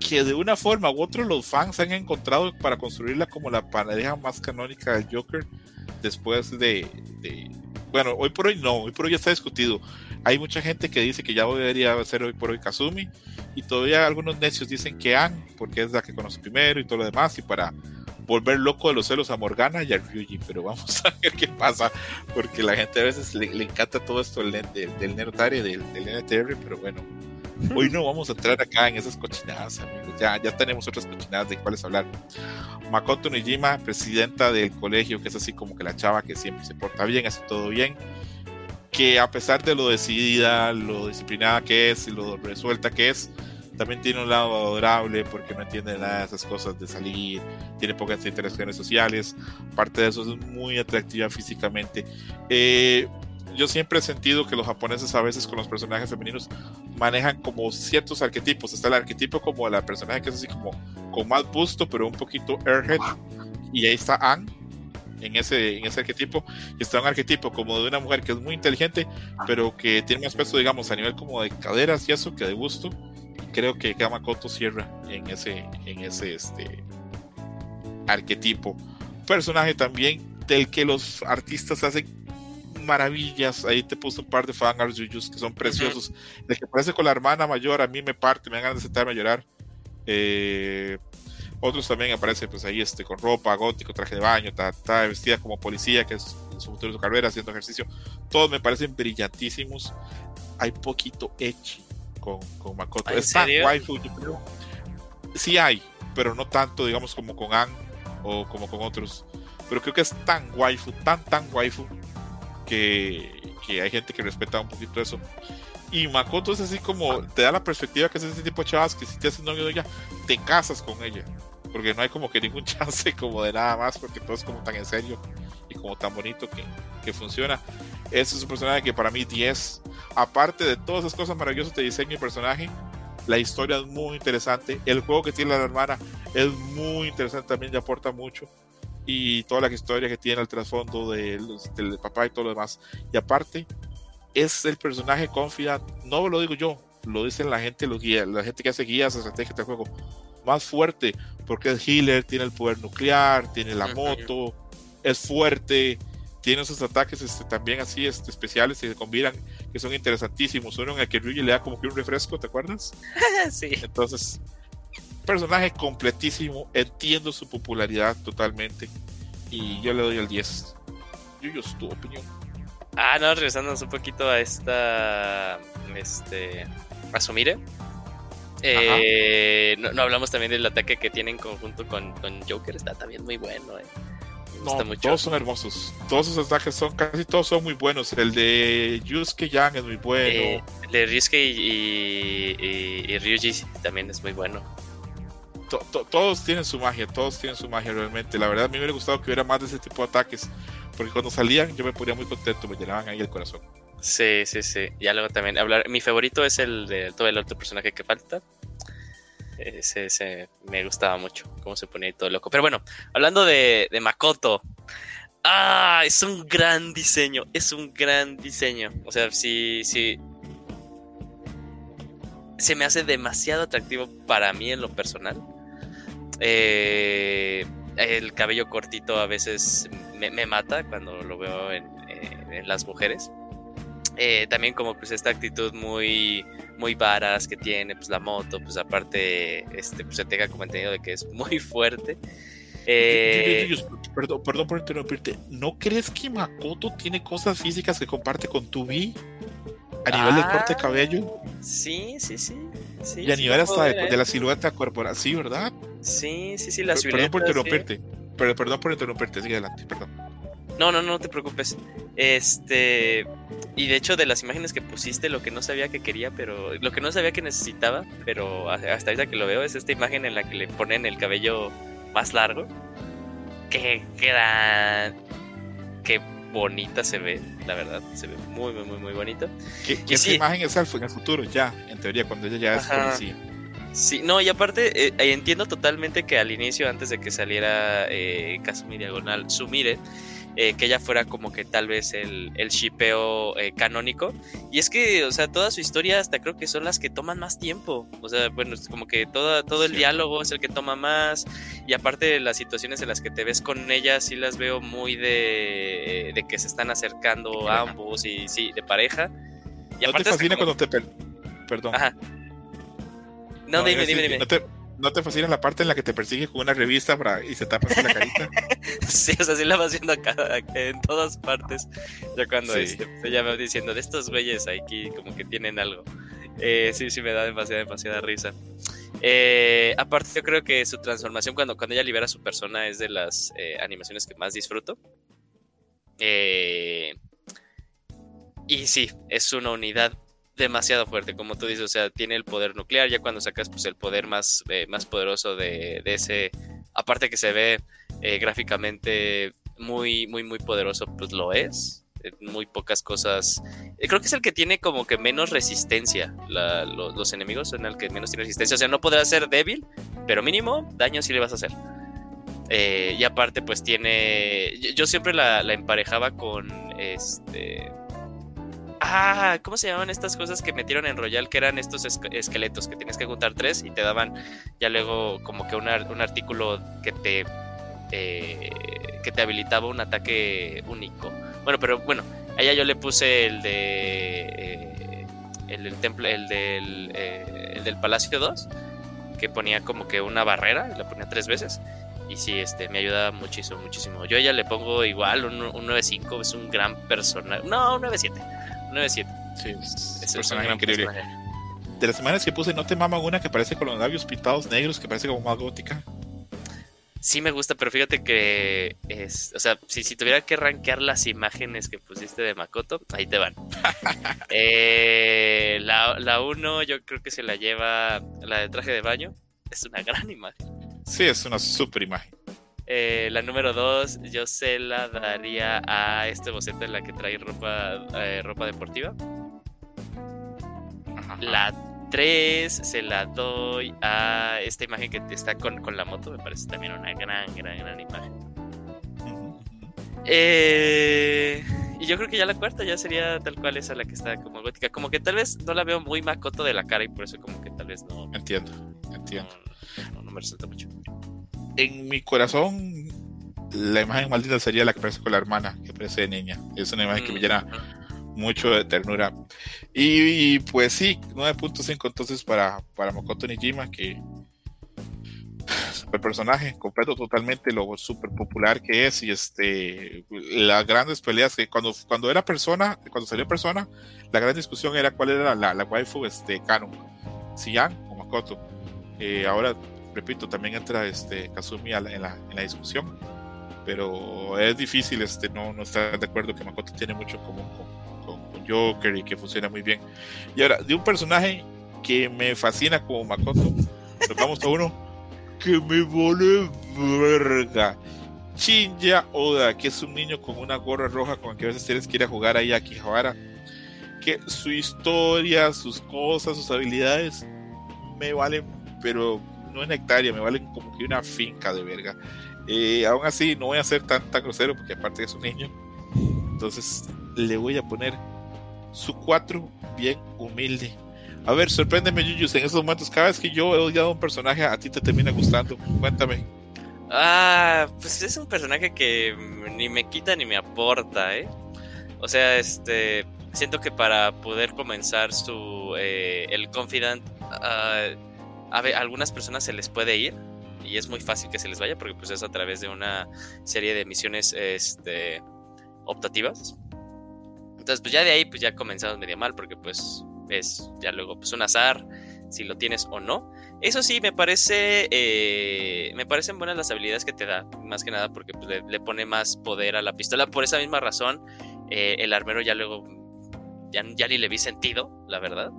que de una forma u otra los fans han encontrado para construirla como la pareja más canónica del Joker después de, bueno, hoy por hoy no, hoy por hoy ya está discutido. Hay mucha gente que dice que ya debería ser hoy por hoy Kazumi y todavía algunos necios dicen que Ann, porque es la que conoce primero y todo lo demás, y para volver loco de los celos a Morgana y a Ryuji, pero vamos a ver qué pasa, porque la gente a veces le, encanta todo esto del, del, del Nerotari, del, del NTR, pero bueno, hoy no vamos a entrar acá en esas cochinadas, amigos, ya, ya tenemos otras cochinadas de cuáles hablar. Makoto Nijima, presidenta del colegio, que es así como que la chava que siempre se porta bien, hace todo bien, que a pesar de lo decidida, lo disciplinada que es y lo resuelta que es, también tiene un lado adorable porque no entiende nada de esas cosas de salir, tiene pocas interacciones sociales, parte de eso es muy atractiva físicamente. Eh, yo siempre he sentido que los japoneses a veces con los personajes femeninos manejan como ciertos arquetipos. Está el arquetipo como la personaje que es así como con más busto, pero un poquito airhead. Y ahí está Anne en ese, en ese arquetipo. Está un arquetipo como de una mujer que es muy inteligente, pero que tiene más peso, digamos, a nivel como de caderas y eso que de busto. Creo que Kamakoto cierra en ese, en ese este, arquetipo. Personaje también del que los artistas hacen maravillas. Ahí te puse un par de fanarts que son preciosos. El que parece con la hermana mayor, a mí me parte, me dan ganas de sentarme a llorar. Eh, otros también aparecen pues ahí este, con ropa, gótico, traje de baño, está, vestida como policía, que es su futuro su carrera, haciendo ejercicio. Todos me parecen brillantísimos. Hay poquito edge con, con Makoto. Es tan waifu, yo creo. Sí hay, pero no tanto, digamos, como con Anne o como con otros. Pero creo que es tan waifu, tan, tan waifu, que, que, hay gente que respeta un poquito eso. Y Makoto es así como te da la perspectiva que es ese tipo de chavas que si te haces novio de ella, te casas con ella. Porque no hay como que ningún chance como de nada más, porque todo es como tan en serio y como tan bonito que, que funciona. Ese es un personaje que para mí 10. Aparte de todas esas cosas maravillosas de diseño y personaje, la historia es muy interesante. El juego que tiene la hermana es muy interesante también y aporta mucho y toda la historia que tiene el trasfondo del papá y todo lo demás. Y aparte, es el personaje Confidant, no lo digo yo, lo dicen la gente, los guías, la gente que hace guías, estrategias de juego, más fuerte, porque es healer, tiene el poder nuclear, tiene la moto, es fuerte, tiene esos ataques este, también así este, especiales que se combinan, que son interesantísimos. Uno en el que Ryuji le da como que un refresco, ¿te acuerdas? sí. Entonces, personaje completísimo, entiendo su popularidad totalmente y yo le doy el 10. Yo, tu opinión. Ah, no, regresándonos un poquito a esta. Este. A Sumire. Eh, no, hablamos también del ataque que tiene en conjunto con, con Joker. Está también muy bueno, eh. Todos son hermosos. Todos sus ataques son, casi todos son muy buenos. El de Yusuke Yang es muy bueno. Eh, el de Ryusuke y, y, Ryuji también es muy bueno. todos tienen su magia, todos tienen su magia realmente. La verdad, a mí me hubiera gustado que hubiera más de ese tipo de ataques. Porque cuando salían yo me ponía muy contento, me llenaban ahí el corazón. Sí, sí, sí. Ya luego también hablar. Mi favorito es el de todo el otro personaje que falta. Ese, me gustaba mucho, cómo se ponía todo loco. Pero bueno, hablando de, Makoto. Ah, es un gran diseño, es un gran diseño. O sea, sí, sí. Se me hace demasiado atractivo para mí en lo personal. Eh, el cabello cortito a veces me, mata cuando lo veo en, eh, las mujeres. Eh, también como pues esta actitud muy muy varas que tiene, pues la moto, pues aparte, este, pues se tenga como entendido de que es muy fuerte. Eh, perdón, perdón por interrumpirte. ¿No crees que Makoto tiene cosas físicas que comparte con Tubi? A nivel del corte de ah, cabello. Sí, sí, sí. y a nivel hasta de, la silueta corporal, sí, ¿verdad? Sí, sí, sí, la Perdón por interrumpirte. perdón por interrumpirte, sigue adelante, perdón. No, no, no te preocupes. Este. Y de hecho, de las imágenes que pusiste, lo que no sabía que quería, pero. Lo que no sabía que necesitaba, pero hasta ahorita que lo veo, es esta imagen en la que le ponen el cabello más largo. Qué gran. Qué bonita se ve, la verdad. Se ve muy, muy, muy, muy bonita. ¿Qué, esa imagen es en el futuro, ya, en teoría, cuando ella ya es policía. Sí, no, y aparte eh, entiendo totalmente que al inicio, antes de que saliera eh, Kasumi Diagonal, Sumire, eh, que ella fuera como que tal vez el, el shipeo eh, canónico. Y es que, o sea, toda su historia hasta creo que son las que toman más tiempo. O sea, bueno, es como que toda, todo el diálogo es el que toma más. Y aparte las situaciones en las que te ves con ella, sí las veo muy de, de que se están acercando ambos y sí, de pareja. Y ¿No te fascina cuando te... Perdón. Ajá. No, dime, dime, dime. ¿No te fascina la parte en la que te persigue con una revista para, y se tapa así la carita? sí, o sea, sí la va haciendo acá, en todas partes. Ya cuando este, pues, ella va diciendo de estos güeyes aquí como que tienen algo. Eh, sí, sí me da demasiada, demasiada risa. Eh, aparte, yo creo que su transformación cuando, cuando ella libera a su persona es de las eh, animaciones que más disfruto. y sí, es una unidad demasiado fuerte, como tú dices, o sea, tiene el poder nuclear, ya cuando sacas pues el poder más, eh, más poderoso de, ese, aparte que se ve eh, gráficamente muy, muy, muy poderoso, pues lo es. Muy pocas cosas. Eh, creo que es el que tiene como que menos resistencia. los enemigos son el que menos tiene resistencia. O sea, no podrá ser débil, pero mínimo daño sí le vas a hacer. y aparte, pues tiene. Yo, siempre la, la, emparejaba con este. Ah, ¿cómo se llaman estas cosas que metieron en Royal? Que eran estos esqueletos que tienes que juntar tres y te daban ya luego como que un artículo que te eh, que te habilitaba un ataque único. Bueno, pero bueno, allá yo le puse el de eh, el del templo, del, eh, el del Palacio 2, que ponía como que una barrera, la ponía tres veces. Y sí, este, me ayuda muchísimo, muchísimo. Yo a ella le pongo igual un, un 9.5, es un gran personaje. No, un 9.7 9-7. Sí, es, un increíble. De las semanas que puse, ¿no te maman una que parece con los labios pintados negros, que parece como más gótica? Sí me gusta, pero fíjate que es, o sea, si, si tuviera que rankear las imágenes que pusiste de Makoto, ahí te van. eh, la 1 yo creo que se la lleva la de traje de baño, es una gran imagen. Sí, es una super imagen. Eh, la número 2 yo se la daría a este boceto en la que trae ropa, eh, ropa deportiva. La 3 se la doy a esta imagen que está con, con, la moto. Me parece también una gran, gran, gran imagen. Eh, y yo creo que ya la cuarta ya sería tal cual esa la que está como gótica. Como que tal vez no la veo muy macoto de la cara y por eso como que tal vez no. Entiendo, entiendo. no, no me resalta mucho en mi corazón, la imagen maldita sería la que parece con la hermana, que parece de niña. Es una imagen que me llena mucho de ternura. Y, pues sí, 9.5 entonces para, para Mokoto Nijima, que, el personaje completo totalmente lo súper popular que es y este las grandes peleas que cuando cuando era persona cuando salió persona la gran discusión era cuál era la, la waifu este canon Xian o Makoto eh, ahora repito también entra este Kazumi en, la, en la discusión pero es difícil este no no estar de acuerdo que Makoto tiene mucho común con, con, con Joker y que funciona muy bien y ahora de un personaje que me fascina como Makoto tocamos a uno que me vale verga. Chinja Oda, que es un niño con una gorra roja con el que a veces tienes que ir a jugar ahí a Kijabara. Que su historia, sus cosas, sus habilidades me valen, pero no en hectárea, me valen como que una finca de verga. Eh, aún así, no voy a ser tan, tan grosero porque aparte es un niño. Entonces le voy a poner su 4 bien humilde a ver, sorpréndeme, Yuyus, en esos momentos. Cada vez que yo he odiado un personaje, a ti te termina gustando. Cuéntame. Ah, pues es un personaje que ni me quita ni me aporta, ¿eh? O sea, este. Siento que para poder comenzar su. Eh, el Confidant. A, ver, algunas personas se les puede ir. Y es muy fácil que se les vaya porque pues es a través de una serie de misiones este, optativas. Entonces, pues ya de ahí, pues ya comenzamos medio mal porque pues es ya luego pues un azar si lo tienes o no. Eso sí, me parece, eh, me parecen buenas las habilidades que te da, más que nada porque pues, le, pone más poder a la pistola. Por esa misma razón, eh, el armero ya luego, ya, ya, ni le vi sentido, la verdad,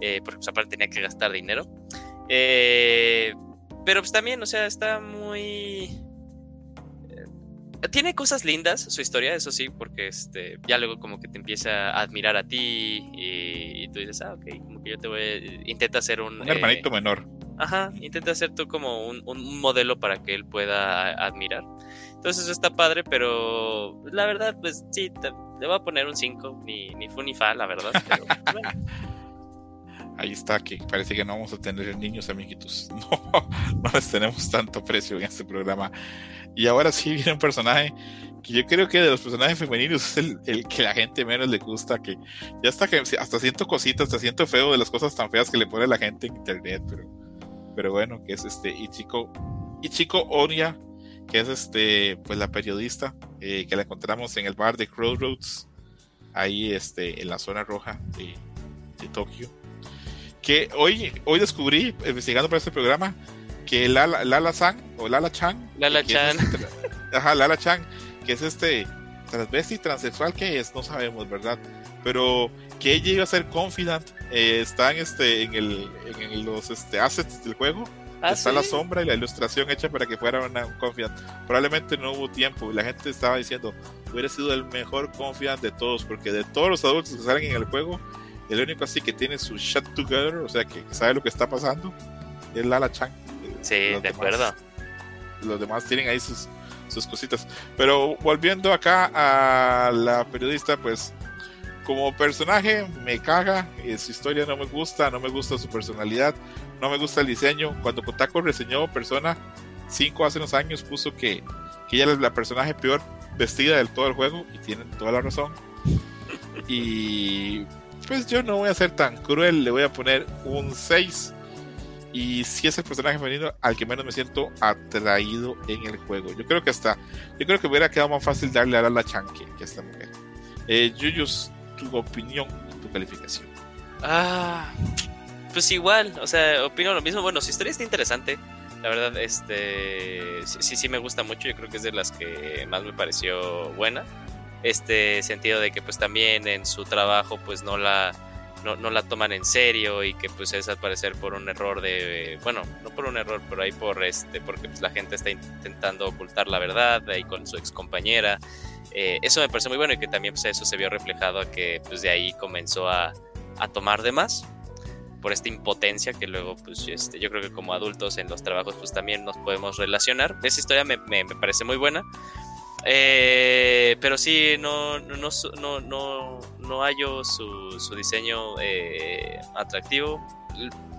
eh, porque pues, aparte tenía que gastar dinero. Pero pues también, o sea, está muy tiene cosas lindas su historia, eso sí, porque este, ya luego como que te empieza a admirar a ti y, tú dices, ah, ok, como que yo te voy, intenta hacer un... Un hermanito eh, menor. Ajá, intenta ser tú como un, modelo para que él pueda admirar. Entonces eso está padre, pero la verdad, pues sí, le voy a poner un 5, ni, ni fu ni fa, la verdad, pero bueno. Ahí está, que parece que no vamos a tener niños amiguitos. No, no les tenemos tanto precio en este programa. Y ahora sí viene un personaje que yo creo que de los personajes femeninos es el, el que la gente menos le gusta, que ya hasta que hasta siento cositas, hasta siento feo de las cosas tan feas que le pone la gente en internet, pero, pero bueno, que es este Ichiko, Ichiko Onia, que es este, pues la periodista eh, que la encontramos en el bar de Crossroads, ahí este, en la zona roja de, de Tokio. Que hoy, hoy descubrí, investigando para este programa, que Lala, Lala San o Lala Chan. Lala Chan. este, ajá, Lala Chan, que es este transvesti, transexual que es, no sabemos, ¿verdad? Pero que ella iba a ser confidant, eh, está en, este, en, el, en los este, assets del juego. ¿Ah, está la sombra y la ilustración hecha para que fuera una, un confidant. Probablemente no hubo tiempo y la gente estaba diciendo, hubiera sido el mejor confidant de todos, porque de todos los adultos que salen en el juego, el único así que tiene su shut together, o sea, que, sabe lo que está pasando, es Lala Chan. Sí, de acuerdo. Los demás tienen ahí sus, sus cositas. Pero volviendo acá a la periodista, pues como personaje me caga, eh, su historia no me gusta, no me gusta su personalidad, no me gusta el diseño. Cuando Kotaku reseñó Persona 5 hace unos años puso que, que ella es la personaje peor vestida del todo el juego y tienen toda la razón. Y pues yo no voy a ser tan cruel, le voy a poner un 6 y si es el personaje femenino al que menos me siento atraído en el juego. Yo creo que hasta, yo creo que hubiera quedado más fácil darle a la chanque que a esta mujer. Eh, Yuyus, tu opinión tu calificación. Ah, pues igual, o sea, opino lo mismo. Bueno, su historia está interesante. La verdad, este, sí, sí me gusta mucho. Yo creo que es de las que más me pareció buena. Este sentido de que pues también en su trabajo pues no la no, no, la toman en serio y que pues es al parecer por un error de, bueno, no por un error, pero ahí por este, porque pues la gente está intentando ocultar la verdad ahí con su ex compañera. Eh, eso me parece muy bueno y que también pues, eso se vio reflejado a que pues de ahí comenzó a, a tomar de más por esta impotencia que luego pues este, yo creo que como adultos en los trabajos pues también nos podemos relacionar. Esa historia me, me, me parece muy buena. Eh, pero sí, no, no, no, no, no hallo su, su diseño eh, atractivo.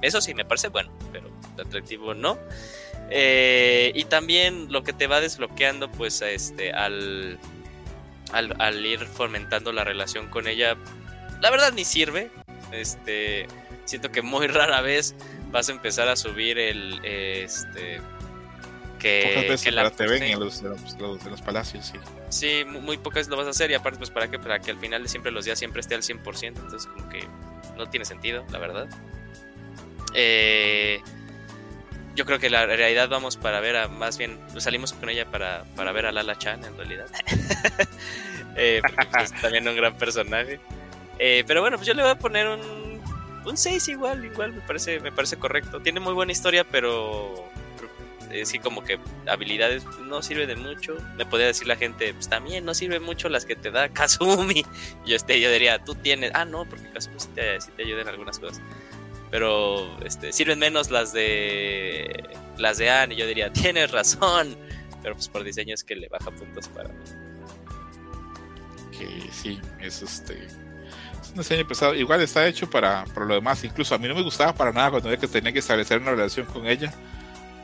Eso sí, me parece bueno, pero atractivo no. Eh, y también lo que te va desbloqueando, pues, este, al, al, al, ir fomentando la relación con ella, la verdad ni sirve. Este, siento que muy rara vez vas a empezar a subir el, este, que, Pocas veces que la- te ven sí. en los, en los- los- en los palacios, sí. Sí, mu- muy pocas lo vas a hacer y aparte pues para que para que al final de siempre los días siempre esté al 100%, entonces como que no tiene sentido, la verdad. Eh, yo creo que la realidad vamos para ver a más bien salimos con ella para, para ver a Lala Chan en realidad. Eh, porque pues, es también un gran personaje. Eh, pero bueno, pues yo le voy a poner un un 6 igual, igual me parece me parece correcto. Tiene muy buena historia, pero como que habilidades no sirve de mucho. Me podría decir la gente, pues también no sirve mucho las que te da Kazumi. Yo, este, yo diría, tú tienes, ah, no, porque Kazumi sí te, sí te ayuda en algunas cosas. Pero este, sirven menos las de las de Anne. Y yo diría, tienes razón. Pero pues por diseño es que le baja puntos para mí. que sí, es este. Es un diseño pesado. Igual está hecho para, para lo demás. Incluso a mí no me gustaba para nada cuando veía que tenía que establecer una relación con ella.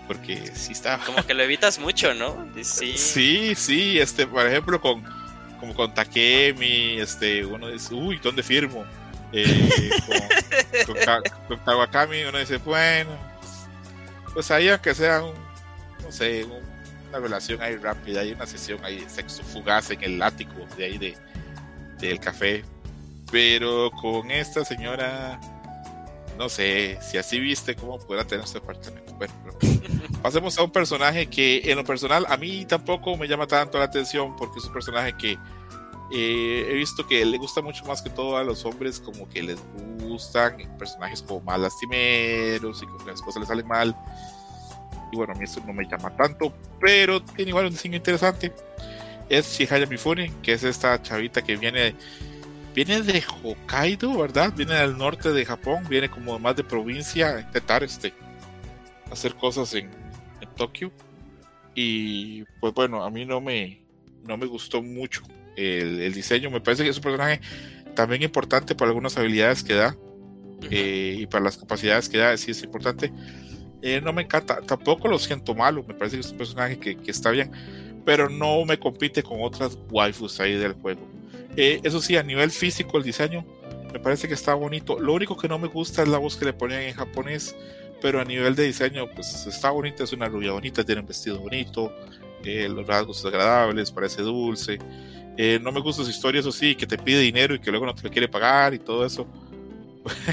Porque sí estaba. Como que lo evitas mucho, ¿no? Sí. Sí, sí, este, por ejemplo, con como con Takemi, este, uno dice, uy, ¿dónde firmo? Eh, con, con, Ka- con Kawakami uno dice, bueno, pues ahí aunque sea un, no sé, un- una relación ahí rápida, hay una sesión ahí de sexo fugaz en el ático de ahí de del café. Pero con esta señora, no sé, si así viste cómo pudiera tener su departamento. Bueno, pasemos a un personaje que en lo personal a mí tampoco me llama tanto la atención porque es un personaje que eh, he visto que le gusta mucho más que todo a los hombres como que les gustan personajes como más lastimeros y que las cosas les salen mal y bueno a mí eso no me llama tanto pero tiene igual un diseño interesante es Shihaya Mifune que es esta chavita que viene viene de Hokkaido verdad viene del norte de Japón viene como más de provincia a intentar este hacer cosas en, en Tokio. Y pues bueno a mí no me no me gustó mucho el, el diseño. Me parece que es un personaje también importante por algunas habilidades que da eh, y para las capacidades que da sí es importante. Eh, no me encanta tampoco lo siento malo me parece que es un personaje que, que está bien pero no me compite con otras waifus ahí del juego Eso sí a nivel físico el diseño me parece que está bonito. Lo único que no me gusta es la voz que le ponen en japonés pero a nivel de diseño pues está bonita es una rubia bonita tiene un vestido bonito eh, los rasgos agradables parece dulce. Eh, no me gusta su historia eso sí que te pide dinero y que luego no te lo quiere pagar y todo eso.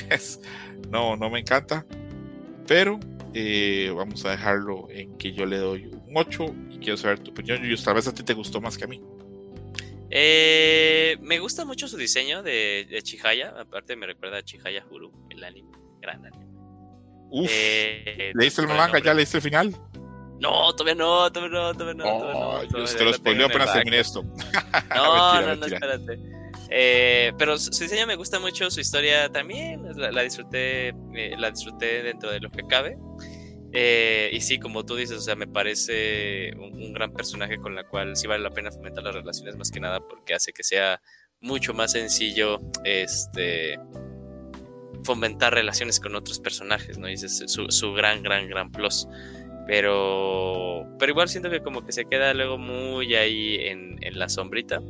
Pues no no me encanta pero eh, vamos a dejarlo en que yo le doy un 8 y quiero saber tu opinión. Y tal vez a ti te gustó más que a mí Eh, me gusta mucho su diseño de, de Chihaya. Aparte, me recuerda a Chihaya Huru, el anime. Gran anime. Uf, Eh, ¿leíste el no manga? ¿Ya leíste el final? No, todavía no, todavía no, todavía no. todavía no, Oh, todavía te lo spoileo apenas terminé esto. No, Mentira, no, no, mentira. espérate. Eh, pero su, su diseño me gusta mucho, su historia también, la, la disfruté, eh, la disfruté dentro de lo que cabe. Eh, y sí, como tú dices, o sea, me parece un, gran personaje con la cual sí vale la pena fomentar las relaciones, más que nada porque hace que sea mucho más sencillo este fomentar relaciones con otros personajes, ¿no? Y es su, gran, gran, gran plus. Pero, pero igual siento que como que se queda luego muy ahí en, en la sombrita.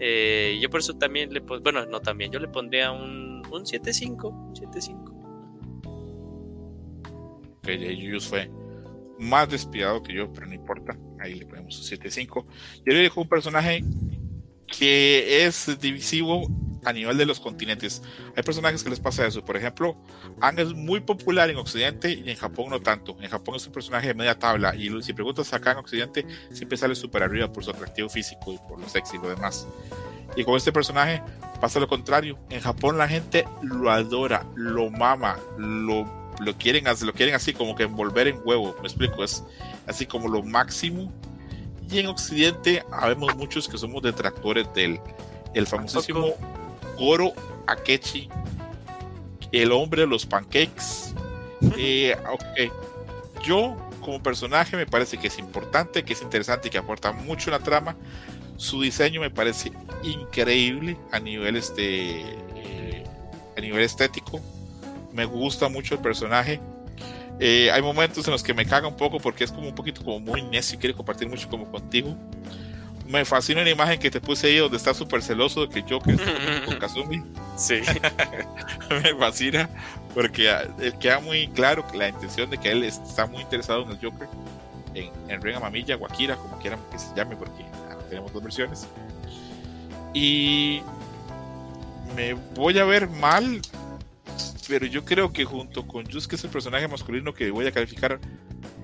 Eh, yo por eso también le bueno, no también, yo le pondría un, un 7.5, un 7.5. que Yuyus fue más despiadado que yo, pero no importa. Ahí le ponemos un 7.5. Yo le dejo un personaje que es divisivo a nivel de los continentes. Hay personajes que les pasa eso. Por ejemplo, Ang es muy popular en Occidente y en Japón no tanto. En Japón es un personaje de media tabla y si preguntas acá en Occidente siempre sale súper arriba por su atractivo físico y por lo sexy y lo demás. Y con este personaje pasa lo contrario. En Japón la gente lo adora, lo mama, lo, lo, quieren, lo quieren así como que envolver en huevo. Me explico, es así como lo máximo. Y en Occidente habemos muchos que somos detractores del el famosísimo Goro Akechi, el hombre de los pancakes. Eh, yo como personaje me parece que es importante, que es interesante y que aporta mucho en la trama. Su diseño me parece increíble a nivel este eh, a nivel estético. Me gusta mucho el personaje. Eh, hay momentos en los que me caga un poco porque es como un poquito como muy necio y quiere compartir mucho como contigo. Me fascina una imagen que te puse ahí donde está súper celoso de que yo que estoy con Kazumi. Sí. me fascina porque ah, queda muy claro que la intención de que él está muy interesado en el Joker. en, en Ren Mamilla, Guakira, como quieran que se llame, porque tenemos dos versiones. Y me voy a ver mal, pero yo creo que junto con Jus, que es el personaje masculino que voy a calificar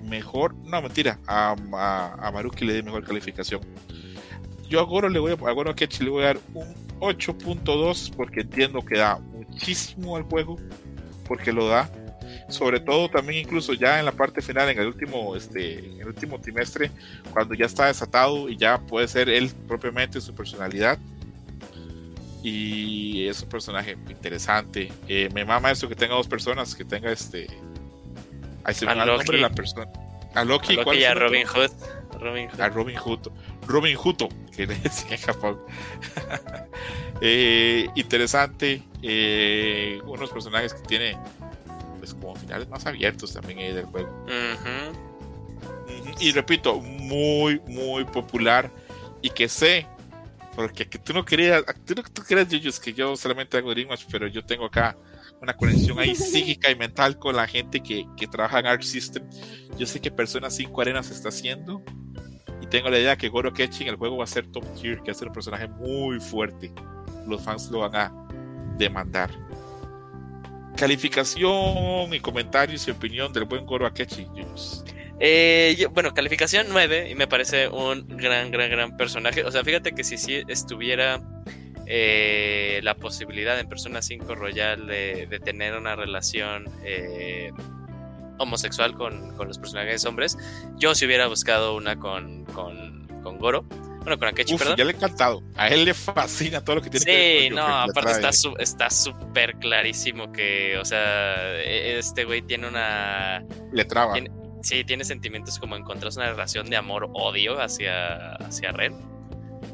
mejor, no mentira, a, a, Maruki le di mejor calificación. Yo a Goro le voy a, a Goro le voy a dar un 8.2 porque entiendo que da muchísimo al juego, porque lo da. Sobre todo también incluso ya en la parte final, en el último, este, en el último trimestre, cuando ya está desatado y ya puede ser él propiamente su personalidad y es un personaje interesante. Eh, me mama eso que tenga dos personas, que tenga este. Ahí se me el nombre de la persona. A Loki, a, y a Robin Hood. Robin Hood. A Robin Hood. Robin Hood, que le decía en Japón. eh, interesante. Eh, unos personajes que tiene, pues, como finales más abiertos también ahí del juego. Y repito, muy, muy popular. Y que sé porque que tú no querías, tú, no, tú querías, que yo solamente hago Dream pero yo tengo acá una conexión ahí psíquica y mental con la gente que, que trabaja en Arc System. Yo sé que Persona 5 Arena se está haciendo y tengo la idea que Goro Kechi en el juego va a ser top tier, que va a ser un personaje muy fuerte. Los fans lo van a demandar. Calificación y comentarios y opinión del buen Goro Akechi. Eh, bueno, calificación 9 y me parece un gran, gran, gran personaje. O sea, fíjate que si sí estuviera eh, la posibilidad en Persona 5 Royal de, tener una relación eh, homosexual con, los personajes hombres, yo si hubiera buscado una con, con, con Goro. Bueno, con Akechi, perdón. Ya le he encantado. A él le fascina todo lo que tiene que ver con Sí, no, aparte está súper clarísimo que, o sea, e, este güey tiene una. Le traba sí tiene sentimientos como encontrás una relación de amor-odio hacia, hacia Ren.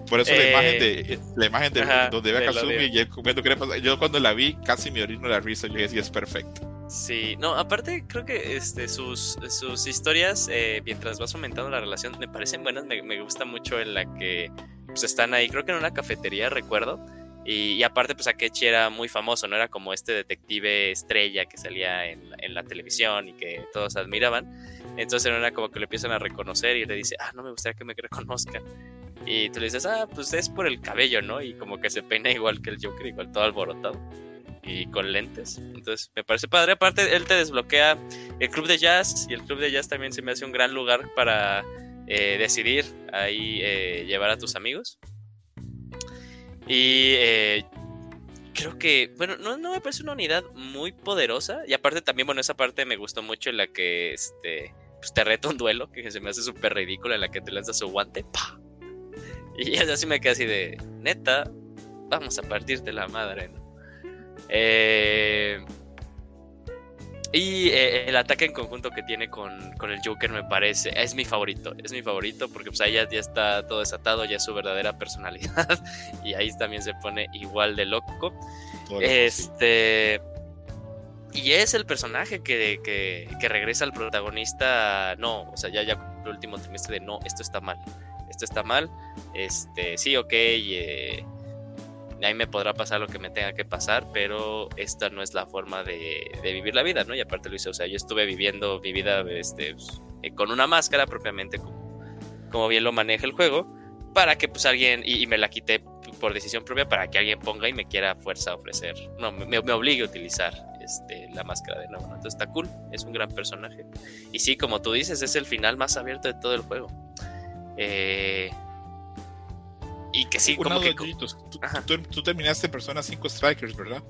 Por eso la imagen de eh, la imagen de donde ve a Kazumi y él comiendo Yo cuando la vi casi me orino la risa. Yo decía es perfecto. Sí, no, aparte creo que este, sus, sus historias, eh, mientras vas aumentando la relación, me parecen buenas. Me, me gusta mucho en la que pues, están ahí, creo que en una cafetería, recuerdo. Y, aparte, pues Akechi era muy famoso, ¿no? Era como este detective estrella que salía en, en, la televisión y que todos admiraban. Entonces era como que le empiezan a reconocer y le dice, ah, no me gustaría que me reconozcan. Y tú le dices, ah, pues es por el cabello, ¿no? Y como que se peina igual que el Joker, igual todo alborotado. Y con lentes. Entonces me parece padre. Aparte, él te desbloquea el club de jazz. Y el club de jazz también se me hace un gran lugar para eh, decidir ahí eh, llevar a tus amigos. Y eh, creo que, bueno, no, no, me parece una unidad muy poderosa. Y aparte también, bueno, esa parte me gustó mucho en la que este, pues te reta un duelo, que se me hace súper ridícula, en la que te lanzas su guante. Y así me quedé así de, neta, vamos a partir de la madre. Eh, y eh, el ataque en conjunto que tiene con, el Joker me parece, es mi favorito, es mi favorito porque pues ahí ya, está todo desatado, ya es su verdadera personalidad y ahí también se pone igual de loco. este... Y es el personaje que, que, regresa al protagonista, no, o sea, ya, ya el último trimestre de no, esto está mal, esto está mal, este, sí, ok, eh, ahí me podrá pasar lo que me tenga que pasar, pero esta no es la forma de, vivir la vida, ¿no? Y aparte lo hice, o sea, yo estuve viviendo mi vida este, pues, eh, con una máscara propiamente, como, como, bien lo maneja el juego, para que pues alguien, y, me la quité por decisión propia, para que alguien ponga y me quiera fuerza ofrecer, no, me, me obligue a utilizar este, la máscara de nuevo, ¿no? Entonces está cool, es un gran personaje. Y sí, como tú dices, es el final más abierto de todo el juego. Eh, y que sí, como que... Tú, terminaste Persona 5 Strikers, ¿verdad?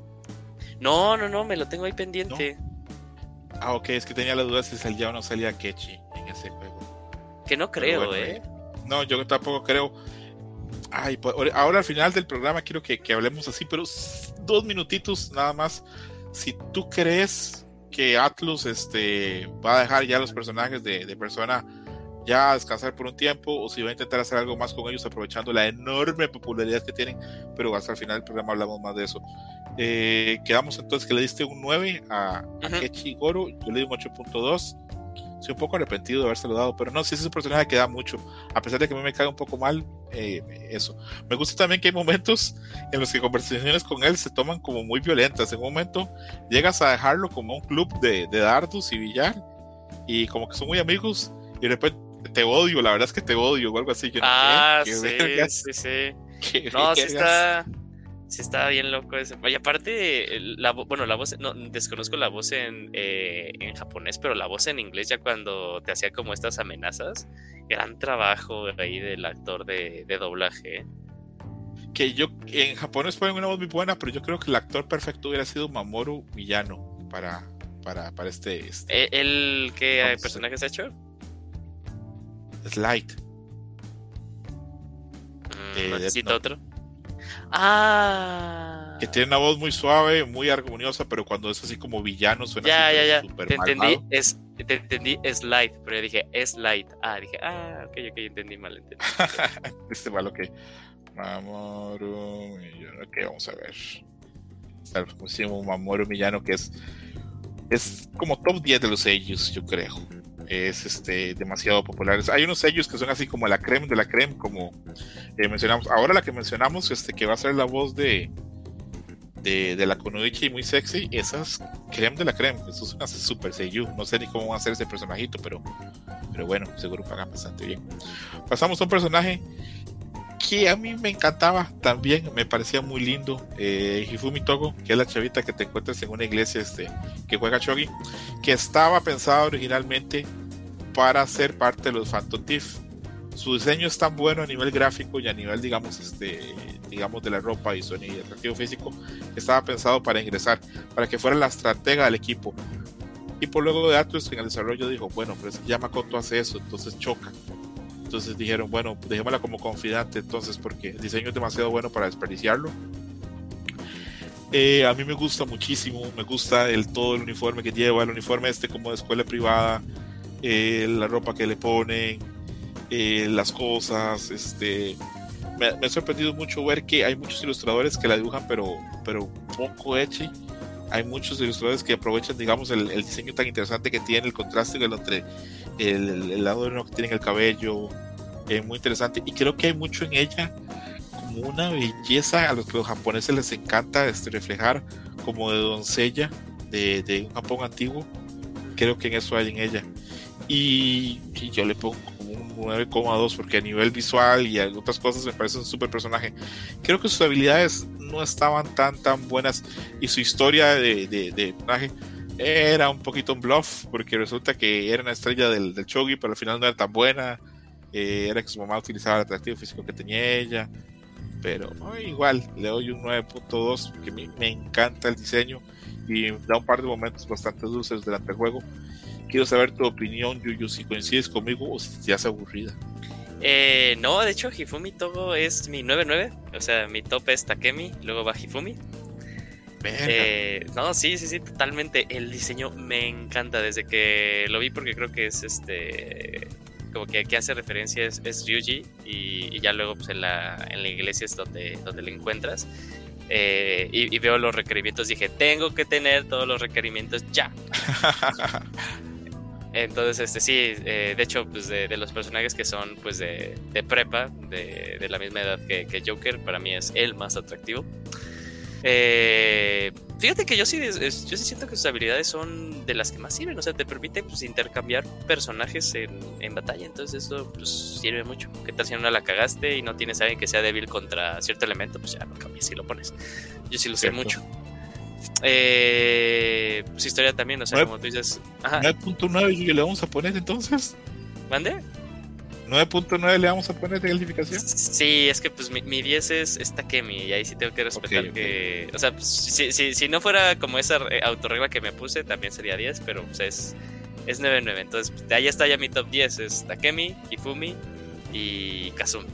No, no, no, me lo tengo ahí pendiente. Ah, ok, es que tenía la duda si salía o no salía Kechi en ese juego. Que no creo, ¿eh? No, yo tampoco creo. Ay, pues, ahora al final del programa quiero que, hablemos así, pero dos minutitos nada más. Si tú crees que Atlus este, va a dejar ya los personajes de, de Persona ya a descansar por un tiempo o si va a intentar hacer algo más con ellos aprovechando la enorme popularidad que tienen, pero hasta el final del programa hablamos más de eso. Eh, quedamos entonces que le diste un 9 a, Kechi Goro, yo le di un 8.2. Estoy un poco arrepentido de haber saludado, pero no, si ese es un personaje que da mucho, a pesar de que a mí me cae un poco mal, eh, eso. Me gusta también que hay momentos en los que conversaciones con él se toman como muy violentas. En un momento llegas a dejarlo como un club de, de dardos y billar, y como que son muy amigos, y de repente te odio, la verdad es que te odio o algo así. ah, sí, sí, sí. no, sí está, sí está bien loco ese. Y aparte, la, bueno, la voz, no, desconozco la voz en, eh, en japonés, pero la voz en inglés ya cuando te hacía como estas amenazas, gran trabajo ahí del actor de, de doblaje. ¿eh? Que yo, en japonés ponen una voz muy buena, pero yo creo que el actor perfecto hubiera sido Mamoru Villano para, para, para este, este ¿E-, ¿El, qué personaje has hecho? Slide. Mm, necesito otro. Ah. Que tiene una voz muy suave, muy armoniosa, pero cuando es así como villano suena ya, ya, ya. te entendí, es, te entendí Slide, pero yo dije Slide. Ah, dije, ah, ok, ok, entendí mal. Entendí. este malo que. Mamoru Millano. Ok, vamos a ver. Pusimos Mamoru Millano, que es. Es como top 10 de los sellos, yo creo es este, demasiado popular. Hay unos sellos que son así como la creme de la creme, como eh, mencionamos. Ahora la que mencionamos, este, que va a ser la voz de, de, la Konuichi muy sexy, esa es creme de la creme. Eso es una super sello. No sé ni cómo va a ser ese personajito, pero, pero bueno, seguro pagan bastante bien. Pasamos a un personaje que a mí me encantaba también, me parecía muy lindo. Eh, Hifumi Togo, que es la chavita que te encuentras en una iglesia este, que juega Shogi, que estaba pensada originalmente para ser parte de los Phantom Thief. Su diseño es tan bueno a nivel gráfico y a nivel, digamos, este, digamos de la ropa y sonido y atractivo físico, que estaba pensado para ingresar, para que fuera la estratega del equipo. Y por luego de Atlus en el desarrollo dijo, bueno, pero es que hace eso, entonces choca. Entonces dijeron, bueno, dejémosla como confidante entonces porque el diseño es demasiado bueno para desperdiciarlo. Eh, a mí me gusta muchísimo, me gusta el todo el uniforme que lleva, el uniforme este como de escuela privada, eh, la ropa que le ponen, eh, las cosas, este, me, ha sorprendido mucho ver que hay muchos ilustradores que la dibujan pero, pero poco hecho hay muchos ilustradores que aprovechan digamos el, diseño tan interesante que tiene el contraste entre el, el lado que tiene en el cabello es muy interesante. Y creo que hay mucho en ella como una belleza a los que los japoneses les encanta este, reflejar como de doncella de, de un Japón antiguo. Creo que en eso hay en ella. Y, yo le pongo un 9,2 porque a nivel visual y otras cosas me parece un super personaje. Creo que sus habilidades no estaban tan tan buenas y su historia de, de, personaje era un poquito un bluff porque resulta que era una estrella del, del pero al final no era tan buena. Eh, era que su mamá utilizaba el atractivo físico que tenía ella. Pero igual, le doy un 9.2 porque me, me encanta el diseño y da un par de momentos bastante dulces durante el juego. Quiero saber tu opinión, Yuyu, si coincides conmigo o si te has aburrida. Eh, no, de hecho, Hifumi Togo es mi 9-9. O sea, mi top es Takemi, luego va Hifumi. Eh, no, sí, sí, sí, totalmente. El diseño me encanta desde que lo vi porque creo que es este. Como que aquí hace referencia es, Ryuji y, ya luego pues, en, la, en la iglesia es donde, donde le encuentras. Eh, y, y, veo los requerimientos, dije, tengo que tener todos los requerimientos ya. Entonces, este sí, eh, de hecho, pues de, los personajes que son pues de, prepa, de, la misma edad que, Joker, para mí es el más atractivo. Eh, fíjate que yo sí, yo sí siento que sus habilidades son de las que más sirven, o sea, te permite pues, intercambiar personajes en, batalla, entonces eso pues, sirve mucho. ¿Qué tal si no la cagaste y no tienes a alguien que sea débil contra cierto elemento? Pues ya lo cambias y lo pones. Yo sí lo sé mucho. Eh, pues, historia también, o sea, como tú dices. 9.9 y le vamos a poner entonces. ¿Mande? 9.9 le vamos a poner de calificación. Sí, es que pues mi, 10 es, es Takemi y ahí sí tengo que respetar que... O sea, pues, si, si, si, no fuera como esa autorregla que me puse, también sería 10, pero pues es, es 9.9. Entonces, de ahí está ya mi top 10. Es Takemi, Ifumi y Kazumi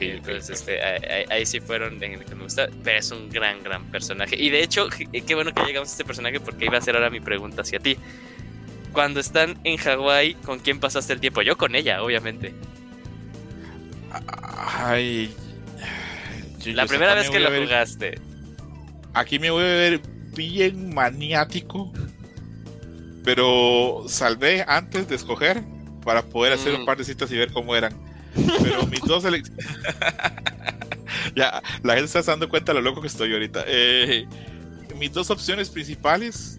entonces, este, ahí, sí fueron en el que me gusta, pero es un gran, gran personaje. Y de hecho, qué bueno que llegamos a este personaje porque iba a ser ahora mi pregunta hacia ti. Cuando están en Hawái, ¿con quién pasaste el tiempo? Yo con ella, obviamente. Ay. La primera vez que lo jugaste. Aquí me voy a ver bien maniático. Pero salvé antes de escoger para poder hacer un mm. par de citas y ver cómo eran. Pero mis dos elecciones. ya, la gente está dando cuenta de lo loco que estoy ahorita. Eh, mis dos opciones principales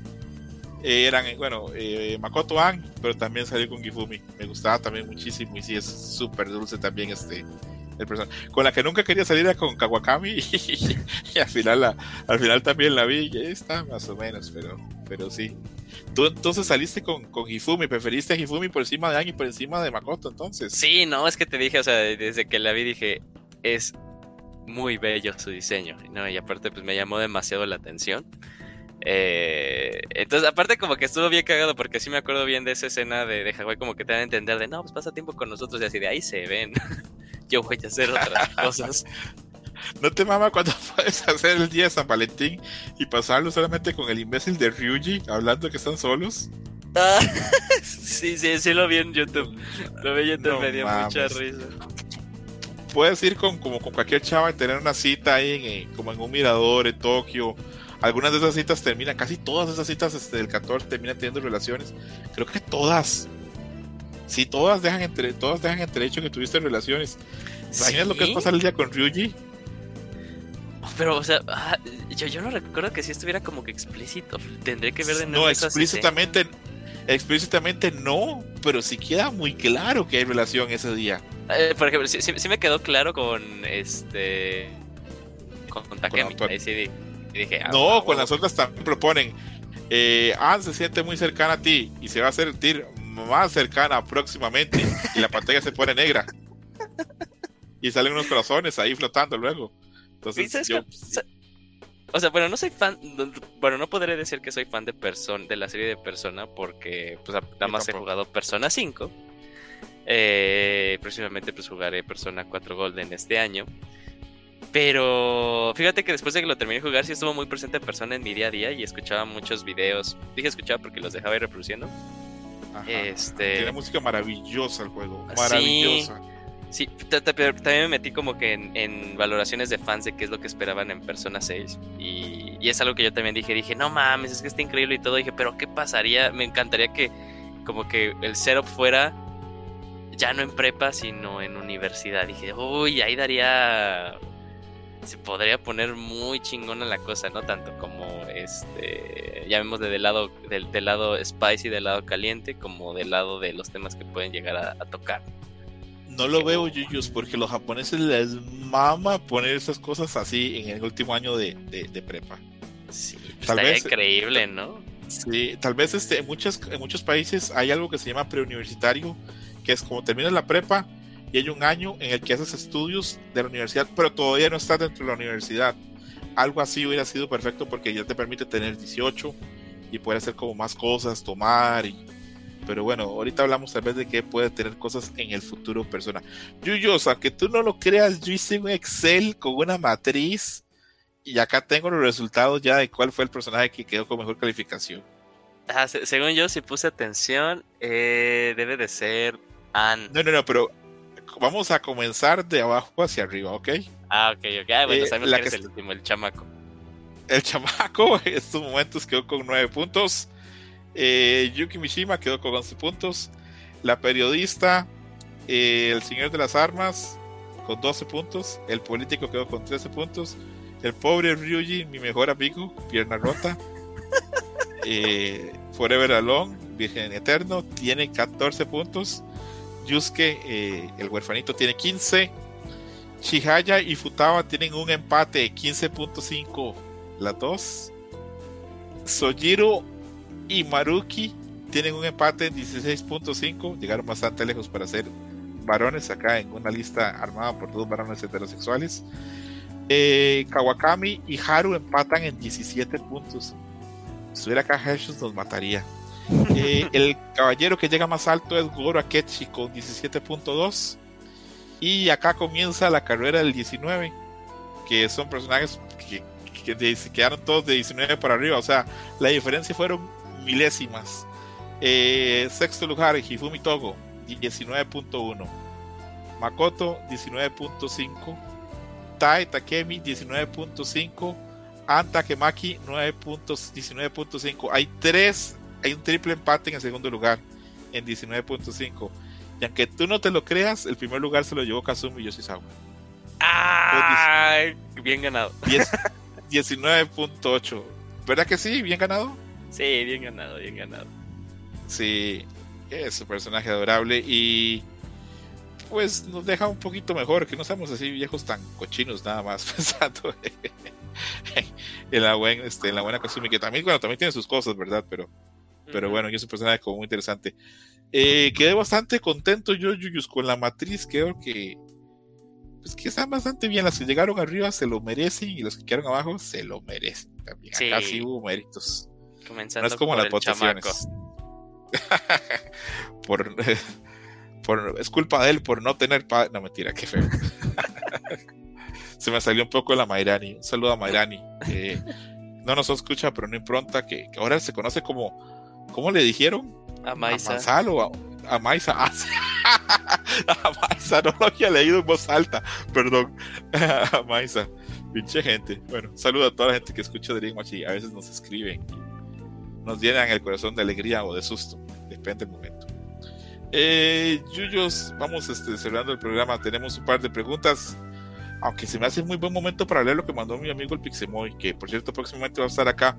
eh, eran, bueno, eh, Makoto An, pero también salió con Gifumi. Me gustaba también muchísimo y sí, es súper dulce también este el. Con la que nunca quería salir era con Kawakami y, al, final al final también la vi y está más o menos, pero, pero sí. Tú entonces saliste con, con Hifumi, preferiste a Hifumi por encima de An y por encima de Makoto entonces. Sí, no, es que te dije, o sea, desde que la vi dije, es muy bello su diseño, ¿no? Y aparte pues me llamó demasiado la atención. Eh, entonces, aparte como que estuvo bien cagado porque sí me acuerdo bien de esa escena de, de Hawái como que te dan a entender de, no, pues pasa tiempo con nosotros y así de ahí se ven. Yo voy a hacer otras cosas. ¿No te mama cuando puedes hacer el día de San Valentín y pasarlo solamente con el imbécil de Ryuji hablando que están solos? Ah, sí, sí, sí lo vi en YouTube. Lo vi en YouTube, me dio mucha risa. Puedes ir con, como con cualquier chava y tener una cita ahí en, como en un mirador en Tokio. Algunas de esas citas terminan, casi todas esas citas este, del 14 terminan teniendo relaciones. Creo que todas. Sí, todas dejan entre, todas dejan entre hecho que tuviste relaciones. ¿Imaginas lo que es pasar el día con Ryuji? Pero, o sea, ah, yo, yo no recuerdo que si estuviera como que explícito. Tendré que ver de nuevo. No, explícitamente, explícitamente no, pero sí queda muy claro que hay relación ese día. Eh, por ejemplo, sí, sí, me quedó claro con este. Con, con Takemi. Ahí sí dije, ah, no, con las otras también proponen. Eh, Anne se siente muy cercana a ti y se va a sentir más cercana próximamente y la pantalla se pone negra. Y salen unos corazones ahí flotando luego. Entonces, yo, o sea, bueno, no soy fan, bueno, no podré decir que soy fan de Persona, de la serie de Persona, porque pues nada más he jugado Persona 5. Eh, próximamente pues jugaré Persona 4 Golden este año. Pero fíjate que después de que lo terminé de jugar, sí estuvo muy presente Persona en mi día a día y escuchaba muchos videos. Dije escuchaba porque los dejaba ir reproduciendo. Este... Tiene música maravillosa el juego, maravillosa. Sí, también me metí como que en, valoraciones de fans de qué es lo que esperaban en Persona 6. Y, y, es algo que yo también dije, dije, no mames, es que está increíble y todo. Dije, pero ¿qué pasaría? Me encantaría que como que el setup fuera ya no en prepa, sino en universidad. Dije, uy, ahí daría... Se podría poner muy chingona la cosa, ¿no? Tanto como este, llamémosle del lado, del, del lado spicy, del lado caliente, como del lado de los temas que pueden llegar a, a tocar. No lo veo, Yuyus, porque los japoneses les mama poner esas cosas así en el último año de, de, prepa. Sí, pues tal vez, increíble, ¿no? Sí, tal vez este, en, muchas, en muchos países hay algo que se llama preuniversitario, que es como terminas la prepa y hay un año en el que haces estudios de la universidad, pero todavía no estás dentro de la universidad. Algo así hubiera sido perfecto porque ya te permite tener 18 y poder hacer como más cosas, tomar y pero bueno, ahorita hablamos tal vez de que puede tener cosas en el futuro persona. Yuyos, aunque tú no lo creas, yo hice un Excel con una matriz y acá tengo los resultados ya de cuál fue el personaje que quedó con mejor calificación. Ah, según yo, si puse atención, eh, debe de ser Anne. No, no, no, pero vamos a comenzar de abajo hacia arriba, ¿ok? Ah, ok, ok. Ah, bueno, eh, sabemos que es el último, el chamaco. El chamaco en estos momentos quedó con nueve puntos. Eh, Yuki Mishima quedó con 11 puntos. La periodista, eh, el señor de las armas, con 12 puntos. El político quedó con 13 puntos. El pobre Ryuji, mi mejor amigo, pierna rota. Forever Alone, Virgen Eterno, tiene 14 puntos. Yusuke, el huerfanito, tiene 15. Chihaya y Futawa tienen un empate, 15.5 las dos. Sojiro y Maruki tienen un empate en 16.5, llegaron bastante lejos para ser varones acá en una lista armada por dos varones heterosexuales. Eh, Kawakami y Haru empatan en 17 puntos. Si estuviera acá Hershus nos mataría. Eh, el caballero que llega más alto es Goro Akechi con 17.2. Y acá comienza la carrera del 19, que son personajes que, que, quedaron todos de 19 para arriba. O sea, la diferencia fueron milésimas. Eh, sexto lugar, Hifumi Togo, 19.1. Makoto, 19.5. Tai Takemi, 19.5. Anta Kemaki, 19.5. Hay tres, hay un triple empate en el segundo lugar, en 19.5. Y aunque tú no te lo creas, el primer lugar se lo llevó Kazumi Yoshizawa. ¡Ay! Bien ganado. 19.8. ¿Verdad que sí? Bien ganado. Sí, bien ganado, bien ganado. Sí, es un personaje adorable y pues nos deja un poquito mejor, que no seamos así viejos tan cochinos nada más pensando en la, buen, este, en la buena Kasumi, que también, bueno, también tiene sus cosas, ¿verdad? Pero, pero bueno, y es un personaje como muy interesante. Eh, quedé bastante contento yo, Yuyus, con la matriz, creo que pues que están bastante bien. Las que llegaron arriba se lo merecen y los que quedaron abajo se lo merecen también. Acá sí hubo méritos. Comenzando no es como las votaciones. por, por, es culpa de él por no tener padre. No, mentira, qué feo. Se me salió un poco la Mairani. Un saludo a Mairani. no nos escucha, pero no impronta, que, ahora se conoce como. ¿Cómo le dijeron? A Maisa. A o a, Maisa. a Maisa, no lo había leído en voz alta. Perdón. a Maisa. Pinche gente. Bueno, saludo a toda la gente que escucha Watch y a veces nos escriben. Nos llenan el corazón de alegría o de susto. Depende del momento. Eh, Yuyos, vamos este, cerrando el programa. Tenemos un par de preguntas. Aunque se me hace muy buen momento para leer lo que mandó mi amigo el Pixemoy, que por cierto próximamente va a estar acá.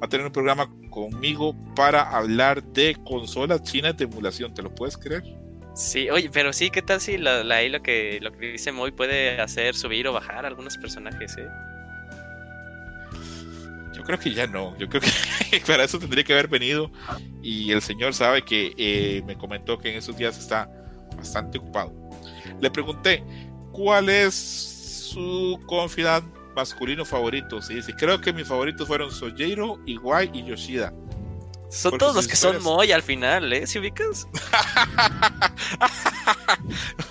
Va a tener un programa conmigo para hablar de consolas chinas de emulación. ¿Te lo puedes creer? Sí, oye, pero sí, ¿qué tal si la, la lo que lo que dice Moy puede hacer subir o bajar algunos personajes, eh? Yo creo que ya no. Yo creo que para eso tendría que haber venido. Y el señor sabe que eh, me comentó que en esos días está bastante ocupado. Le pregunté cuál es su confidant masculino favorito. Sí, sí, creo que mis favoritos fueron Sojiro, Iwai y Yoshida. Son todos los que son Moy al final, ¿eh? ¿Si ubicas?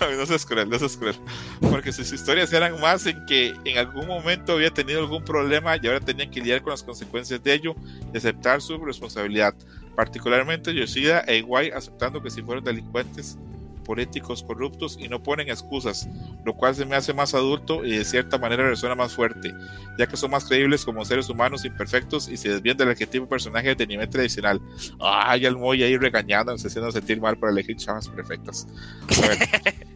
no seas cruel, no seas cruel. Porque sus historias eran más en que en algún momento había tenido algún problema y ahora tenían que lidiar con las consecuencias de ello y aceptar su responsabilidad. Particularmente Yoshida e Iwai aceptando que si fueron delincuentes políticos corruptos y no ponen excusas, lo cual se me hace más adulto y de cierta manera resuena más fuerte, ya que son más creíbles como seres humanos imperfectos y se desvían del arquetipo personaje de nivel tradicional. Ay, el Moy ahí regañando, haciendo sentir mal por elegir chavas perfectas.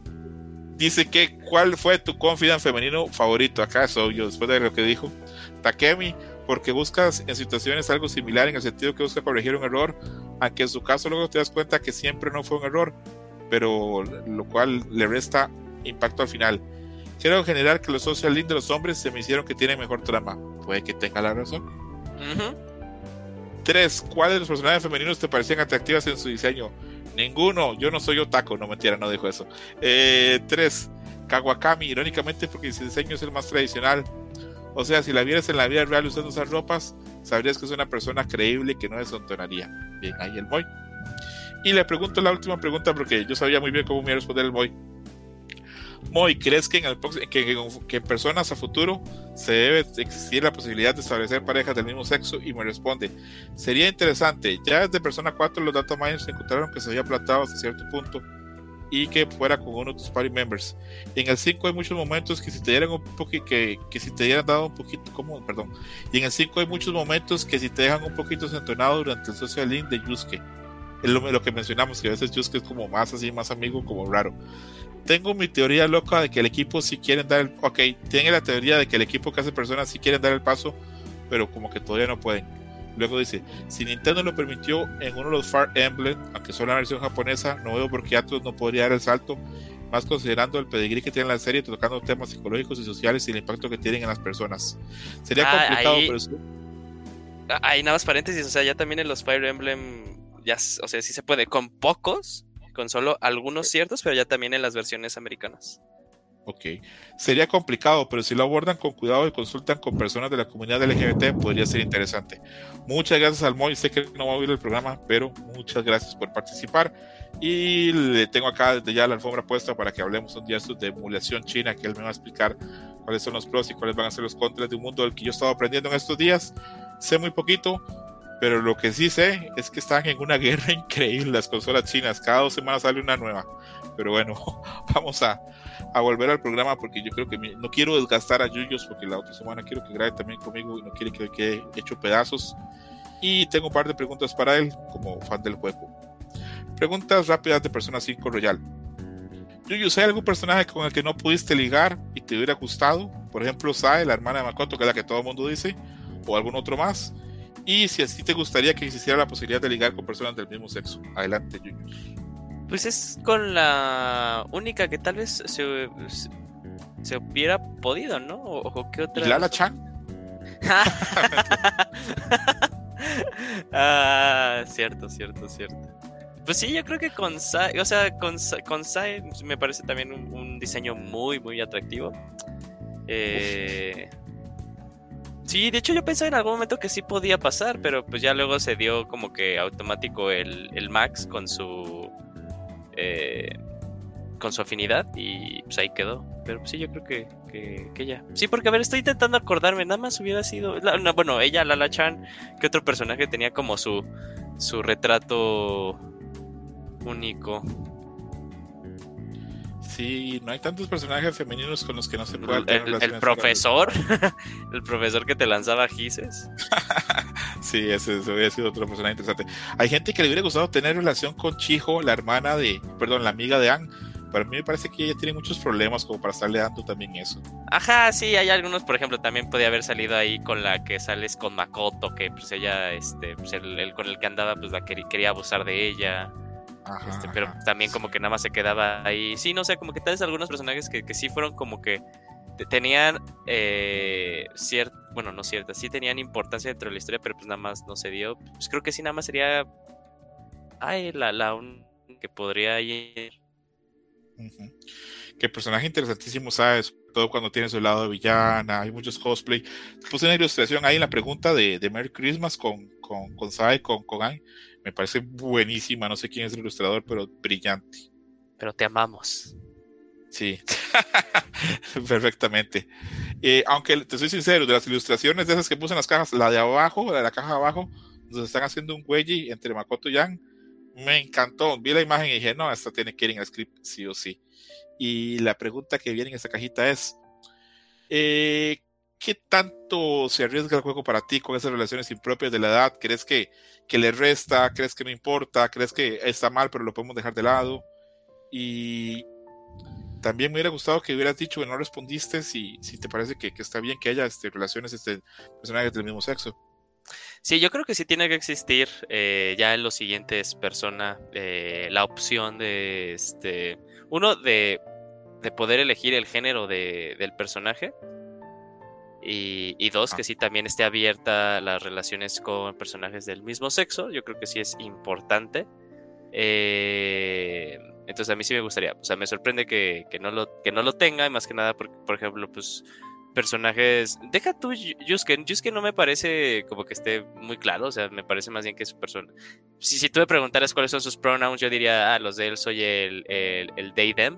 dice que ¿cuál fue tu confidant femenino favorito? ¿Acaso yo después de lo que dijo? Takemi, porque buscas en situaciones algo similar en el sentido que busca corregir un error, aunque en su caso luego te das cuenta que siempre no fue un error pero lo cual le resta impacto al final. Quiero generar que los social link de los hombres se me hicieron que tienen mejor trama. Puede que tenga la razón. 3. ¿Cuáles de los personajes femeninos te parecían atractivas en su diseño? Ninguno. Yo no soy otaku. No mentira, no dijo eso. 3. Eh, Kawakami, irónicamente porque su diseño es el más tradicional. O sea, si la vieras en la vida real usando esas ropas, sabrías que es una persona creíble que no desentonaría. Bien, ahí el boy. Y le pregunto la última pregunta porque yo sabía muy bien cómo me iba a responder el Moy. Moy, ¿crees que en, el, que, en personas a futuro se debe existir la posibilidad de establecer parejas del mismo sexo? Y me responde, sería interesante. Ya desde Persona 4 los data miners encontraron que se había plantado hasta cierto punto y que fuera con uno de tus party members. En el 5 hay muchos momentos que si te dieran un poquito, que, que si te dieran dado un poquito, como, perdón. Y en el 5 hay muchos momentos que si te dejan un poquito desentonado durante el social link de Yusuke es lo, que mencionamos, que a veces Yusuke es como más así, más amigo, como raro. Tengo mi teoría loca de que el equipo si quieren dar el... Ok, tiene la teoría de que el equipo que hace personas sí quieren dar el paso, pero como que todavía no pueden. Luego dice, si Nintendo lo permitió en uno de los Fire Emblem, aunque solo la versión japonesa, no veo por qué Atlus no podría dar el salto, más considerando el pedigrí que tiene la serie, tocando temas psicológicos y sociales y el impacto que tienen en las personas. Sería ah, complicado, pero sí. Hay nada más paréntesis, o sea, ya también en los Fire Emblem ya, o sea, sí se puede, con pocos, con solo algunos ciertos, pero ya también en las versiones americanas. Ok, sería complicado, pero si lo abordan con cuidado y consultan con personas de la comunidad LGBT, podría ser interesante. Muchas gracias al Moy, sé que no va a oír el programa, pero muchas gracias por participar. Y le tengo acá desde ya la alfombra puesta para que hablemos un día de emulación china, que él me va a explicar cuáles son los pros y cuáles van a ser los contras de un mundo del que yo he estado aprendiendo en estos días. Sé muy poquito, pero lo que sí sé es que están en una guerra increíble las consolas chinas. Cada dos semanas sale una nueva. Pero bueno, vamos a, a volver al programa porque yo creo que no quiero desgastar a Yuyos porque la otra semana quiero que grabe también conmigo y no quiere que quede hecho pedazos. Y tengo un par de preguntas para él como fan del juego. Preguntas rápidas de Persona 5 Royal. Yuyos, ¿hay algún personaje con el que no pudiste ligar y te hubiera gustado? Por ejemplo, Sae, la hermana de Makoto, que es la que todo el mundo dice, o algún otro más. Y si así te gustaría que existiera la posibilidad de ligar con personas del mismo sexo. Adelante, Junior. Pues es con la única que tal vez se, se, hubiera podido, ¿no? O, qué otra. ¿Y Lala Chan? ah, cierto, cierto, cierto. Pues sí, yo creo que con Sai, o sea, con, con Sai me parece también un, diseño muy, muy atractivo. Eh, sí, de hecho yo pensaba en algún momento que sí podía pasar, pero pues ya luego se dio como que automático el, el Max con su... Eh, con su afinidad y pues ahí quedó. Pero pues sí, yo creo que, que, ya. Sí, porque a ver, estoy intentando acordarme, nada más hubiera sido... bueno, ella, Lala Chan, que otro personaje tenía como su, su retrato único. Sí, no hay tantos personajes femeninos con los que no se pueda El, el profesor, el profesor que te lanzaba gises. sí, ese, hubiera sido otro personaje interesante. Hay gente que le hubiera gustado tener relación con Chijo, la hermana de, perdón, la amiga de Anne. Para mí me parece que ella tiene muchos problemas como para estarle dando también eso. Ajá, sí, hay algunos, por ejemplo, también podía haber salido ahí con la que sales con Makoto, que pues ella, este, pues el, con el que andaba, pues la quería abusar de ella. Este, pero también como que nada más se quedaba ahí. Sí, no sé, como que tal vez algunos personajes que, que sí fueron como que tenían eh, cierta, bueno, no cierta, sí tenían importancia dentro de la historia, pero pues nada más no se dio. Pues creo que sí, nada más sería, ay, la, la un, que podría ir. Que personaje interesantísimo, ¿sabes? Todo cuando tiene su lado de villana, hay muchos cosplay. Puse una ilustración ahí en la pregunta de, de Merry Christmas con, con, con Sai, con, con me parece buenísima, no sé quién es el ilustrador, pero brillante. Pero te amamos. Sí, perfectamente. Eh, aunque te soy sincero, de las ilustraciones de esas que puse en las cajas, la de abajo, la de la caja de abajo, donde están haciendo un güey entre Makoto y Yang, me encantó. Vi la imagen y dije, no, esta tiene que ir en el script, sí o sí. Y la pregunta que viene en esta cajita es, eh, ¿qué tanto se arriesga el juego para ti con esas relaciones impropias de la edad? ¿Crees que, que le resta? ¿Crees que no importa? ¿Crees que está mal pero lo podemos dejar de lado? Y también me hubiera gustado que hubieras dicho que no respondiste si, si te parece que, está bien que haya este, relaciones este, personajes del mismo sexo. Sí, yo creo que sí tiene que existir eh, ya en los siguientes personas eh, la opción de este uno de, de poder elegir el género de, del personaje y, dos, que sí también esté abierta las relaciones con personajes del mismo sexo. Yo creo que sí es importante. Eh, entonces a mí sí me gustaría. O sea, me sorprende que, no, lo, que no lo tenga. Y más que nada, porque, por ejemplo, pues personajes. Deja tú, Yusuke. Yusuke no me parece como que esté muy claro. O sea, me parece más bien que su persona. Si, si tú me preguntaras cuáles son sus pronouns, yo diría, ah, los de él soy el, el, el they, them.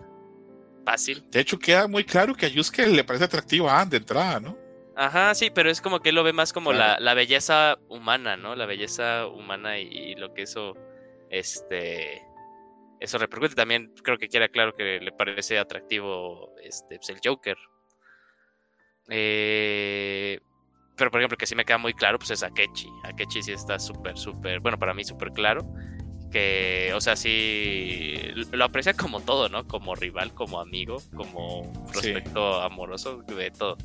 Fácil. De hecho, queda muy claro que a Yusuke le parece atractivo a de entrada, ¿no? Ajá, sí, pero es como que él lo ve más como la, la, belleza humana, ¿no? La belleza humana y, lo que eso, este, eso repercute. También creo que queda claro que le parece atractivo, este, pues, el Joker. Eh, pero por ejemplo, que sí me queda muy claro, pues es Akechi. Akechi sí está súper, súper, bueno, para mí súper claro. Que, o sea, sí lo aprecia como todo, ¿no? Como rival, como amigo, como prospecto amoroso, de todo.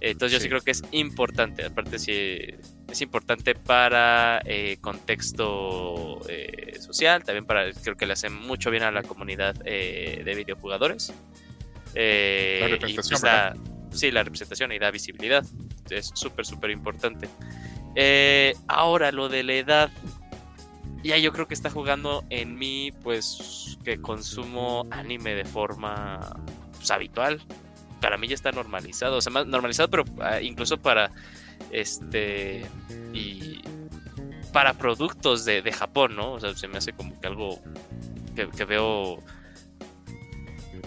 Entonces yo sí creo que es importante, aparte sí es importante para eh, contexto eh, social, también para, creo que le hace mucho bien a la comunidad eh, de videojugadores. la representación, pues Sí, la representación y da visibilidad. Es súper, súper importante. ahora, lo de la edad. Ya yo creo que está jugando en mí, pues, que consumo anime de forma pues, habitual para mí ya está normalizado, o sea, más normalizado, pero ah, incluso para este y para productos de, Japón, ¿no? O sea, se me hace como que algo que, veo.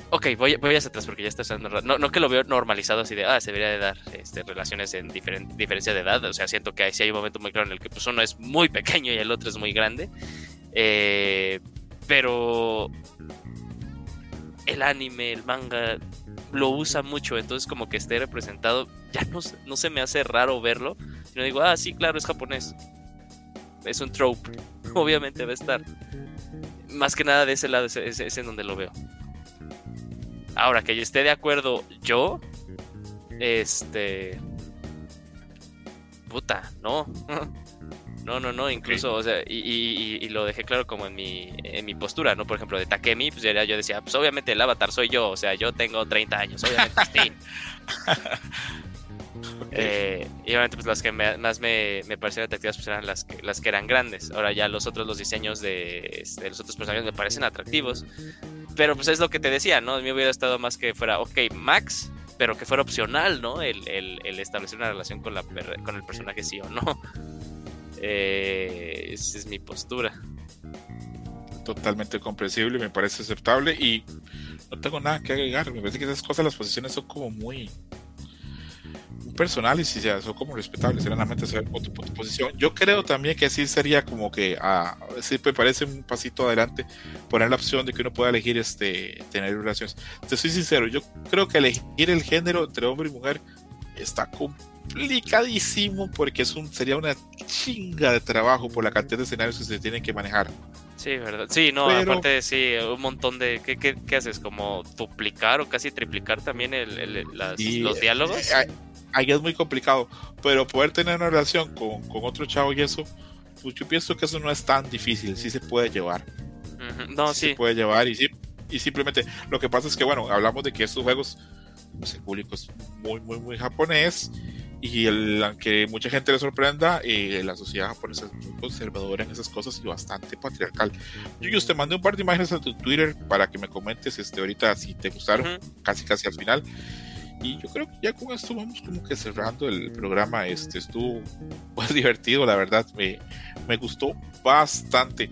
Ok, voy, voy hacia atrás porque ya está usando. No, no que lo veo normalizado así de, ah, se debería de dar este, relaciones en diferencia de edad. O sea, siento que hay, sí hay un momento muy claro en el que pues, uno es muy pequeño y el otro es muy grande. Eh, pero el anime, el manga, lo usa mucho, entonces como que esté representado, ya no, no se me hace raro verlo, sino digo, ah, sí, claro, es japonés. Es un trope, obviamente va a estar. Más que nada de ese lado es, en donde lo veo. Ahora, que yo esté de acuerdo yo, este... Puta, no. No, no, no, incluso, o sea, y, lo dejé claro como en mi, en mi postura, ¿no? Por ejemplo, de Takemi, pues ya yo decía, pues obviamente el avatar soy yo, o sea, yo tengo 30 años, obviamente sí. Eh, y obviamente pues las que más me, me, parecieron atractivas pues eran las que, las que eran grandes. Ahora ya los otros, los diseños de, de, los otros personajes me parecen atractivos. Pero pues es lo que te decía, ¿no? A mí hubiera estado más que fuera, ok, Max, pero que fuera opcional, ¿no? El, el, establecer una relación con, la, con el personaje sí o no. Eh, esa es mi postura. Totalmente comprensible, me parece aceptable y no tengo nada que agregar. Me parece que esas cosas, las posiciones son como muy personales y ya son como respetables, serenamente saber tu, tu, posición. Yo creo también que sí sería como que, ah, sí me parece un pasito adelante poner la opción de que uno pueda elegir este tener relaciones. Te soy sincero, yo creo que elegir el género entre hombre y mujer está complicadísimo porque es un, sería una chinga de trabajo por la cantidad de escenarios que se tienen que manejar. Sí, verdad. Sí, no, aparte sí, un montón de... ¿qué, qué, qué haces? ¿Como duplicar o casi triplicar también el, los diálogos? Eh, ahí es muy complicado, pero poder tener una relación con, con, otro chavo y eso, pues yo pienso que eso no es tan difícil, sí se puede llevar. No, sí, Se puede llevar y, sí, y simplemente lo que pasa es que, bueno, hablamos de que estos juegos, pues el público es muy, muy, muy japonés y el, aunque mucha gente le sorprenda, eh, la sociedad japonesa es muy conservadora en esas cosas y bastante patriarcal. Yo, te mandé un par de imágenes a tu Twitter para que me comentes este, ahorita si te gustaron, casi casi al final. Y yo creo que ya con esto vamos como que cerrando el programa. Este estuvo pues divertido, la verdad, me, me gustó bastante.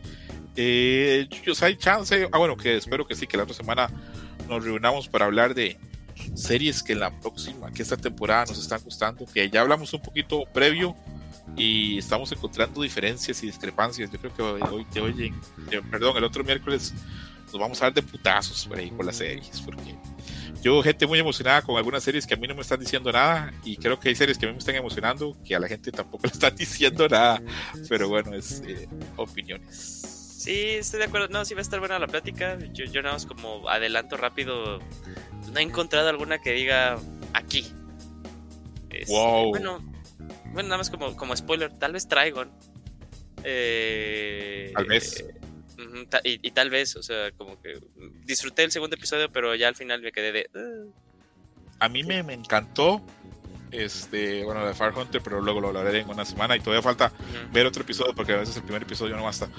Eh, hay chance, ah bueno, que espero que sí, que la otra semana nos reunamos para hablar de, series que la próxima, que esta temporada nos están gustando, que ya hablamos un poquito previo y estamos encontrando diferencias y discrepancias. Yo creo que hoy, te oye, perdón, el otro miércoles nos vamos a dar de putazos por ahí con las series, porque yo, gente muy emocionada con algunas series que a mí no me están diciendo nada, y creo que hay series que a mí me están emocionando, que a la gente tampoco le están diciendo nada, pero bueno, es eh, opiniones. Sí, estoy de acuerdo. No, sí va a estar buena la plática. Yo, yo nada más como adelanto rápido no he encontrado alguna que diga aquí. Este, wow. Bueno, bueno, nada más como, como spoiler, tal vez Trigon. Eh, tal vez. Y, tal vez, o sea, como que disfruté el segundo episodio, pero ya al final me quedé de. A mí me, me, encantó. Este, bueno, de Far Hunter, pero luego lo hablaré en una semana y todavía falta ver otro episodio porque a veces el primer episodio no basta.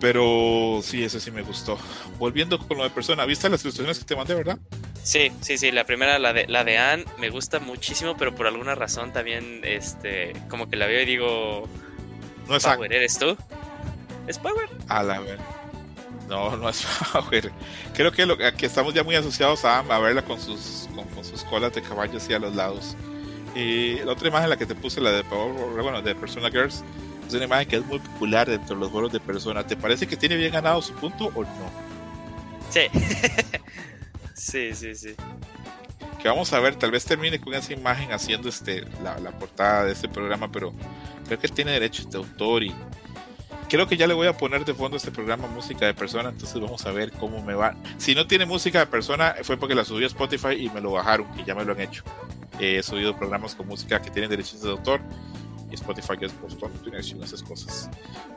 Pero sí, eso sí me gustó. Volviendo con lo de persona, ¿viste las ilustraciones que te mandé, verdad? Sí, sí, sí. La primera, la de, la de Anne, me gusta muchísimo, pero por alguna razón también, este, como que la veo y digo. No es Power, ¿eres tú? ¿Es Power? A la ver. No, no es Power. Creo que, lo, que estamos ya muy asociados a, a verla con sus, con, sus colas de caballo así a los lados. Y la otra imagen, la que te puse, la de Power, bueno, de Persona Girls es una imagen que es muy popular dentro de los juegos de personas. ¿Te parece que tiene bien ganado su punto o no? Sí. sí, sí, sí. Que vamos a ver, tal vez termine con esa imagen haciendo este la, portada de este programa, pero creo que él tiene derechos de autor y creo que ya le voy a poner de fondo este programa música de persona, entonces vamos a ver cómo me va. Si no tiene música de persona, fue porque la subí a Spotify y me lo bajaron, que ya me lo han hecho. he subido programas con música que tienen derechos de autor Spotify es Boston y esas cosas.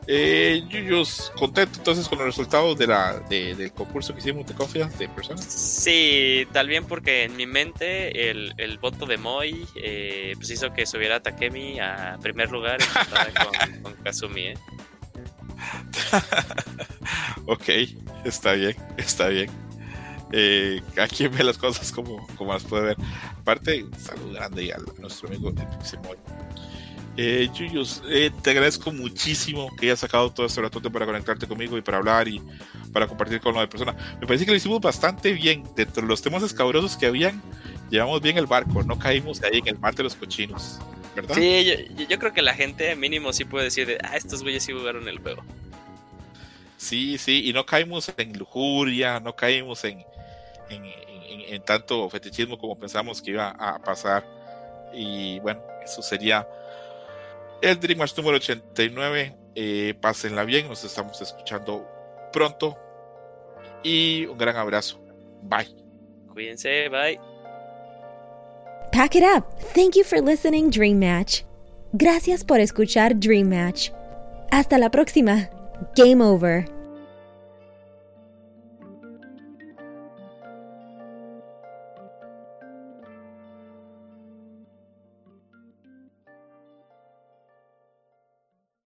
Eh, yo, contento entonces con los resultados de la, del concurso que hicimos de confianza de personas. Sí, tal bien porque en mi mente el, el voto de Moy eh, pues hizo que subiera a Takemi a primer lugar con, con Kazumi. ¿eh? ok, está bien, está bien. Eh, aquí ve las cosas como, como las puede ver. Aparte, salud grande a nuestro amigo Moy. Eh, Yuyos, eh, te agradezco muchísimo que hayas sacado todo este rato para conectarte conmigo y para hablar y para compartir con de personas. Me parece que lo hicimos bastante bien. Dentro de los temas escabrosos que habían, llevamos bien el barco, no caímos ahí en el mar de los cochinos, ¿verdad? Sí, yo, creo que la gente mínimo sí puede decir, de, ah, estos güeyes sí jugaron el juego. Sí, sí, y no caímos en lujuria, no caímos en, en, en tanto fetichismo como pensamos que iba a pasar. Y bueno, eso sería el Dreamers número 89. Eh, pásenla bien, nos estamos escuchando pronto. Y un gran abrazo. Bye. Cuídense, bye. Pack it up. Thank you for listening, Dream Match. Gracias por escuchar Dream Match. Hasta la próxima. Game over.